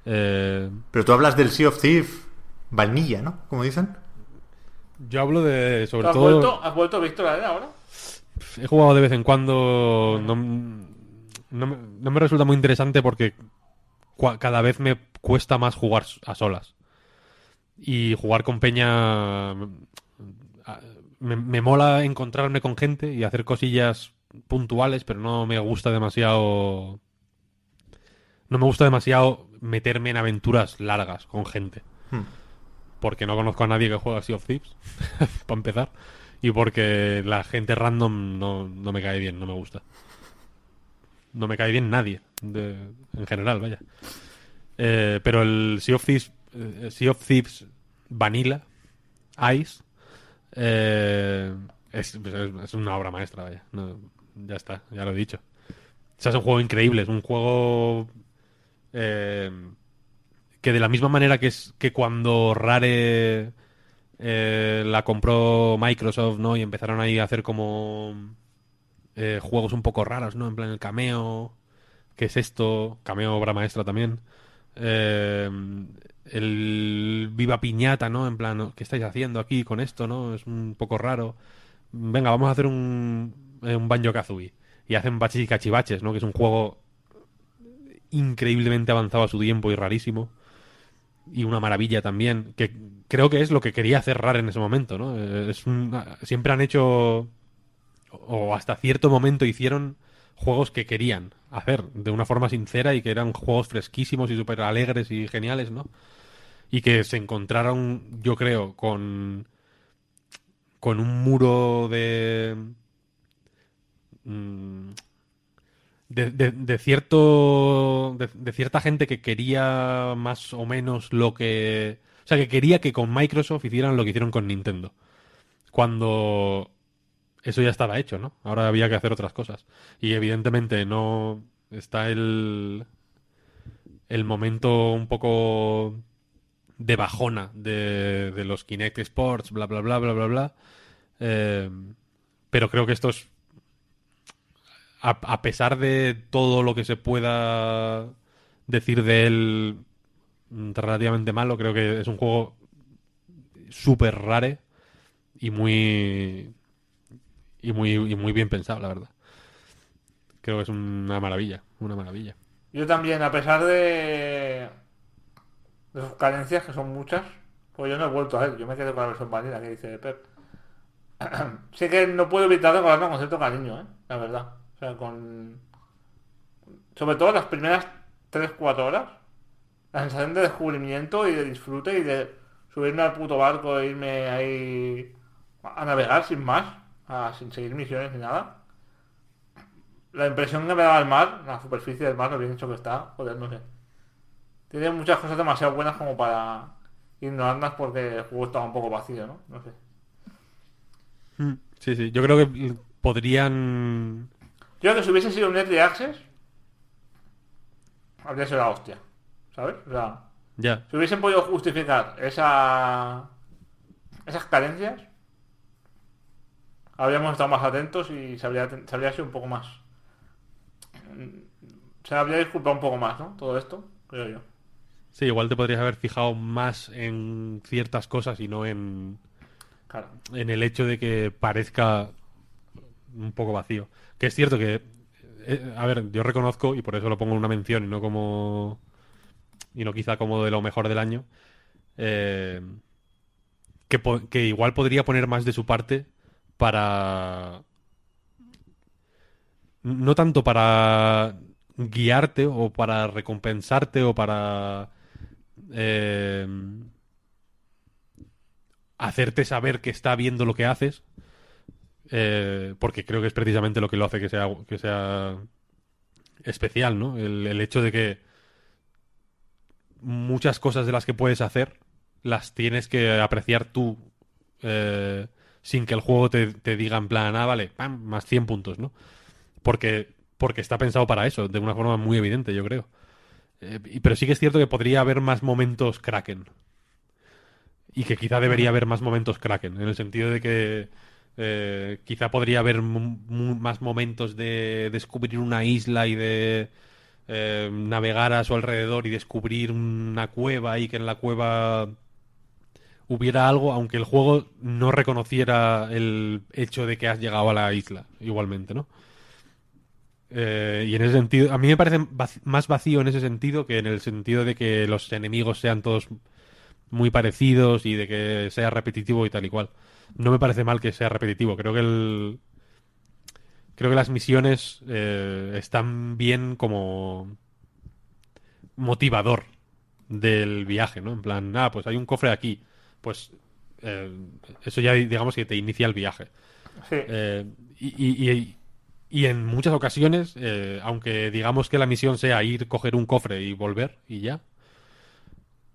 Speaker 4: Eh,
Speaker 1: Pero tú hablas del Sea of Thief vanilla, ¿no? Como dicen.
Speaker 4: yo hablo de, sobre
Speaker 2: ¿Has
Speaker 4: todo...
Speaker 2: vuelto, ¿Has vuelto Víctor ahora?
Speaker 4: He jugado de vez en cuando. No, no me, no me resulta muy interesante porque cada vez me cuesta más jugar a solas. Y jugar con Peña. Me, me mola encontrarme con gente y hacer cosillas puntuales, pero no me gusta demasiado. No me gusta demasiado meterme en aventuras largas con gente.
Speaker 1: Hmm.
Speaker 4: Porque no conozco a nadie que juegue a Sea of Thieves, para empezar. Y porque la gente random no, no me cae bien, no me gusta. No me cae bien nadie, en general, vaya. Eh, pero el Sea of Thieves, eh, sea of Thieves Vanilla, Ice, eh, es, una obra maestra, vaya. Ya está, ya lo he dicho. O sea, es un juego increíble, es un juego eh, que de la misma manera que es que cuando Rare la compró Microsoft, ¿no? Y empezaron ahí a hacer como eh, juegos un poco raros, ¿no? En plan el cameo, ¿qué es esto? Cameo obra maestra también. Eh, el Viva Piñata, ¿no? En plan, ¿qué estáis haciendo aquí con esto, no? Es un poco raro. Venga, vamos a hacer un, eh, un Banjo Kazooie. Y hacen baches y cachivaches, ¿no? Que es un juego increíblemente avanzado a su tiempo y rarísimo. Y una maravilla también, que creo que es lo que quería hacer Rare en ese momento, ¿no? Es un- siempre han hecho, o hasta cierto momento hicieron juegos que querían hacer de una forma sincera y que eran juegos fresquísimos y súper alegres y geniales, ¿no? Y que se encontraron, yo creo, con, con un muro de... mm, de, de- de cierto de, de cierta gente que quería más o menos lo que o sea que quería que con Microsoft hicieran lo que hicieron con Nintendo cuando eso ya estaba hecho no ahora había que hacer otras cosas. Y evidentemente no está el el momento un poco de bajona de, los Kinect Sports bla bla bla bla bla bla. Eh, pero creo que esto es a, a pesar de todo lo que se pueda decir de él relativamente malo, creo que es un juego súper rare y muy y muy y muy bien pensado, la verdad. Creo que es una maravilla, una maravilla.
Speaker 2: Yo también, a pesar de, de sus carencias, que son muchas, pues yo no he vuelto a él. Yo me quedo con la versión vanilla que dice Pep. sí que no puedo evitar recordarlo con cierto cariño, ¿eh? La verdad. O sea, con... Sobre todo las primeras 3-4 horas. La sensación de descubrimiento y de disfrute y de subirme al puto barco e irme ahí a navegar sin más, sin seguir misiones ni nada. La impresión que me daba el mar, la superficie del mar, lo bien hecho que está, joder, no sé. Tiene muchas cosas demasiado buenas como para ignorarlas porque el juego estaba un poco vacío, ¿no? No sé.
Speaker 4: Sí, sí, yo creo que podrían
Speaker 2: Yo creo que si hubiese sido un Early Access, habría sido la hostia. ¿Sabes? O sea,
Speaker 4: ya,
Speaker 2: si hubiesen podido justificar esa esas carencias, habríamos estado más atentos y se habría, se habría sido un poco más. Se habría disculpado un poco más, ¿no? Todo esto, creo yo.
Speaker 4: sí, igual te podrías haber fijado más en ciertas cosas y no en
Speaker 2: Claro.
Speaker 4: en el hecho de que parezca un poco vacío. Que es cierto que, eh, a ver, yo reconozco, y por eso lo pongo en una mención y no como y no quizá como de lo mejor del año, eh, que, igual podría poner más de su parte para... No tanto para guiarte o para recompensarte o para... eh, hacerte saber que está viendo lo que haces, eh, porque creo que es precisamente lo que lo hace que sea, que sea especial, ¿no? El, el hecho de que muchas cosas de las que puedes hacer las tienes que apreciar tú eh, sin que el juego te, diga en plan, ah, vale, pam, más 100 puntos, ¿no? Porque, porque está pensado para eso, de una forma muy evidente, yo creo. Eh, pero sí que es cierto que podría haber más momentos Kraken. Y que quizá debería haber más momentos Kraken, en el sentido de que eh, quizá podría haber más momentos de descubrir una isla y de eh, navegar a su alrededor y descubrir una cueva y que en la cueva hubiera algo, aunque el juego no reconociera el hecho de que has llegado a la isla, igualmente, ¿no? Eh, y en ese sentido, a mí me parece más vacío en ese sentido que en el sentido de que los enemigos sean todos muy parecidos y de que sea repetitivo y tal y cual. No me parece mal que sea repetitivo. Creo que el. Creo que las misiones eh, están bien como motivador del viaje, ¿no? En plan, ah, pues hay un cofre aquí. Pues eh, eso ya digamos que te inicia el viaje.
Speaker 2: Sí.
Speaker 4: Eh, y, y- y- y en muchas ocasiones, eh, aunque digamos que la misión sea ir, coger un cofre y volver y ya,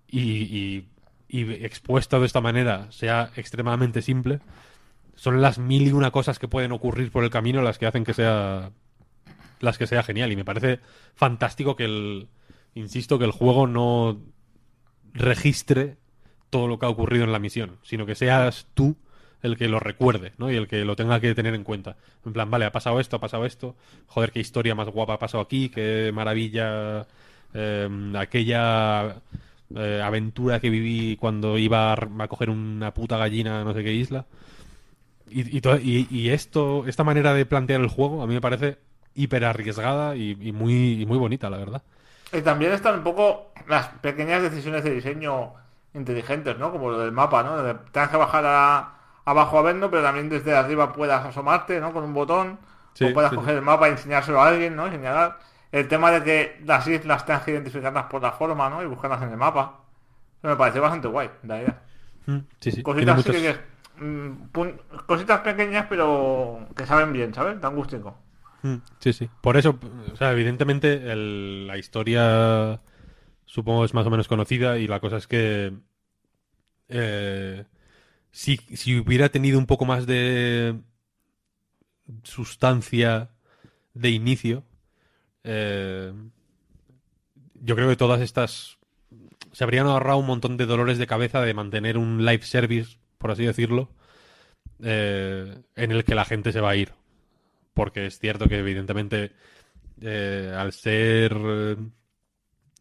Speaker 4: y expuesta de esta manera sea extremadamente simple, son las mil y una cosas que pueden ocurrir por el camino las que hacen que sea las que sea genial. Y me parece fantástico que el, insisto, que el juego no registre todo lo que ha ocurrido en la misión, sino que seas tú el que lo recuerde, ¿no? Y el que lo tenga que tener en cuenta. En plan, vale, ha pasado esto, ha pasado esto. Joder, qué historia más guapa ha pasado aquí, qué maravilla eh, aquella eh, aventura que viví cuando iba a, coger una puta gallina no sé qué isla. Y, y, y- esto, esta manera de plantear el juego, a mí me parece hiper arriesgada y, muy, muy bonita, la verdad.
Speaker 2: Y también están un poco las pequeñas decisiones de diseño inteligentes, ¿no? Como lo del mapa, ¿no? Tengas que bajar a- abajo a verlo, pero también desde arriba puedas asomarte, ¿no? Con un botón.
Speaker 4: Sí,
Speaker 2: o puedas
Speaker 4: sí,
Speaker 2: coger el mapa y enseñárselo a alguien, ¿no? Y señalar. El tema de que las islas tengas que identificarlas por la forma, ¿no? Y buscarlas en el mapa. Eso me parece bastante guay, la idea.
Speaker 4: Mm, Sí, sí. Tiene
Speaker 2: Cositas,
Speaker 4: muchos-
Speaker 2: que- mm, cositas pequeñas, pero que saben bien, ¿sabes? Tan gustico.
Speaker 4: Mm, Sí, sí. Por eso, o sea, evidentemente el- la historia supongo es más o menos conocida y la cosa es que eh, si, si hubiera tenido un poco más de sustancia de inicio, eh, yo creo que todas estas se habrían ahorrado un montón de dolores de cabeza de mantener un live service, por así decirlo, eh, en el que la gente se va a ir. Porque es cierto que evidentemente eh, al ser eh,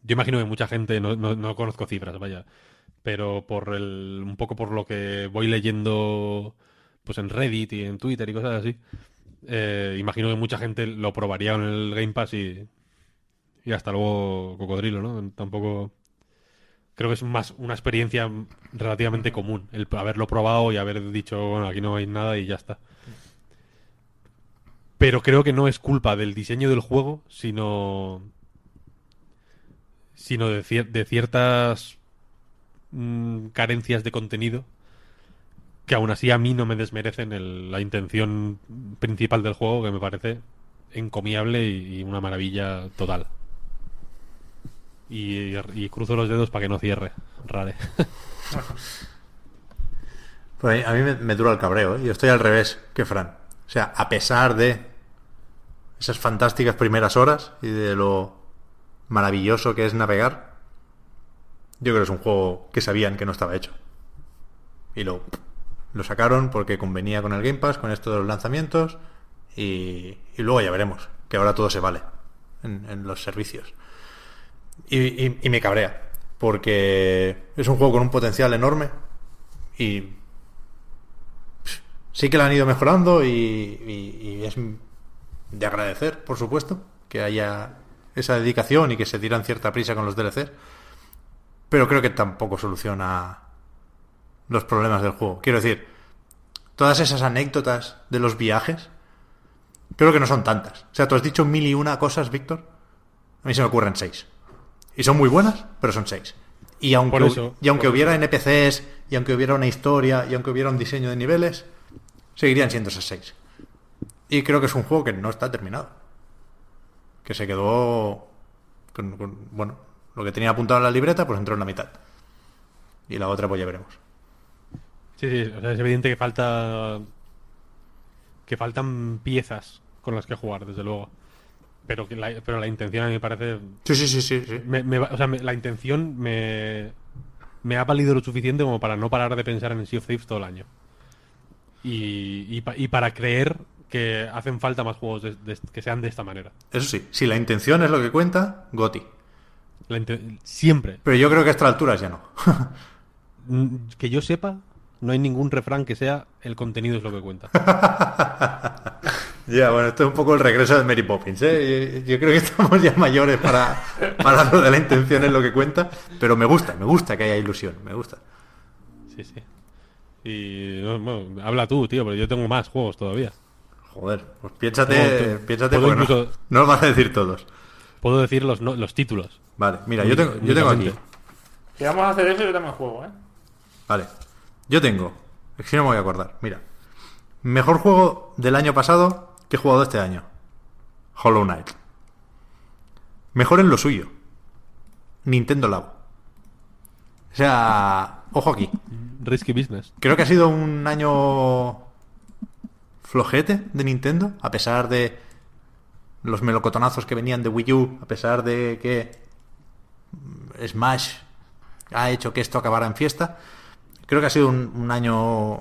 Speaker 4: yo imagino que mucha gente no, no- no conozco cifras vaya pero por el un poco por lo que voy leyendo pues en Reddit y en Twitter y cosas así eh, imagino que mucha gente lo probaría en el Game Pass y y hasta luego cocodrilo no tampoco creo que es más una experiencia relativamente común el haberlo probado y haber dicho bueno aquí no hay nada y ya está pero creo que no es culpa del diseño del juego, sino sino de, cier- de ciertas mm, carencias de contenido que aún así a mí no me desmerecen la intención principal del juego, que me parece encomiable y, una maravilla total. Y, cruzo los dedos para que no cierre, rare.
Speaker 1: Pues a mí me, me dura el cabreo, ¿eh? Yo estoy al revés que Fran. O sea, a pesar de esas fantásticas primeras horas y de lo maravilloso que es navegar, yo creo que es un juego que sabían que no estaba hecho. Y lo, lo sacaron porque convenía con el Game Pass, con esto de los lanzamientos, y, y luego ya veremos, que ahora todo se vale en, en los servicios. Y, y- me cabrea, porque es un juego con un potencial enorme y sí que lo han ido mejorando y- y es de agradecer, por supuesto, que haya esa dedicación y que se tiran cierta prisa con los DLCs. pero creo que tampoco soluciona los problemas del juego. Quiero decir, todas esas anécdotas de los viajes, creo que no son tantas. O sea, tú has dicho mil y una cosas, Víctor. A mí se me ocurren seis. Y son muy buenas, pero son seis. Y aunque,
Speaker 4: Por eso,
Speaker 1: y aunque hubiera NPCs, y aunque hubiera una historia, y aunque hubiera un diseño de niveles, seguirían siendo esas seis. Y creo que es un juego que no está terminado. Que se quedó con, con- bueno, lo que tenía apuntado en la libreta, pues entró en la mitad. Y la otra, pues ya veremos.
Speaker 4: Sí, sí, o sea, es evidente que falta. que faltan piezas con las que jugar, desde luego. Pero, que la, pero la intención a mí me parece.
Speaker 1: Sí, sí, sí, sí. sí.
Speaker 4: me- o sea, me- la intención me. me ha valido lo suficiente como para no parar de pensar en Sea of Thieves todo el año. Y, y, pa- y para creer que hacen falta más juegos de- de- que sean de esta manera.
Speaker 1: Eso sí, si la intención es lo que cuenta, Goti.
Speaker 4: Siempre.
Speaker 1: Pero yo creo que a estas alturas ya no.
Speaker 4: Mm, Que yo sepa, no hay ningún refrán que sea el contenido es lo que cuenta.
Speaker 1: Ya, bueno, esto es un poco el regreso de Mary Poppins, ¿eh? Yo, creo que estamos ya mayores para, para lo de la intención es lo que cuenta, pero me gusta, me gusta que haya ilusión, me gusta.
Speaker 4: Sí, sí. Y bueno, habla tú, tío, pero yo tengo más juegos todavía.
Speaker 1: Joder, pues piénsate, piénsate porque no-
Speaker 4: incluso-
Speaker 1: no, los vas a decir todos.
Speaker 4: Puedo decir los, no- los títulos.
Speaker 1: Vale, mira, yo tengo, yo tengo aquí.
Speaker 2: Si vamos a hacer eso, yo también juego, ¿eh?
Speaker 1: Vale, yo tengo, es que si no me voy a acordar, mira. Mejor juego del año pasado que he jugado este año. Hollow Knight. Mejor en lo suyo. Nintendo Labo. O sea, ojo aquí.
Speaker 4: Risky Business.
Speaker 1: Creo que ha sido un año flojete de Nintendo, a pesar de los melocotonazos que venían de Wii U, a pesar de que Smash ha hecho que esto acabara en fiesta. Creo que ha sido un, año,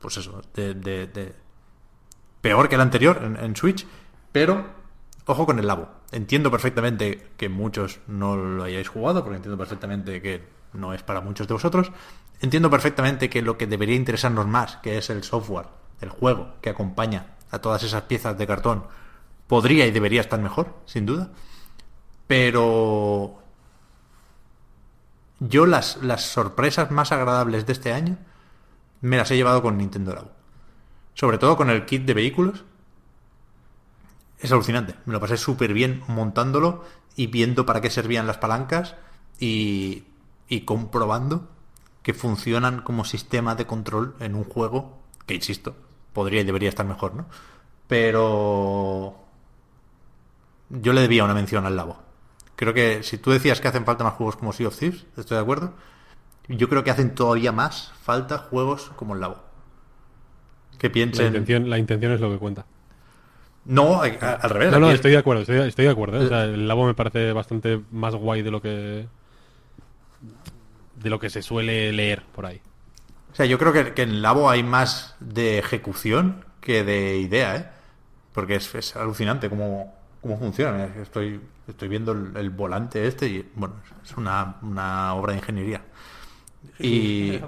Speaker 1: pues eso, de, de- de- peor que el anterior en, en Switch, pero ojo con el Labo. Entiendo perfectamente que muchos no lo hayáis jugado, porque entiendo perfectamente que no es para muchos de vosotros. Entiendo perfectamente que lo que debería interesarnos más, que es el software, el juego que acompaña a todas esas piezas de cartón, podría y debería estar mejor, sin duda. Pero yo las, las sorpresas más agradables de este año me las he llevado con Nintendo Labo. Sobre todo con el kit de vehículos. Es alucinante. Me lo pasé súper bien montándolo y viendo para qué servían las palancas y, y comprobando que funcionan como sistema de control en un juego que, insisto, podría y debería estar mejor, ¿no? Pero yo le debía una mención al Labo. Creo que si tú decías que hacen falta más juegos como Sea of Thieves, estoy de acuerdo. Yo creo que hacen todavía más falta juegos como el Labo. Que
Speaker 4: La
Speaker 1: piensen.
Speaker 4: intención, la intención es lo que cuenta.
Speaker 1: No, al revés.
Speaker 4: No, no, estoy de acuerdo, estoy, estoy de acuerdo. ¿eh? O sea, el Labo me parece bastante más guay de lo que. de lo que se suele leer por ahí.
Speaker 1: O sea, yo creo que, que en Labo hay más de ejecución que de idea, ¿eh? Porque es, es alucinante cómo, cómo funciona. Estoy, estoy viendo el, el volante este y, bueno, es una, una obra de ingeniería. Y, y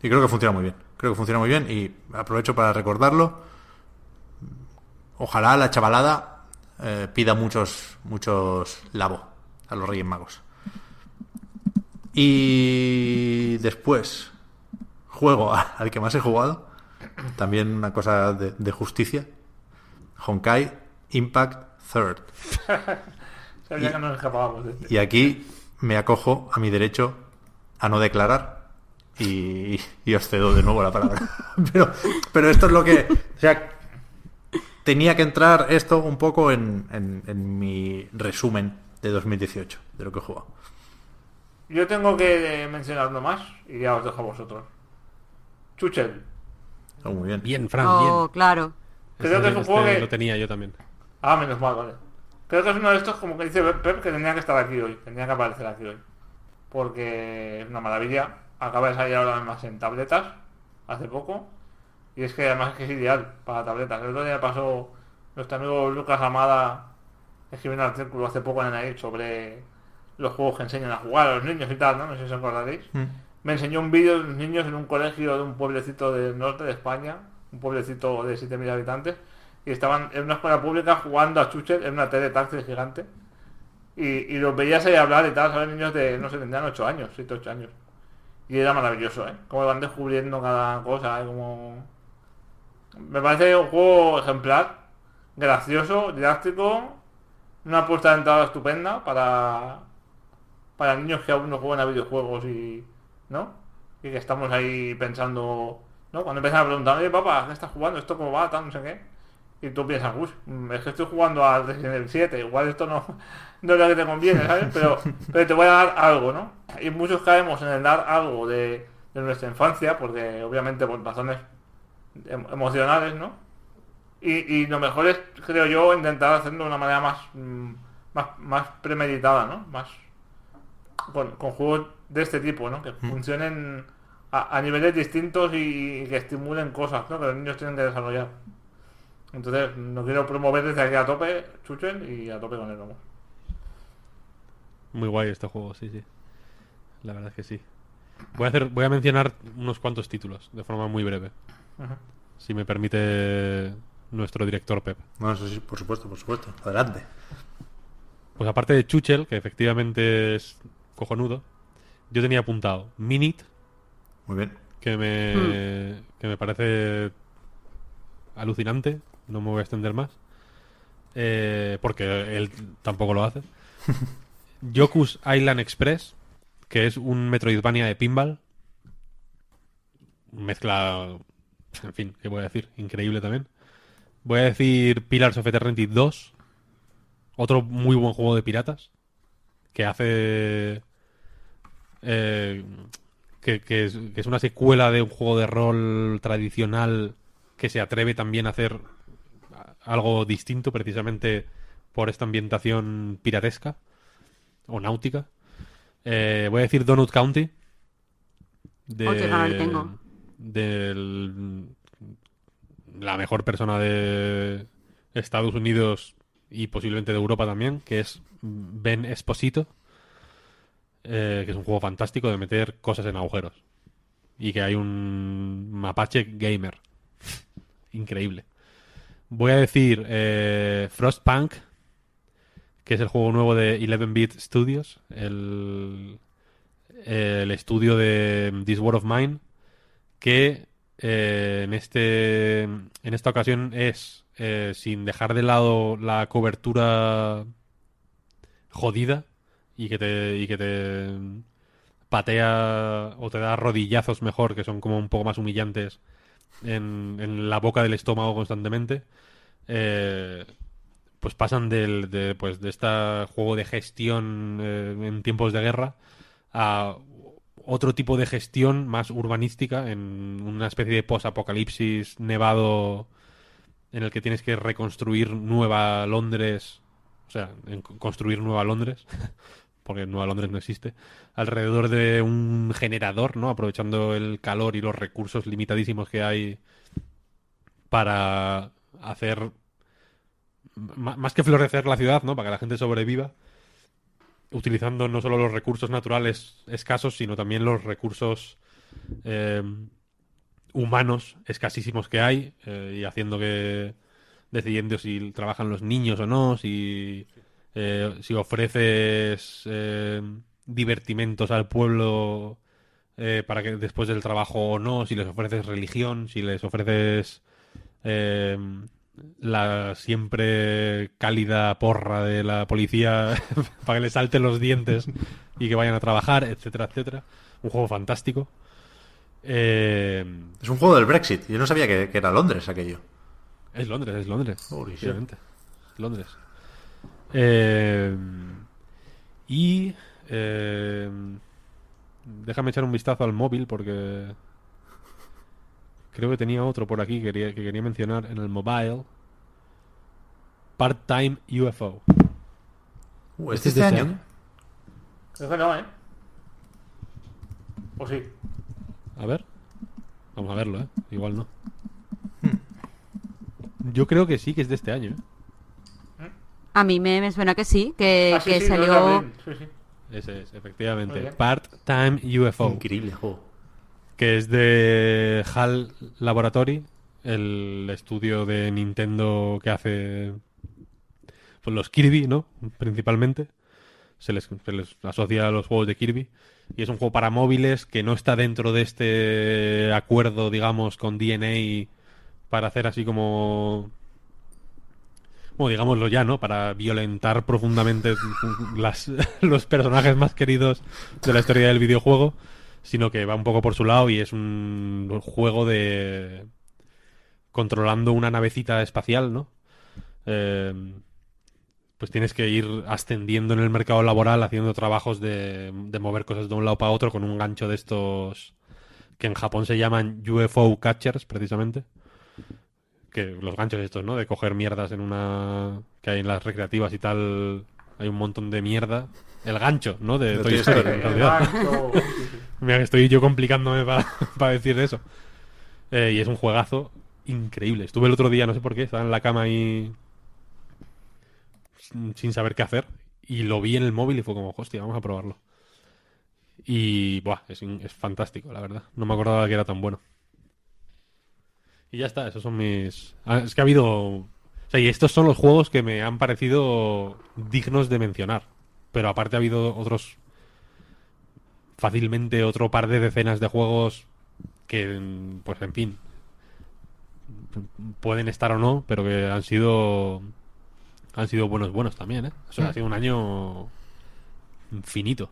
Speaker 1: creo que funciona muy bien. Creo que funciona muy bien y aprovecho para recordarlo. Ojalá la chavalada eh, pida muchos, muchos Labo a los Reyes Magos. Y después, juego al que más he jugado. También una cosa de, de justicia. Honkai Impact Third.
Speaker 2: Sabía
Speaker 1: Y-
Speaker 2: que nos escapábamos de este.
Speaker 1: Y aquí me acojo a mi derecho a no declarar y, y os cedo de nuevo la palabra. Pero, pero esto es lo que... O sea, tenía que entrar esto un poco en, en- en mi resumen de 2018, de lo que he jugado.
Speaker 2: Yo tengo que mencionar uno más y ya os dejo a vosotros. Chuchel.
Speaker 1: Oh, muy bien.
Speaker 4: Bien, Fran,
Speaker 3: Oh,
Speaker 4: bien.
Speaker 3: claro.
Speaker 2: Creo que es un juego que-
Speaker 4: Lo tenía yo también.
Speaker 2: Ah, menos mal, vale. Creo que es uno de estos, como que dice Pep, que tenía que estar aquí hoy. Tenía que aparecer aquí hoy. Porque es una maravilla. Acaba de salir ahora más en tabletas. Hace poco. Y es que además es que es ideal para tabletas. El otro día pasó nuestro amigo Lucas Amada. Escribió un artículo hace poco en el sobre los juegos que enseñan a jugar a los niños y tal, ¿no? No sé si os acordaréis.
Speaker 1: Mm.
Speaker 2: Me enseñó un vídeo de unos niños en un colegio de un pueblecito del norte de España, un pueblecito de 7.000 habitantes, y estaban en una escuela pública jugando a Chucher en una tele táctil gigante. Y, y los veías ahí hablar y tal, ¿sabes? Niños de, no sé, tendrían 8 años, 7, 8 años. Y era maravilloso, ¿eh? Como van descubriendo cada cosa, ¿eh? Como... Me parece un juego ejemplar, gracioso, didáctico, una apuesta de entrada estupenda para, para niños que aún no juegan a videojuegos y... ¿no? Y que estamos ahí pensando... ¿no? Cuando empiezan a preguntar, oye papá, ¿qué estás jugando? ¿Esto cómo va? Tal, no sé qué. Y tú piensas, uy, es que estoy jugando al Resident Evil 7, igual esto no, no es lo que te conviene, ¿sabes? Pero, pero te voy a dar algo, ¿no? Y muchos caemos en el dar algo de, nuestra infancia, porque obviamente por razones em- emocionales, ¿no? Y, y lo mejor es, creo yo, intentar hacerlo de una manera más, mm, más, más premeditada, ¿no? Más con, con juegos de este tipo, ¿no? Que funcionen a, a niveles distintos y, y que estimulen cosas, ¿no? Que los niños tienen que desarrollar. Entonces, no quiero promover desde aquí a tope, Chuchen, y a tope con él, vamos.
Speaker 4: Muy guay este juego, sí, sí. La verdad es que sí. Voy a hacer, voy a mencionar unos cuantos títulos de forma muy breve. Si me permite nuestro director Pep.
Speaker 1: Bueno, eso sí, por supuesto, por supuesto. Adelante.
Speaker 4: Pues aparte de Chuchel, que efectivamente es cojonudo, yo tenía apuntado Minit,
Speaker 1: Muy bien.
Speaker 4: que me, que me parece alucinante. No me voy a extender más. Eh, porque él tampoco lo hace. Yoku's Island Express, que es un Metroidvania de pinball. Mezcla. En fin, ¿qué voy a decir? Increíble también. Voy a decir Pillars of Eternity 2. Otro muy buen juego de piratas. Que hace. eh, que, que es, que es una secuela de un juego de rol tradicional que se atreve también a hacer algo distinto precisamente por esta ambientación piratesca o náutica. Eh, voy a decir Donut County. De,
Speaker 3: Oh, qué le tengo.
Speaker 4: del- la mejor persona de Estados Unidos y posiblemente de Europa también, que es Ben Esposito, eh, que es un juego fantástico de meter cosas en agujeros. Y que hay un mapache gamer. Increíble. Voy a decir eh, Frostpunk, que es el juego nuevo de 11-Bit Studios, el, el estudio de This War of Mine, que eh, en, este, en esta ocasión es, eh, sin dejar de lado la cobertura jodida y que te, y que te patea o te da rodillazos mejor, que son como un poco más humillantes en, en la boca del estómago constantemente, eh, pues pasan del, de, pues, de este juego de gestión eh, en tiempos de guerra a otro tipo de gestión más urbanística en una especie de post-apocalipsis nevado en el que tienes que reconstruir Nueva Londres, o sea, en- construir Nueva Londres, porque Nueva Londres no existe, alrededor de un generador, ¿no? Aprovechando el calor y los recursos limitadísimos que hay para hacer más que florecer la ciudad, ¿no? Para que la gente sobreviva, utilizando no solo los recursos naturales escasos, sino también los recursos eh, humanos escasísimos que hay eh, y haciendo que decidiendo si trabajan los niños o no, si eh, si ofreces eh, divertimentos al pueblo eh, para que después del trabajo o no, si les ofreces religión, si les ofreces la siempre cálida porra de la policía para que les salten los dientes y que vayan a trabajar, etcétera, etcétera. Un juego fantástico. Eh,
Speaker 1: Es un juego del Brexit. Yo no sabía que, que era Londres aquello.
Speaker 4: es Londres, es Londres. Obviamente. Londres. Eh, y eh, déjame echar un vistazo al móvil porque creo que tenía otro por aquí que quería, que quería mencionar en el mobile. Part-time UFO.
Speaker 1: Uh,
Speaker 4: ¿Este
Speaker 1: ¿Este
Speaker 4: es
Speaker 1: este
Speaker 4: de este
Speaker 1: año?
Speaker 4: año?
Speaker 2: Creo que no, ¿eh? O sí.
Speaker 4: A ver. Vamos a verlo, ¿eh? Igual no. Yo creo que sí que es de este año, ¿eh?
Speaker 3: A mí me, me suena que sí, que,
Speaker 2: Ah, sí,
Speaker 3: que
Speaker 2: sí, no
Speaker 3: salió...
Speaker 2: abril. Sí, sí.
Speaker 4: Ese es,
Speaker 2: Muy
Speaker 4: efectivamente.
Speaker 2: bien.
Speaker 4: Part-time UFO.
Speaker 1: Increíble juego.
Speaker 4: que es de HAL Laboratory, el estudio de Nintendo que hace pues, los Kirby, ¿no? Principalmente. se les, se les asocia a los juegos de Kirby. Y es un juego para móviles que no está dentro de este acuerdo, digamos, con DNA para hacer así como bueno, digámoslo ya, ¿no? Para violentar profundamente las, los personajes más queridos de la historia del videojuego, sino que va un poco por su lado y es un juego de controlando una navecita espacial, ¿no? Eh, pues tienes que ir ascendiendo en el mercado laboral haciendo trabajos de, de mover cosas de un lado para otro con un gancho de estos que en Japón se llaman UFO catchers, precisamente que los ganchos estos, ¿no? De coger mierdas en una... que hay en las recreativas y tal, hay un montón de mierda. El gancho, ¿no? De Toy Story, en realidad.
Speaker 2: Exacto.
Speaker 4: Mira que estoy yo complicándome para decir eso. Eh, y es un juegazo increíble. Estuve el otro día, no sé por qué, estaba en la cama ahí sin saber qué hacer. Y lo vi en el móvil y fue como, hostia, vamos a probarlo. Y, buah, es fantástico, la verdad. No me acordaba que era tan bueno. Y ya está, esos son mis... Ah, es que ha habido... O sea, y estos son los juegos que me han parecido dignos de mencionar. Pero aparte ha habido otros fácilmente otro par de decenas de juegos que, pues en fin, pueden estar o no, pero que han sido han sido buenos buenos también, ¿eh? O sea, ha sido un año infinito.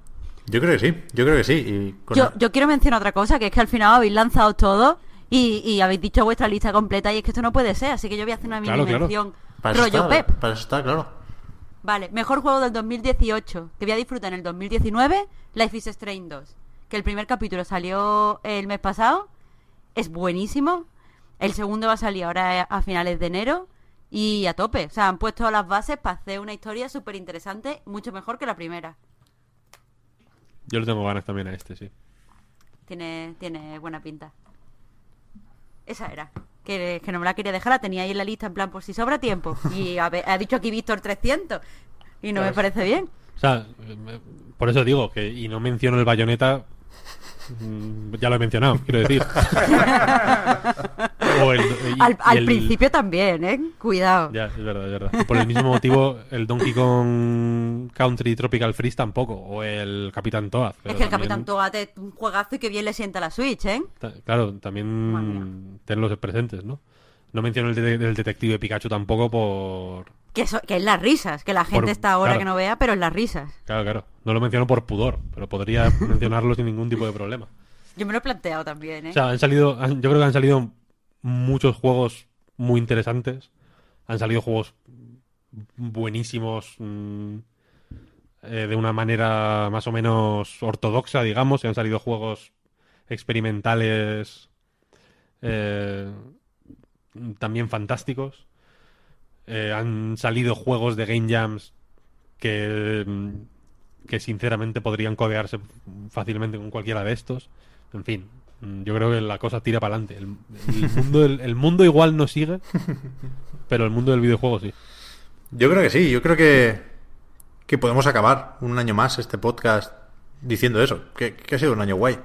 Speaker 1: Yo creo que sí, yo creo que sí. Y con-
Speaker 3: Yo, yo quiero mencionar otra cosa, que es que al final habéis lanzado todo y, y habéis dicho vuestra lista completa y es que esto no puede ser, así que yo voy a hacer una mini
Speaker 4: Claro,
Speaker 3: mención.
Speaker 1: para
Speaker 3: Rollo
Speaker 1: está,
Speaker 3: Pep.
Speaker 1: Para eso está, claro.
Speaker 3: Vale, mejor juego del 2018, que voy a disfrutar en el 2019, Life is Strange 2. Que el primer capítulo salió el mes pasado, es buenísimo. El segundo va a salir ahora a finales de enero y a tope. O sea, han puesto las bases para hacer una historia súper interesante, mucho mejor que la primera.
Speaker 4: Yo le tengo ganas también a este, sí.
Speaker 3: Tiene, tiene buena pinta. Esa era. Que, que no me la quería dejar, la tenía ahí en la lista en plan por si sobra tiempo. Y ha, ha dicho aquí Víctor 300. Y no me parece bien.
Speaker 4: O sea, eh, por eso digo que y no menciono el bayoneta ya lo he mencionado, quiero decir. O el- y-
Speaker 3: Al,
Speaker 4: y
Speaker 3: al
Speaker 4: el-
Speaker 3: principio también, ¿eh? Cuidado.
Speaker 4: Ya, es verdad, es verdad. Y por el mismo motivo, el Donkey Kong Country Tropical Freeze tampoco. O el Capitán Toad.
Speaker 3: es que el
Speaker 4: también-
Speaker 3: Capitán Toad es un juegazo y que bien le sienta la Switch, ¿eh?
Speaker 4: ta- Claro, también tenlos presentes, ¿no? No menciono el, de- el detective Pikachu tampoco por...
Speaker 3: Que, eso- que es las risas, que la gente
Speaker 4: Por-
Speaker 3: está ahora
Speaker 4: claro.
Speaker 3: que no vea, pero es las risas.
Speaker 4: Claro, claro. No lo menciono por pudor, pero podría mencionarlo sin ningún tipo de problema.
Speaker 3: Yo me lo he planteado también, ¿eh?
Speaker 4: O sea, han salido, han- yo creo que han salido muchos juegos muy interesantes. Han salido juegos buenísimos mm, eh, de una manera más o menos ortodoxa, digamos. Y han salido juegos experimentales eh, también fantásticos. Eh, han salido juegos de Game Jams que, mm, que sinceramente podrían codearse fácilmente con cualquiera de estos. En fin, mm, yo creo que la cosa tira para adelante. El, el mundo, el, el mundo igual no sigue, pero el mundo del videojuego sí.
Speaker 1: Yo creo que sí, yo creo que, que podemos acabar un año más este podcast diciendo eso, que, que ha sido un año guay.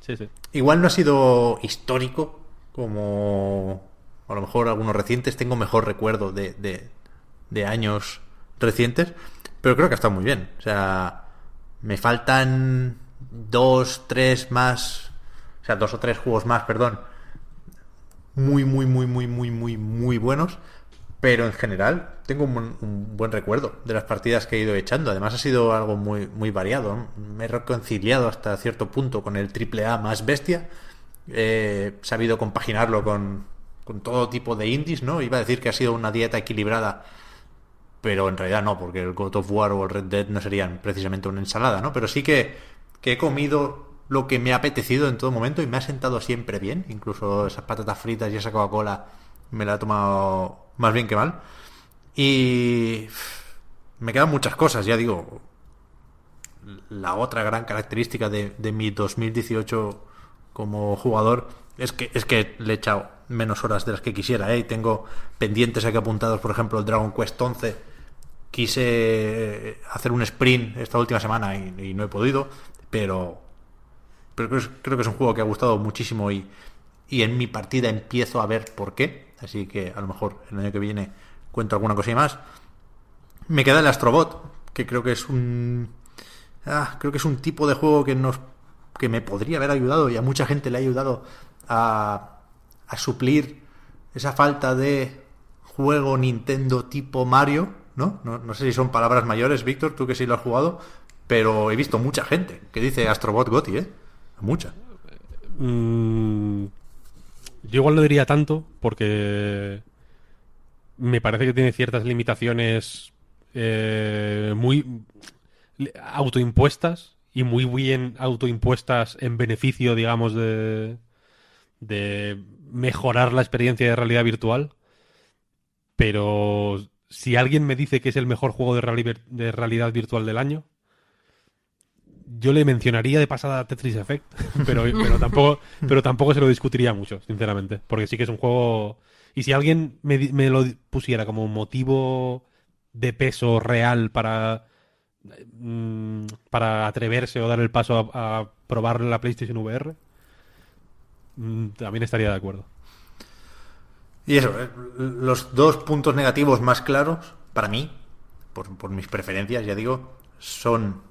Speaker 4: Sí, sí.
Speaker 1: Igual no ha sido histórico, como a lo mejor algunos recientes, tengo mejor recuerdo de, de, de años recientes, pero creo que ha estado muy bien. O sea, me faltan dos, tres más, o sea, dos o tres juegos más, perdón, muy, muy, muy, muy, muy, muy, muy buenos. Pero en general tengo un, buen- un buen recuerdo de las partidas que he ido echando. Además ha sido algo muy, muy variado. Me he reconciliado hasta cierto punto con el AAA más bestia. He sabido compaginarlo con, con todo tipo de indies, ¿no? Iba a decir que ha sido una dieta equilibrada, pero en realidad no, porque el God of War o el Red Dead no serían precisamente una ensalada, ¿no? Pero sí que, he comido lo que me ha apetecido en todo momento y me ha sentado siempre bien. Incluso esas patatas fritas y esa Coca-Cola me la he tomado más bien que mal. Y me quedan muchas cosas, ya digo. La otra gran característica de, de mi 2018 como jugador es que es que le he echado menos horas de las que quisiera, ¿eh? Y tengo pendientes aquí apuntados, por ejemplo, el Dragon Quest 11. Quise hacer un sprint esta última semana y, y no he podido, pero, pero creo, creo que es un juego que ha gustado muchísimo y, y en mi partida empiezo a ver por qué. Así que a lo mejor el año que viene cuento alguna cosilla más. Me queda el Astrobot, que creo que es un ah, creo que es un tipo de juego que nos que me podría haber ayudado y a mucha gente le ha ayudado a, suplir esa falta de juego Nintendo tipo Mario, ¿no? ¿no? No sé si son palabras mayores, Víctor, tú que sí lo has jugado, pero he visto mucha gente que dice Astrobot Gotti, ¿eh? Mucha.
Speaker 4: Mm, yo igual no diría tanto porque me parece que tiene ciertas limitaciones eh, muy autoimpuestas y muy bien autoimpuestas en beneficio, digamos, de, de mejorar la experiencia de realidad virtual. Pero si alguien me dice que es el mejor juego de, reali- de realidad virtual del año, yo le mencionaría de pasada Tetris Effect, pero, pero tampoco, pero tampoco se lo discutiría mucho, sinceramente, porque sí que es un juego. Y si alguien me, me lo pusiera como motivo de peso real para para atreverse o dar el paso a, a probar la PlayStation VR, mm, también estaría de acuerdo.
Speaker 1: Y eso, eh, los dos puntos negativos más claros, para mí, por, por mis preferencias, ya digo, son...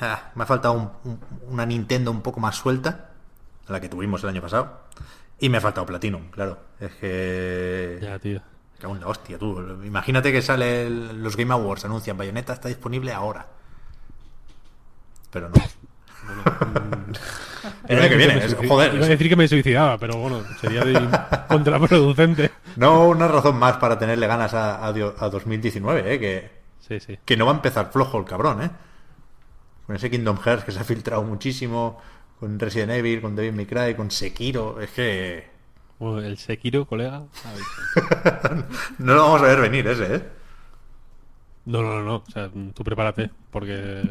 Speaker 1: ah, me ha faltado un- un- una Nintendo un poco más suelta, la que tuvimos el año pasado, y me ha faltado Platinum, claro. Es que...
Speaker 4: Ya, tío.
Speaker 1: Cago en la hostia, tú. Imagínate que sale el- los Game Awards, anuncian Bayonetta está disponible ahora. Pero no. El año que viene, es-
Speaker 4: suici-
Speaker 1: joder,
Speaker 4: Iba a decir que me suicidaba, pero bueno, sería de- contraproducente.
Speaker 1: no una razón más para tenerle ganas a, a dio- a 2019, ¿eh? que,
Speaker 4: Sí, sí.
Speaker 1: que no va a empezar flojo el cabrón, ¿eh? Con ese Kingdom Hearts que se ha filtrado muchísimo, con Resident Evil, con Devil May Cry, con Sekiro, es que
Speaker 4: Bueno, el Sekiro, colega.
Speaker 1: no lo vamos a ver venir ese, ¿eh?
Speaker 4: No, no, no, no. O sea, tú prepárate, porque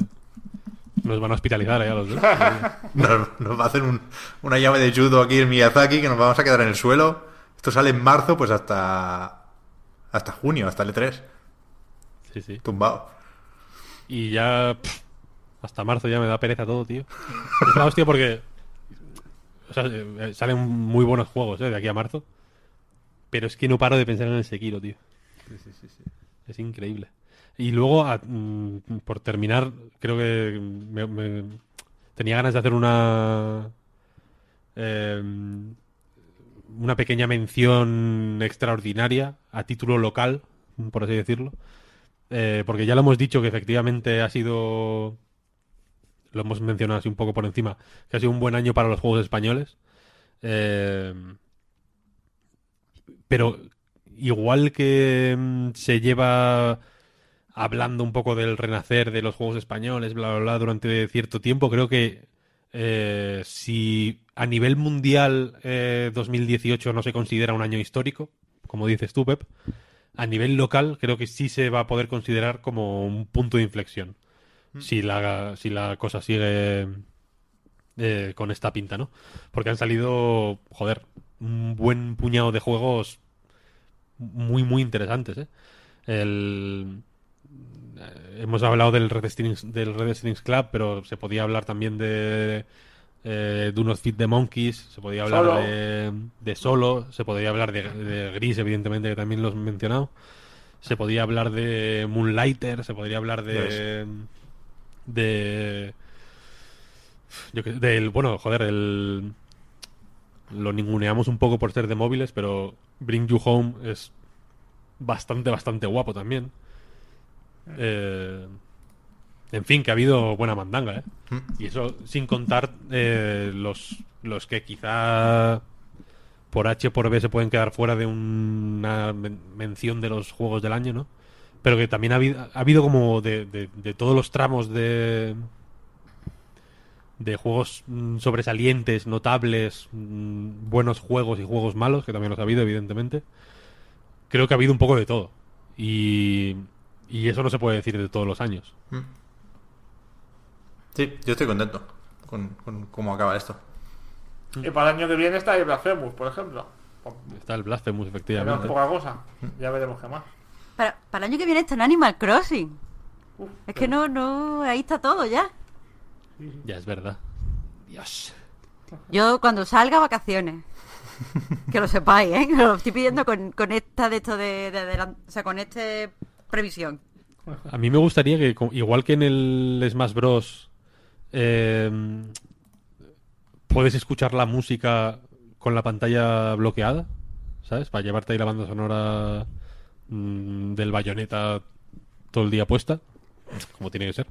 Speaker 4: nos van a hospitalizar ya los dos.
Speaker 1: Nos, nos va a hacer un- una llave de judo aquí en Miyazaki que nos vamos a quedar en el suelo. Esto sale en marzo, pues hasta hasta junio, hasta el E3,
Speaker 4: Sí, sí.
Speaker 1: tumbado.
Speaker 4: Y ya pff, hasta marzo ya me da pereza todo, tío. Es la hostia porque o sea, eh, salen muy buenos juegos eh, de aquí a marzo. Pero es que no paro de pensar en el Sekiro, tío. Es increíble. Y luego, a- mm, por terminar, creo que me- me- tenía ganas de hacer una eh, una pequeña mención extraordinaria a título local, por así decirlo. Eh, porque ya lo hemos dicho que efectivamente ha sido, lo hemos mencionado así un poco por encima, que ha sido un buen año para los juegos españoles. Eh, pero igual que mm, se lleva hablando un poco del renacer de los juegos españoles, bla, bla, bla, durante cierto tiempo, creo que eh, si a nivel mundial eh, 2018 no se considera un año histórico, como dices tú, Pep, a nivel local creo que sí se va a poder considerar como un punto de inflexión. Si la, si la cosa sigue eh, con esta pinta, ¿no? Porque han salido, joder, un buen puñado de juegos muy, muy interesantes, ¿eh? El... eh, Hemos hablado del Red Strings, del Red Strings Club, pero se podía hablar también de eh, Do Not Feed the Monkeys, se podía hablar
Speaker 2: Solo.
Speaker 4: de, de Solo, se podía hablar de, de Gris, evidentemente, que también lo he mencionado. Se podía hablar de Moonlighter, se podría hablar de... de... Yo que, del, bueno, joder, el... Lo ninguneamos un poco por ser de móviles, pero Bring You Home es bastante, bastante guapo también. Eh, en fin, que ha habido buena mandanga, ¿eh? Y eso sin contar eh, los, los que quizá por H por B se pueden quedar fuera de una men- mención de los juegos del año, ¿no? Pero que también ha habido, ha habido como de, de- de todos los tramos de de juegos mm, sobresalientes, notables, mm, buenos juegos y juegos malos, que también los ha habido, evidentemente. Creo que ha habido un poco de todo. Y, y eso no se puede decir de todos los años.
Speaker 1: Sí, yo estoy contento con, con cómo acaba esto.
Speaker 2: Y para el año que viene está el Blasphemous, por ejemplo.
Speaker 4: Está el Blasphemous, efectivamente.
Speaker 2: poca cosa. Ya veremos qué más.
Speaker 3: Para, para el año que viene está en Animal Crossing.
Speaker 2: Uf,
Speaker 3: Es que no, no, ahí está todo ya.
Speaker 4: Ya es verdad. Dios.
Speaker 3: Yo cuando salga vacaciones. Que lo sepáis, ¿eh? Lo estoy pidiendo con, con esta de esto de, de adelan- O sea, con este previsión.
Speaker 4: A mí me gustaría que, igual que en el Smash Bros. eh, puedes escuchar la música con la pantalla bloqueada, ¿sabes? Para llevarte ahí la banda sonora mm, del bayoneta todo el día puesta, como tiene que ser.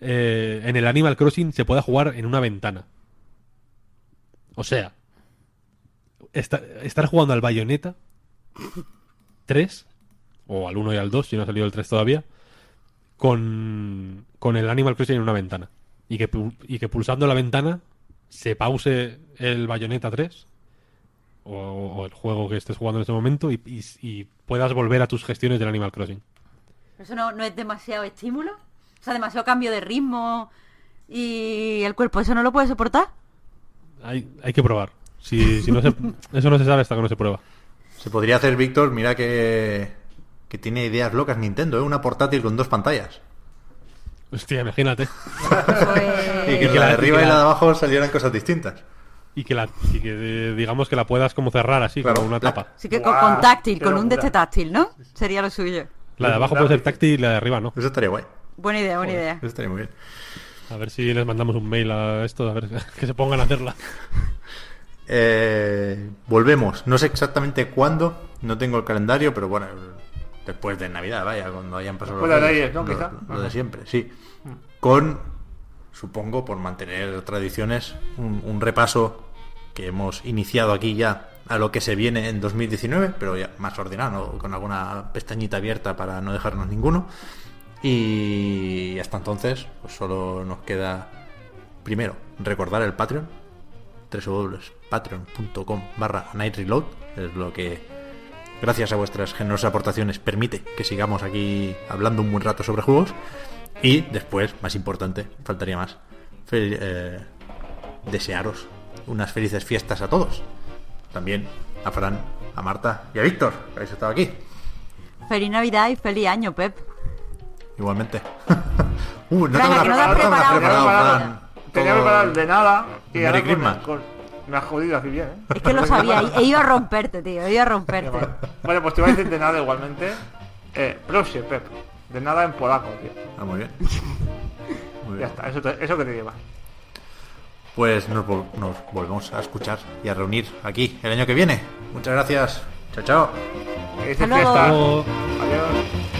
Speaker 4: Eh, en el Animal Crossing se pueda jugar en una ventana. O sea, esta- estar jugando al bayoneta 3 o al 1 y al 2, si no ha salido el 3 todavía, con, con el Animal Crossing en una ventana. Y que, y que pulsando la ventana se pause el Bayonetta 3 o, o el juego que estés jugando en ese momento y, y- y puedas volver a tus gestiones del Animal Crossing.
Speaker 3: ¿Eso no, no es demasiado estímulo? O sea, demasiado cambio de ritmo y el cuerpo, ¿eso no lo puede soportar?
Speaker 4: Hay, hay que probar. Si, si no se- eso no se sabe hasta que no se prueba.
Speaker 1: Se podría hacer, Víctor, mira que, que tiene ideas locas Nintendo, ¿eh? Una portátil con dos pantallas.
Speaker 4: Hostia, imagínate.
Speaker 3: Eso es-
Speaker 1: Y que la
Speaker 4: la-
Speaker 1: de arriba
Speaker 4: y
Speaker 1: la- de abajo salieran cosas distintas.
Speaker 4: Y que, la, y que eh, digamos que la puedas como cerrar así,
Speaker 1: Claro,
Speaker 4: como una tapa.
Speaker 3: Sí que con, con táctil, con un de este táctil, ¿no? Sería lo suyo.
Speaker 4: La de abajo puede ser táctil y la de arriba no.
Speaker 1: Eso estaría guay.
Speaker 3: Buena idea, buena idea.
Speaker 1: Eso estaría muy bien.
Speaker 4: A ver si les mandamos un mail a esto, a ver que se pongan a hacerla.
Speaker 1: Eh, volvemos. No sé exactamente cuándo. No tengo el calendario, pero bueno, después de Navidad, vaya, cuando hayan pasado
Speaker 2: de
Speaker 1: los
Speaker 2: Reyes, ¿no?
Speaker 1: lo-
Speaker 2: Quizá.
Speaker 1: lo de siempre, sí. Con, supongo, por mantener tradiciones, un, repaso que hemos iniciado aquí ya a lo que se viene en 2019, pero ya más ordenado, con alguna pestañita abierta para no dejarnos ninguno. Y hasta entonces, pues solo nos queda primero recordar el Patreon, www.patreon.com barra nightreload, es lo que gracias a vuestras generosas aportaciones permite que sigamos aquí hablando un buen rato sobre juegos. Y después, más importante, faltaría más, fel- eh, desearos unas felices fiestas a todos. También a Fran, a Marta y a Víctor, que habéis estado aquí.
Speaker 3: Feliz Navidad y feliz año, Pep.
Speaker 1: Igualmente. uh, no
Speaker 3: Fran,
Speaker 1: tengo
Speaker 3: que
Speaker 1: nada
Speaker 3: no te has
Speaker 1: no
Speaker 3: preparado.
Speaker 2: Tenía de nada y
Speaker 1: Merry Christmas.
Speaker 2: con- me ha jodido así bien, ¿eh?
Speaker 3: Es que lo sabía, he ido a romperte, tío, he ido a romperte.
Speaker 2: Bueno, pues te voy a decir de nada igualmente. Eh, proszę, Pep. De nada en polaco, tío.
Speaker 1: Ah, muy bien. Muy
Speaker 2: Ya
Speaker 1: bien.
Speaker 2: está, eso, te- eso que te lleva.
Speaker 1: Pues nos, vol- nos volvemos a escuchar y a reunir aquí el año que viene. Muchas gracias. Chao, chao.
Speaker 2: Adiós.